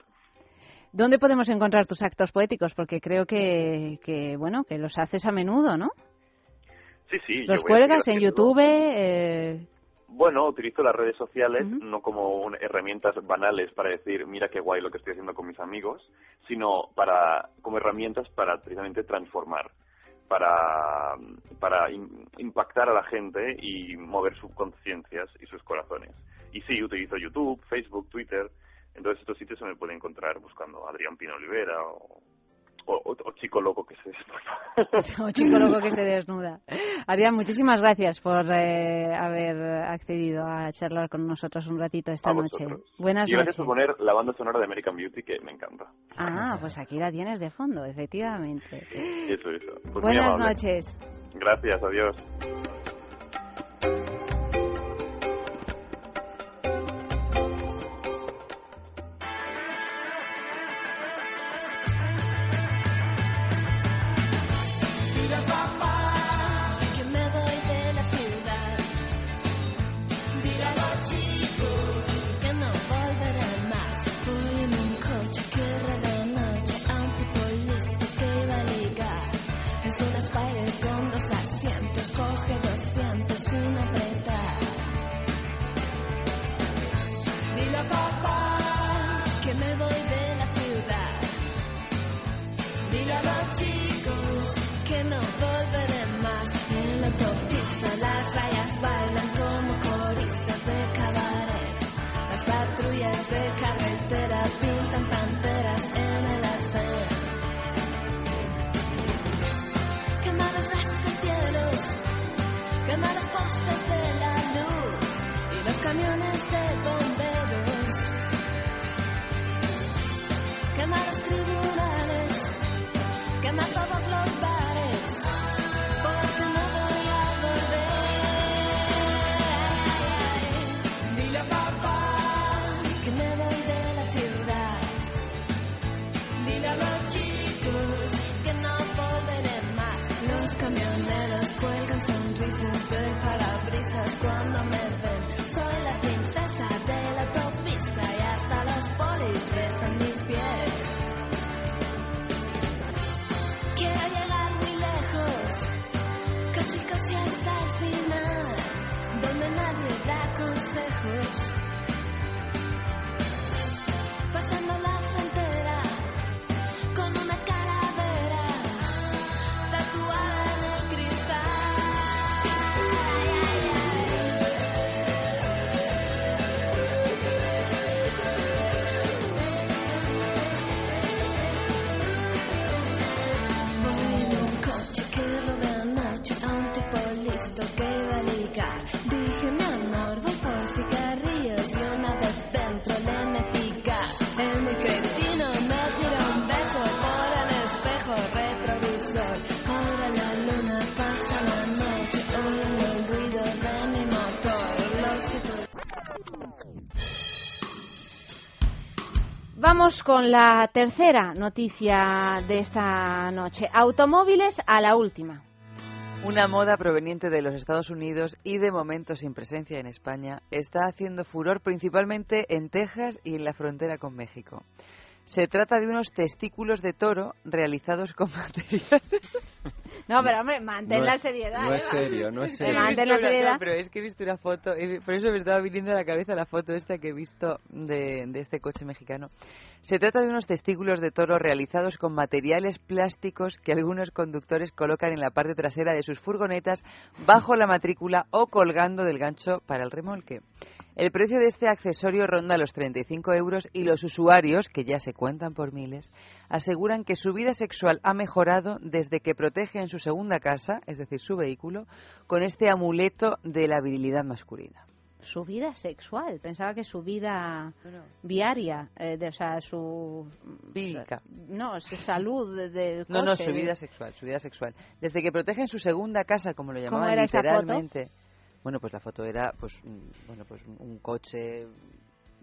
¿Dónde podemos encontrar tus actos poéticos? Porque creo que, que bueno, que los haces a menudo, ¿no? Sí, sí. yo Los a cuelgas en. YouTube. eh, Bueno, utilizo las redes sociales no como un- herramientas banales para decir, mira qué guay lo que estoy haciendo con mis amigos, sino para como herramientas para precisamente transformar. para, para im- impactar a la gente y mover sus conciencias y sus corazones. Y sí, utilizo YouTube, Facebook, Twitter. Entonces estos sitios se me pueden encontrar buscando Adrián Pino Olivera o, o, o- o Chico Loco que se desnuda. O chico loco que se desnuda. Adrián, muchísimas gracias por eh, haber accedido a charlar con nosotros un ratito esta noche. Buenas y gracias noches. por poner la banda sonora de American Beauty que me encanta. Ah, pues aquí la tienes de fondo, efectivamente. Eso, eso. Pues Buenas noches. Gracias, adiós. Pintan panteras en el arcén. Quema los rascacielos, quema los postes de la luz y los camiones de bomberos. Quema los tribunales, quema todos los bares, Los camioneros cuelgan sonrisas del parabrisas cuando me ven. Soy la princesa de la autopista y hasta los polis besan mis pies. Quiero llegar muy lejos, casi casi hasta el final, donde nadie da consejos. Pasando la listo que iba a ligar. Dije, mi amor, voy por cigarrillos y una vez dentro le metí gas. El muy cretino me tiró un beso por el espejo retrovisor. Ahora la luna pasa la noche oyendo el ruido de mi motor. Los tipos... Vamos con la tercera noticia de esta noche. Automóviles a la última. Una moda proveniente de los Estados Unidos y de momento sin presencia en España está haciendo furor principalmente en Texas y en la frontera con México. Se trata de unos testículos de toro realizados con materiales. No, pero hombre, mantén No la es- seriedad. no ¿eh? es serio, no es Eh, serio. Mantén la He visto una- seriedad. no, pero es que he visto una foto, y por eso me estaba viniendo a la cabeza la foto esta que he visto de, de este coche mexicano. Se trata de unos testículos de toro realizados con materiales plásticos que algunos conductores colocan en la parte trasera de sus furgonetas bajo la matrícula o colgando del gancho para el remolque. El precio de este accesorio ronda los 35 euros y los usuarios, que ya se cuentan por miles, aseguran que su vida sexual ha mejorado desde que protegen su segunda casa, es decir, su vehículo, con este amuleto de la virilidad masculina. Su vida sexual. Pensaba que su vida viaria, eh, de, o sea, su... Vírica. No, su salud de- No, no, su vida sexual, su vida sexual. Desde que protegen su segunda casa, como lo llamaban era esa foto? literalmente. Bueno, pues la foto era pues un- bueno, pues un- coche,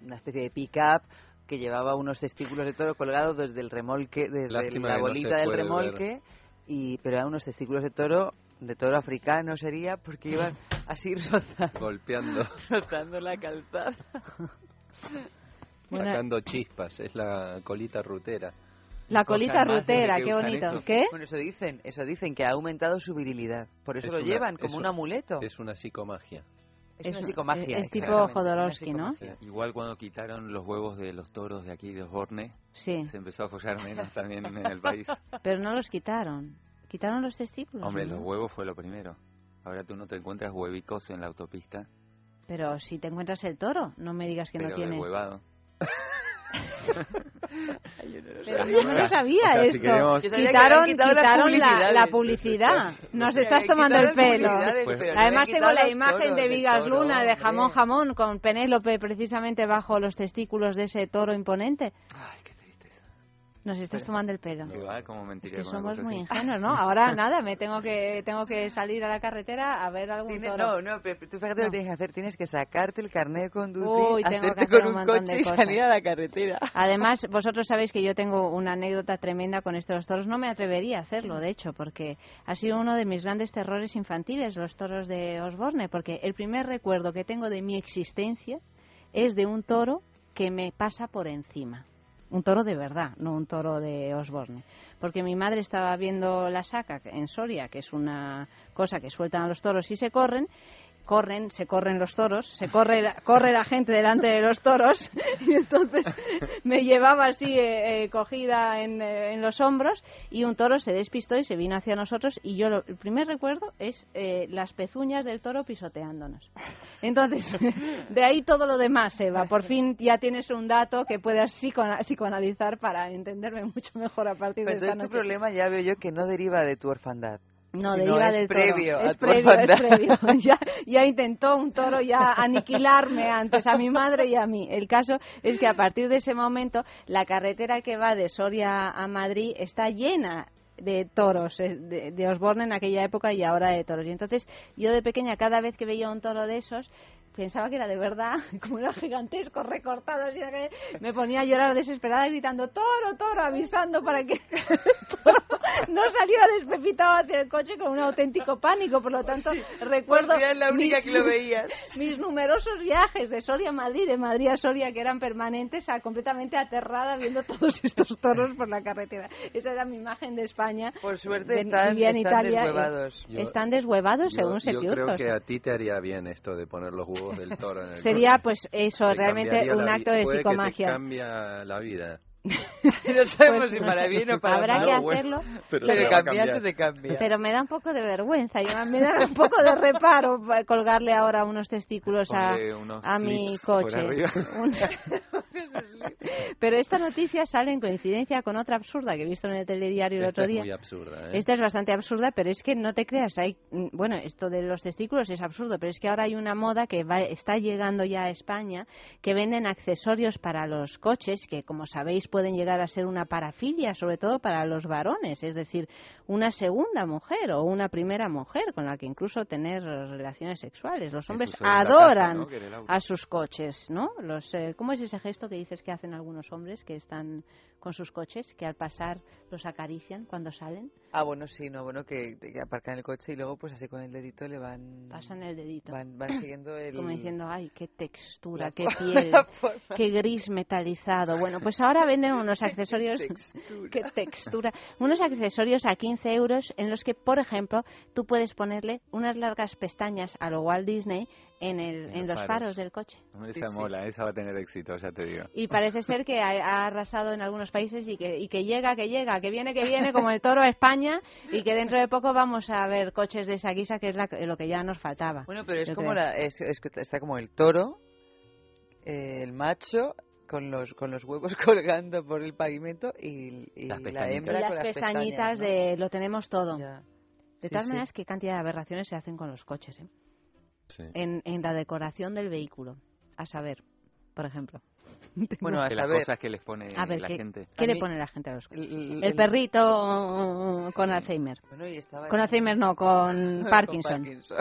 una especie de pick-up que llevaba unos testículos de toro colgados desde el remolque, desde Lástima la no bolita del remolque y pero eran unos testículos de toro de toro africano sería porque iban así rozando, Golpeando, rozando la calzada. Sacando chispas, es la colita rutera. La colita rutera, que qué bonito. eso. ¿Qué? Bueno, eso dicen, eso dicen que ha aumentado su virilidad. Por eso Es lo una- llevan como un un- amuleto. Es una psicomagia. Es, Es una un- psicomagia. es tipo Jodorowsky, ¿no? Igual cuando quitaron los huevos de los toros de aquí de Osborne, Sí. se empezó a follar menos también en el país. Pero no los quitaron. Quitaron los testículos. Hombre, ¿no? los huevos fue lo primero. Ahora tú no te encuentras huevicos en la autopista, Pero si te encuentras el toro, no me digas que pero no tiene. deshuevado. Pero no me lo sabía O sea, si esto. Yo que quitaron quitaron la, la publicidad. Nos estás tomando el pelo. pero no Además tengo la imagen de Vigas toro, Luna de jamón jamón con Penélope precisamente bajo los testículos de ese toro imponente. Nos estás tomando el pelo. Que va, como mentiría Que con una somos muy ingenuos, ¿no? Ahora nada, me tengo que tengo que salir a la carretera a ver algún toro. no, no, pero tú fíjate lo que tienes que hacer. Tienes que sacarte el carnet de conducir, Uy, tengo que hacerte hacer con un un coche y salir a la carretera. Además, vosotros sabéis que yo tengo una anécdota tremenda con estos toros. No me atrevería a hacerlo, de hecho, porque ha sido uno de mis grandes terrores infantiles, los toros de Osborne, porque el primer recuerdo que tengo de mi existencia es de un toro que me pasa por encima. Un toro de verdad, no un toro de Osborne. Porque mi madre estaba viendo la saca en Soria, que es una cosa que sueltan a los toros y se corren, corren, se corren los toros, se corre, la- corre la gente delante de los toros y entonces me llevaba así eh, eh, cogida en, eh, en los hombros y un toro se despistó y se vino hacia nosotros y yo lo- el primer recuerdo es eh, las pezuñas del toro pisoteándonos. Entonces, de ahí todo lo demás, Eva. Por fin ya tienes un dato que puedas psicoana- psicoanalizar para entenderme mucho mejor a partir Pero de esta entonces tu problema ya veo yo que no deriva de tu orfandad. No, sino deriva es del toro. previo a es previo, es previo. Ya, ya intentó un toro ya aniquilarme antes a mi madre y a mí. El caso es que a partir de ese momento la carretera que va de Soria a Madrid está llena de toros, eh, de, de Osborne en aquella época y ahora de toros. Y entonces yo de pequeña cada vez que veía un toro de esos pensaba que era de verdad, como era gigantesco, recortado, así que me ponía a llorar desesperada gritando toro, toro, avisando para que el toro no saliera despepitado hacia el coche con un auténtico pánico. Por lo tanto, recuerdo Porque eras la única mis- que lo veías. mis numerosos viajes de Soria a Madrid, de Madrid a Soria, que eran permanentes, a completamente aterrada viendo todos estos toros por la carretera. Esa era mi imagen de España. Por suerte De- están, vivía en están Italia, eh, deshuevados. Yo- están deshuevados Yo, según se yo creo que a ti te haría bien esto de poner los huevos del toro en el Sería, pues, eso, Te realmente un acto de puede Que psicomagia. te cambia la vida. no sabemos Pues, si para bien o para habrá mal. que bueno, hacerlo. pero cambiar. te cambia. Pero me da un poco de vergüenza, yo- me da un poco de reparo pa- colgarle ahora unos testículos a, unos a mi coche. Un- Pero esta noticia sale en coincidencia con otra absurda que he visto en el telediario el Esta otro es día. muy absurda, ¿eh? Esta es bastante absurda, pero es que no te creas, hay, mm, bueno, esto de los testículos es absurdo, pero es que ahora hay una moda que va, está llegando ya a España, que venden accesorios para los coches, que como sabéis pueden llegar a ser una parafilia, sobre todo para los varones, es decir, una segunda mujer o una primera mujer con la que incluso tener relaciones sexuales. Los hombres adoran a sus coches, ¿no? Los, eh, ¿Cómo es ese gesto que dices que hacen algunos hombres que están con sus coches, que al pasar los acarician cuando salen? Ah, bueno, sí, no, bueno, que, que aparcan el coche y luego pues así con el dedito le van... Pasan el dedito. Van, van siguiendo el... Como diciendo, ay, qué textura, La qué piel, qué gris metalizado. Bueno, pues ahora venden unos accesorios, qué textura, unos accesorios a 15 euros en los que, por ejemplo, tú puedes ponerle unas largas pestañas a lo Walt Disney en, el, en, los faros. del coche. Esa mola, esa va a tener éxito, ya te digo. Y parece ser que ha, ha arrasado en algunos países y que, y que llega, que llega, que viene, que viene, como el toro a España y que dentro de poco vamos a ver coches de esa guisa, que es la- lo que ya nos faltaba. Bueno, pero es como creo. la, es, es está como el toro, el macho con los con los huevos colgando por el pavimento y, y Las la pestañitas. hembra Y las con las pestañitas pestañas, ¿no? de lo tenemos todo. Ya. De Sí, todas sí. maneras, qué cantidad de aberraciones se hacen con los coches, ¿eh? Sí. en, en la decoración del vehículo. A saber, por ejemplo. Bueno, a Que las saber. cosas que les pone A ver, la ¿qué, gente. qué A le mí- pone la gente a los coches? El, El, el- perrito uh, con Alzheimer. Bueno, y estaba Con el- Alzheimer no, con Con Parkinson. Parkinson.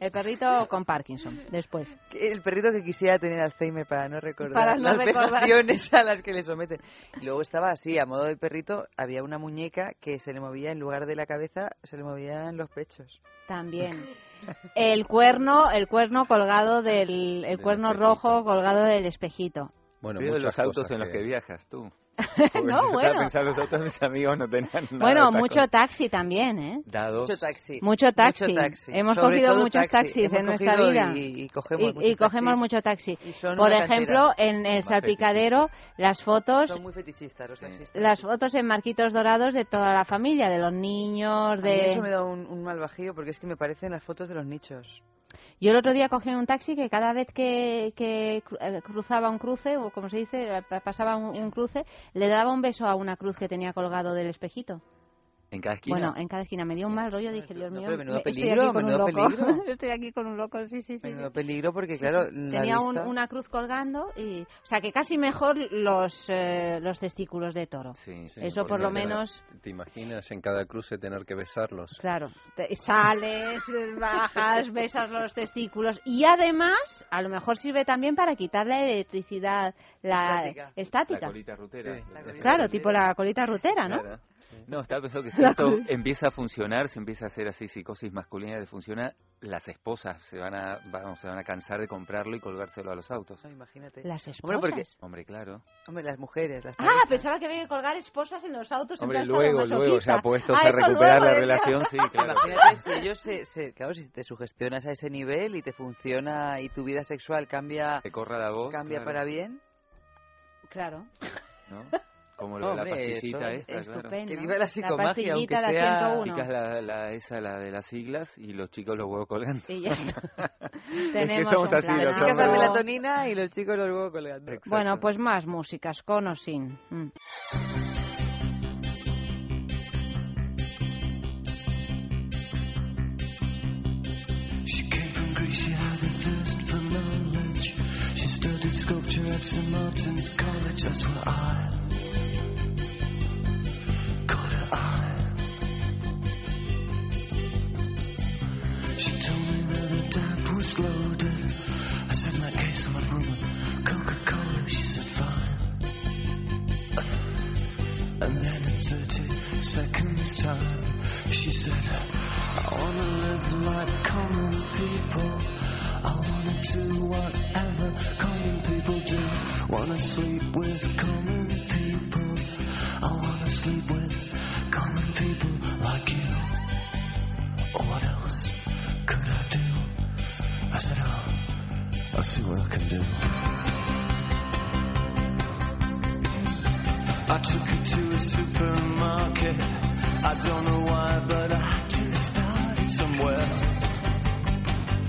El perrito con Parkinson, después. El perrito que quisiera tener Alzheimer para no recordar Para no las recordar. vejaciones a las que le someten. Y luego estaba así, a modo de perrito, había una muñeca que se le movía en lugar de la cabeza, se le movían los pechos. También. El cuerno, el cuerno colgado del, el cuerno rojo colgado del espejito. Bueno, muchas los autos cosas en los que- que viajas tú. No, yo bueno. Los otros mis amigos no tenían nada Bueno, de mucho taxi también, ¿eh? Dados. Mucho taxi. Mucho taxi. Mucho taxi. Hemos Sobre cogido muchos taxi. taxis Hemos en nuestra vida. y- y cogemos Y- muchos y cogemos taxis. mucho taxi. Por ejemplo, en el salpicadero, las fotos Son muy fetichistas los taxistas. las fotos en marquitos dorados de toda la familia, de los niños, A mí de... eso me da un, un mal bajío porque es que me parecen las fotos de los nichos. Yo el otro día cogí un taxi que cada vez que, que eh, cruzaba un cruce, o como se dice, eh, pa- pasaba un, un cruce, le daba un beso a una cruz que tenía colgado del espejito. En cada esquina. Bueno, en cada esquina me dio un mal rollo, dije, Dios mío, pero menudo me- estoy peligro, aquí con un menudo loco. peligro. estoy aquí con un loco, sí, sí, sí. Menudo sí. peligro porque, claro, la Tenía un- una cruz colgando y, o sea, que casi mejor los eh, los testículos de toro. Sí, sí, Eso por lo te- menos, ¿Te imaginas en cada cruce tener que besarlos? claro, te- sales, bajas, besas los testículos y además, a lo mejor sirve también para quitar la electricidad, la Estática. estática. La colita rutera. Claro, tipo la colita rutera, ¿no? Claro. No, estaba pensando que si esto empieza a funcionar, se empieza a hacer así psicosis masculina de funcionar, las esposas se van a, vamos, se van a cansar de comprarlo y colgárselo a los autos. No, imagínate. Las Hombre, porque, esposas. Hombre, claro. hombre, las mujeres, las Ah, pensaba que había que colgar esposas en los autos. en Hombre, luego, luego, se ha puesto Ah, a recuperar luego, la relación, sí, claro. Imagínate si ellos se, se- claro, si te sugestionas a ese nivel y te funciona y tu vida sexual cambia, Te corra la voz. cambia claro, para bien. Claro. ¿no? Como lo de la pastillita eso esta, claro. Estupendo. Que viva la psicomagia, aunque la sea- 101. Picas la, la, esa, la de las siglas, y los chicos los huevos colgando. Y ya está. es que Tenemos somos un así plan. los Chicas la melatonina y los chicos los huevos colgando. Bueno, pues más músicas, con o sin. Mm. She came from Greece, she had a thirst for knowledge. She studied sculpture at St. Martin's College, that's where I caught her eye. She told me that the tap was loaded. I said, that case, I would rum Coca-Cola. She said, fine. And then in 30 seconds time, she said, I wanna live like common people. I wanna do whatever common people do. Wanna sleep with common people. I wanna sleep with common people like you. What else could I do? I said, oh, I'll see what I can do. I took her to a supermarket. I don't know why, but I just started somewhere.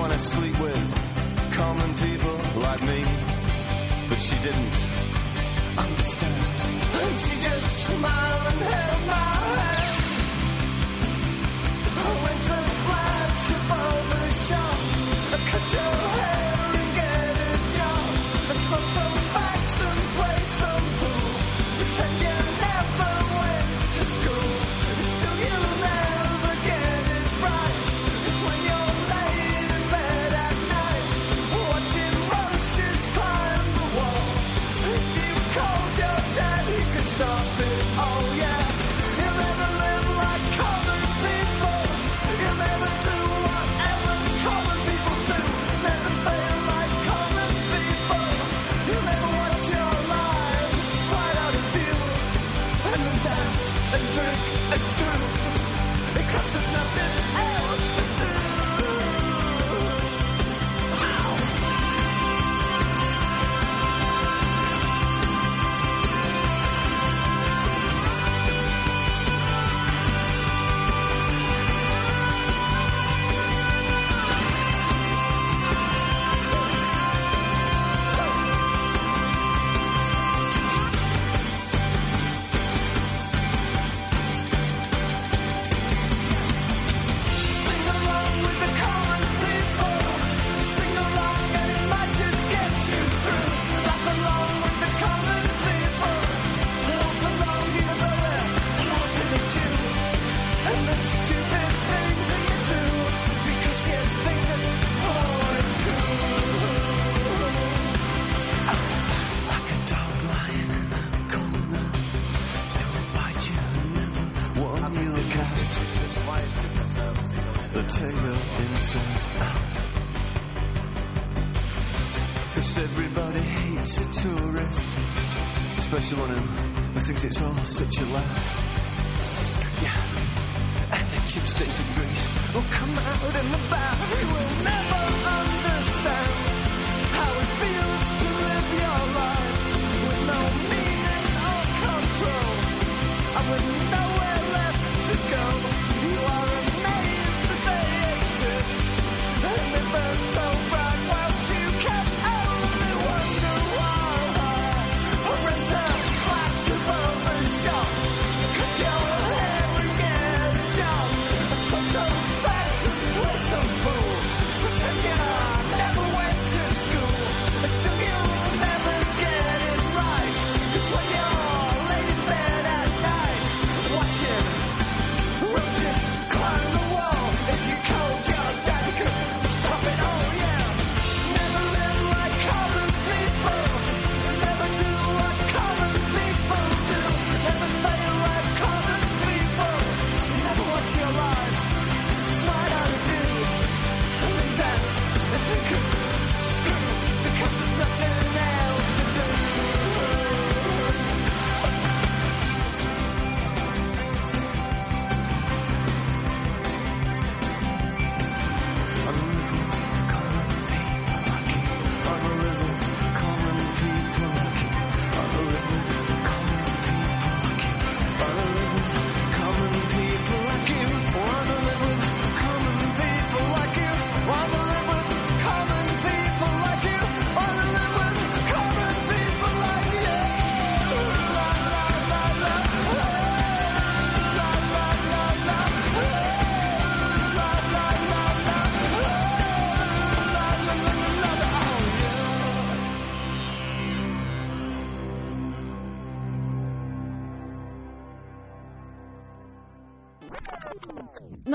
You wanna sleep with common people like me. But she didn't understand. And she just smiled and held my hand. I went to the flagship barber shop. I cut your hair and get a job. I smoke some facts and play some pool. Pretend you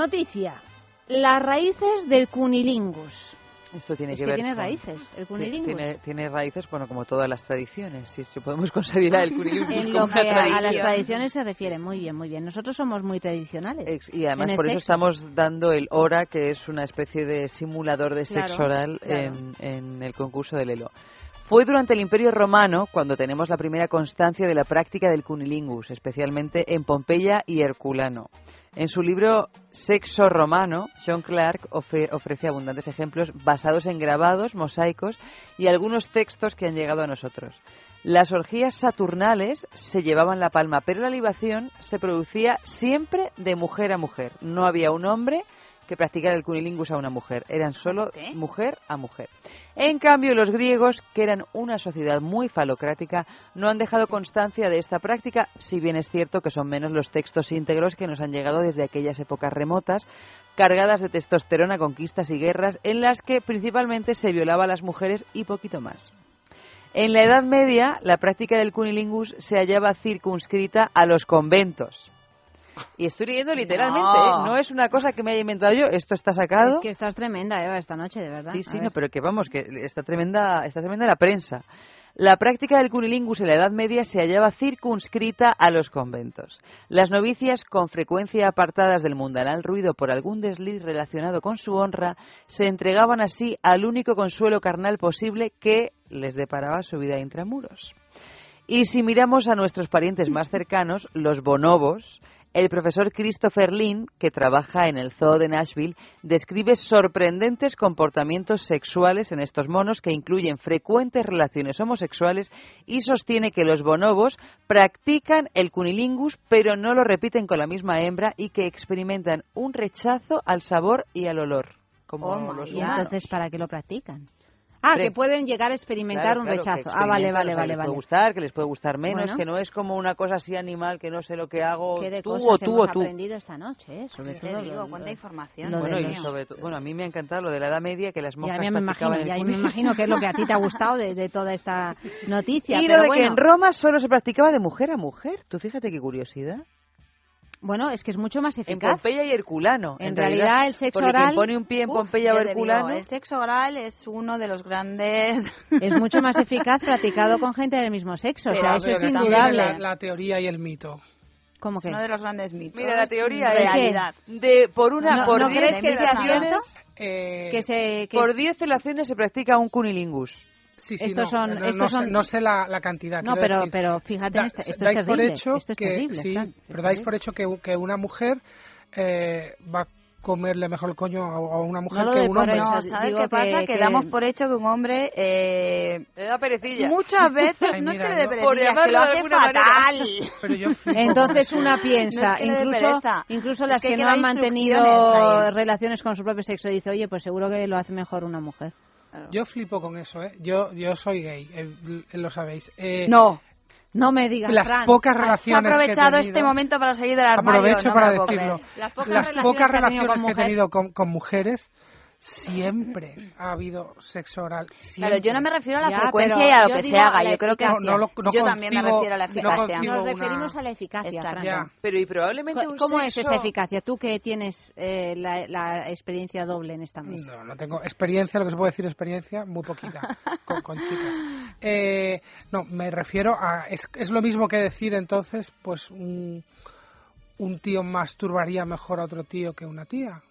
Noticia. Las raíces del cunilingus. Esto tiene Es que que ver tiene con- raíces, el cunilingus. Tiene, tiene raíces, bueno, como todas las tradiciones. Si, si podemos considerar el cunilingus En lo que a, a las tradiciones se refiere, muy bien, muy bien. Nosotros somos muy tradicionales. Ex- Y además por eso estamos dando el Hora, que es una especie de simulador de Claro, sexo oral claro. en, en el concurso del Elo. Fue durante el Imperio Romano cuando tenemos la primera constancia de la práctica del cunilingus, especialmente en Pompeya y Herculano. En su libro Sexo Romano, John Clark ofrece abundantes ejemplos basados en grabados, mosaicos y algunos textos que han llegado a nosotros. Las orgías saturnales se llevaban la palma, pero la libación se producía siempre de mujer a mujer. No había un hombre que practicara el cunilingus a una mujer, eran solo mujer a mujer. En cambio, los griegos, que eran una sociedad muy falocrática, no han dejado constancia de esta práctica, si bien es cierto que son menos los textos íntegros que nos han llegado desde aquellas épocas remotas, cargadas de testosterona, conquistas y guerras, en las que principalmente se violaba a las mujeres y poquito más. En la Edad Media, la práctica del cunilingus se hallaba circunscrita a los conventos. Y estoy leyendo literalmente, No. ¿eh? no es una cosa que me haya inventado yo, esto está sacado. Es que estás tremenda, Eva, esta noche, de verdad. Sí, sí, no, pero que vamos, que está tremenda, está tremenda la prensa. La práctica del cunilingus en la Edad Media se hallaba circunscrita a los conventos. Las novicias, con frecuencia apartadas del mundanal ruido por algún desliz relacionado con su honra, se entregaban así al único consuelo carnal posible que les deparaba su vida intramuros. Y si miramos a nuestros parientes más cercanos, los bonobos, el profesor Christopher Lynn, que trabaja en el Zoo de Nashville, describe sorprendentes comportamientos sexuales en estos monos que incluyen frecuentes relaciones homosexuales y sostiene que los bonobos practican el cunilingus pero no lo repiten con la misma hembra y que experimentan un rechazo al sabor y al olor. Como Oh, los ¿Y humanos. entonces para qué lo practican? Ah, que pueden llegar a experimentar Claro, un claro, rechazo. Ah, vale, vale, vale, que les vale. puede gustar, que les puede gustar menos, Bueno. que no es como una cosa así animal que no sé lo que hago, ¿Qué de tú cosas o tú hemos o tú. aprendido esta noche, eh? Sobre Te todo digo, lo- cuánta información. Bueno, y sobre todo, bueno, a mí me ha encantado lo de la Edad Media, que las Ya monjas me, me imagino, ya me imagino que es lo que a ti te ha gustado de, de toda esta noticia. Y pero lo de bueno, que en Roma solo se practicaba de mujer a mujer. Tú fíjate qué curiosidad. Bueno, es que es mucho más En eficaz. Pompeya y Herculano. En realidad, el sexo porque oral- quien pone un pie en Uf, Pompeya o ya te digo, Herculano... el sexo oral es uno de los grandes. Es mucho más eficaz practicado con gente del mismo sexo. o sea, Pero- eso pero es indudable. La, la teoría y el mito. ¿Cómo que? Uno de los grandes mitos. Mira, la teoría de es realidad. de por una ¿No- por no 10 crees que sea cierto? Eh, Que se, que por es- 10 relaciones se practica un cunilingus. Sí, sí, Estos no, son- no, sé, son- no sé la, la cantidad. No, pero- decir. pero fíjate en esta- esto es dais por terrible, hecho esto es que, terrible, sí, Fran, es pero dais por hecho que, que una mujer eh, va a comerle mejor el coño a, una mujer No lo que un por hombre. hecho. No, ¿sabes digo qué pasa? que- damos por hecho que un hombre... Eh, Le da perecilla. Muchas veces, Ay, no es que le dé perecilla, por es que lo hace fatal. Pero yo Entonces una piensa, No es que le dé incluso, incluso las que que, hay que no han mantenido relaciones con su propio sexo, dice, oye, pues seguro que lo hace mejor una mujer. Yo flipo con eso, ¿eh? Yo, yo soy gay, eh, l- lo sabéis. Eh, No. No me digas, Las Fran. pocas Has relaciones que he aprovechado tenido- este momento para salir del armario. Aprovecho no para decirlo. Las pocas Las relaciones pocas relaciones que he tenido con, con mujeres, siempre ha habido sexo oral. Claro, yo no me refiero a la Ya, frecuencia y a lo yo que se haga. Yo creo que. No, no lo- no yo también me refiero a la no eficacia. Nos una- referimos a la eficacia, Exacto. Fran. Ya. Pero y probablemente un ¿Cómo es sexo- esa eficacia? Tú que tienes eh, la, la experiencia doble en esta mesa. No, no tengo experiencia, lo que se puede decir experiencia, muy poquita, con, con chicas. Eh, no, me refiero a... Es, es lo mismo que decir entonces, pues un, un tío masturbaría mejor a otro tío que una tía.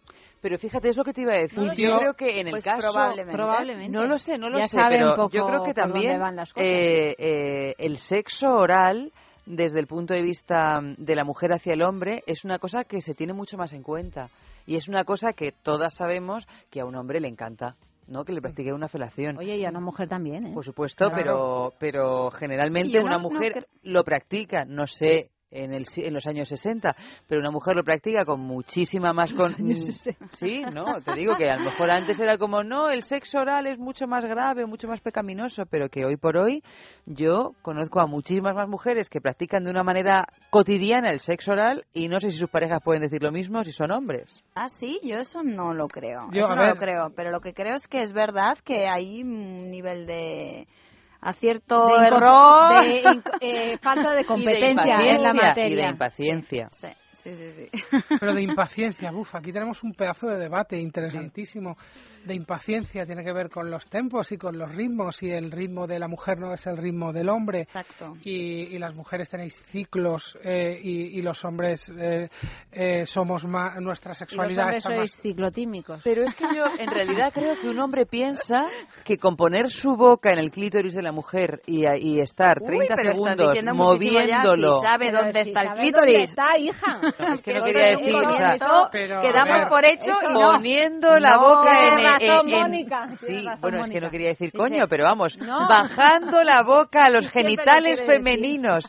Pero fíjate, es lo que te iba a decir. Yo creo que en el Pues caso... probablemente. Probablemente. No lo sé, no lo Ya sé, sabe pero un poco yo creo que también van las cosas. eh, eh, el sexo oral, desde el punto de vista de la mujer hacia el hombre, es una cosa que se tiene mucho más en cuenta. Y es una cosa que todas sabemos que a un hombre le encanta. ¿no? Que le practique una felación. Oye, y a una mujer también, ¿eh? Por supuesto, Claro. pero, pero generalmente una no mujer lo practica, no sé, en, el, si- en los años 60, pero una mujer lo practica con muchísima más... Con, sí, no, te digo que a lo mejor antes era como, no, el sexo oral es mucho más grave, mucho más pecaminoso, pero que hoy por hoy yo conozco a muchísimas más mujeres que practican de una manera cotidiana el sexo oral y no sé si sus parejas pueden decir lo mismo si son hombres. Ah, sí, yo eso no lo creo. Yo, eso no ver. lo creo, pero lo que creo es que es verdad que hay un nivel de acierto, De error, de eh, falta de competencia en la y de materia. impaciencia. Sí, sí, sí. sí. Pero de impaciencia, buf, aquí tenemos un pedazo de debate interesantísimo. De impaciencia tiene que ver con los tempos y con los ritmos, y el ritmo de la mujer no es el ritmo del hombre. Exacto. Y, y las mujeres tenéis ciclos eh, y, y los hombres eh, eh, somos más, nuestra Y los sexualidad hombres está sois más ciclotímicos. Pero es que yo en realidad creo que un hombre piensa que con poner su boca en el clítoris de la mujer y, y estar Uy, 30 pero estás segundos ya, moviéndolo. si sabe Pero dónde está el sabe clítoris. dónde está, hija. No, es que no quería decir, comienzo. pero, por hecho y no. poniendo la No, boca en, en- razón, en- Mónica, tienes sí razón, bueno es que no quería decir coño pero vamos no. bajando la boca a los lo genitales decir. femeninos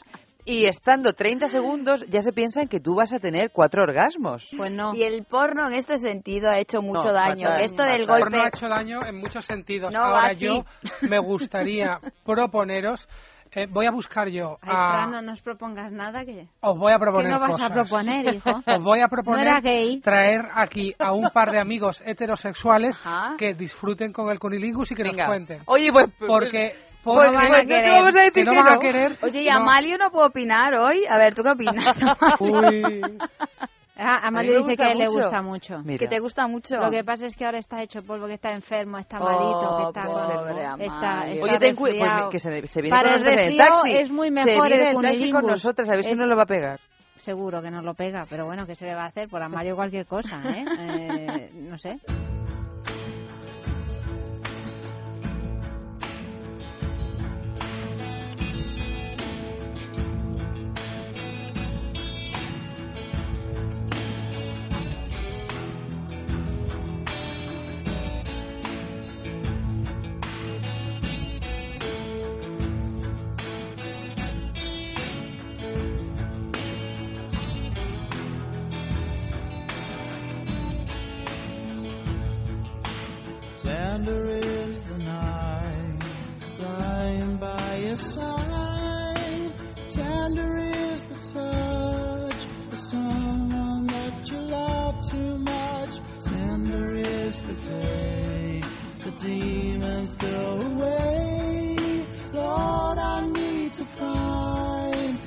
y estando 30 segundos ya se piensa en que tú vas a tener cuatro orgasmos Pues no. Y el porno en este sentido ha hecho mucho No, daño. fatal, Esto del fatal. El golpe... porno ha hecho daño en muchos sentidos. No, Ahora yo me gustaría proponeros, eh, voy a buscar yo, Ay, a- Fran, no nos propongas nada que... os voy a proponer ¿Qué no vas cosas. a proponer, hijo? Os voy a No proponer era gay. traer aquí a un par de amigos heterosexuales Ajá. que disfruten con el cunilingus y que Venga. nos cuenten. oye pues Porque, pues, porque pues, van a no te querer. vamos a decir que no que van a no. querer. Oye, y no. Amalio no puedo opinar hoy. A ver, ¿tú qué opinas? Uy. Ah, A Amalio dice que le gusta mucho. Mira. que te gusta mucho. Lo que pasa es que ahora está hecho polvo, que está enfermo, está Oh, malito, que está, pobre está, Amalio. está Oye, ten cu- pues, que se, se viene Para con el el taxi. es muy se mejor viene el taxi con nosotras, a ver si Es- no lo va a pegar. Seguro que nos lo pega, pero bueno, ¿qué se le va a hacer? Por Amalio cualquier cosa, ¿eh? Eh, no sé. Tender is the night lying by your side. Tender is the touch of someone that you love too much. Tender is the day the demons go away. Lord, I need to find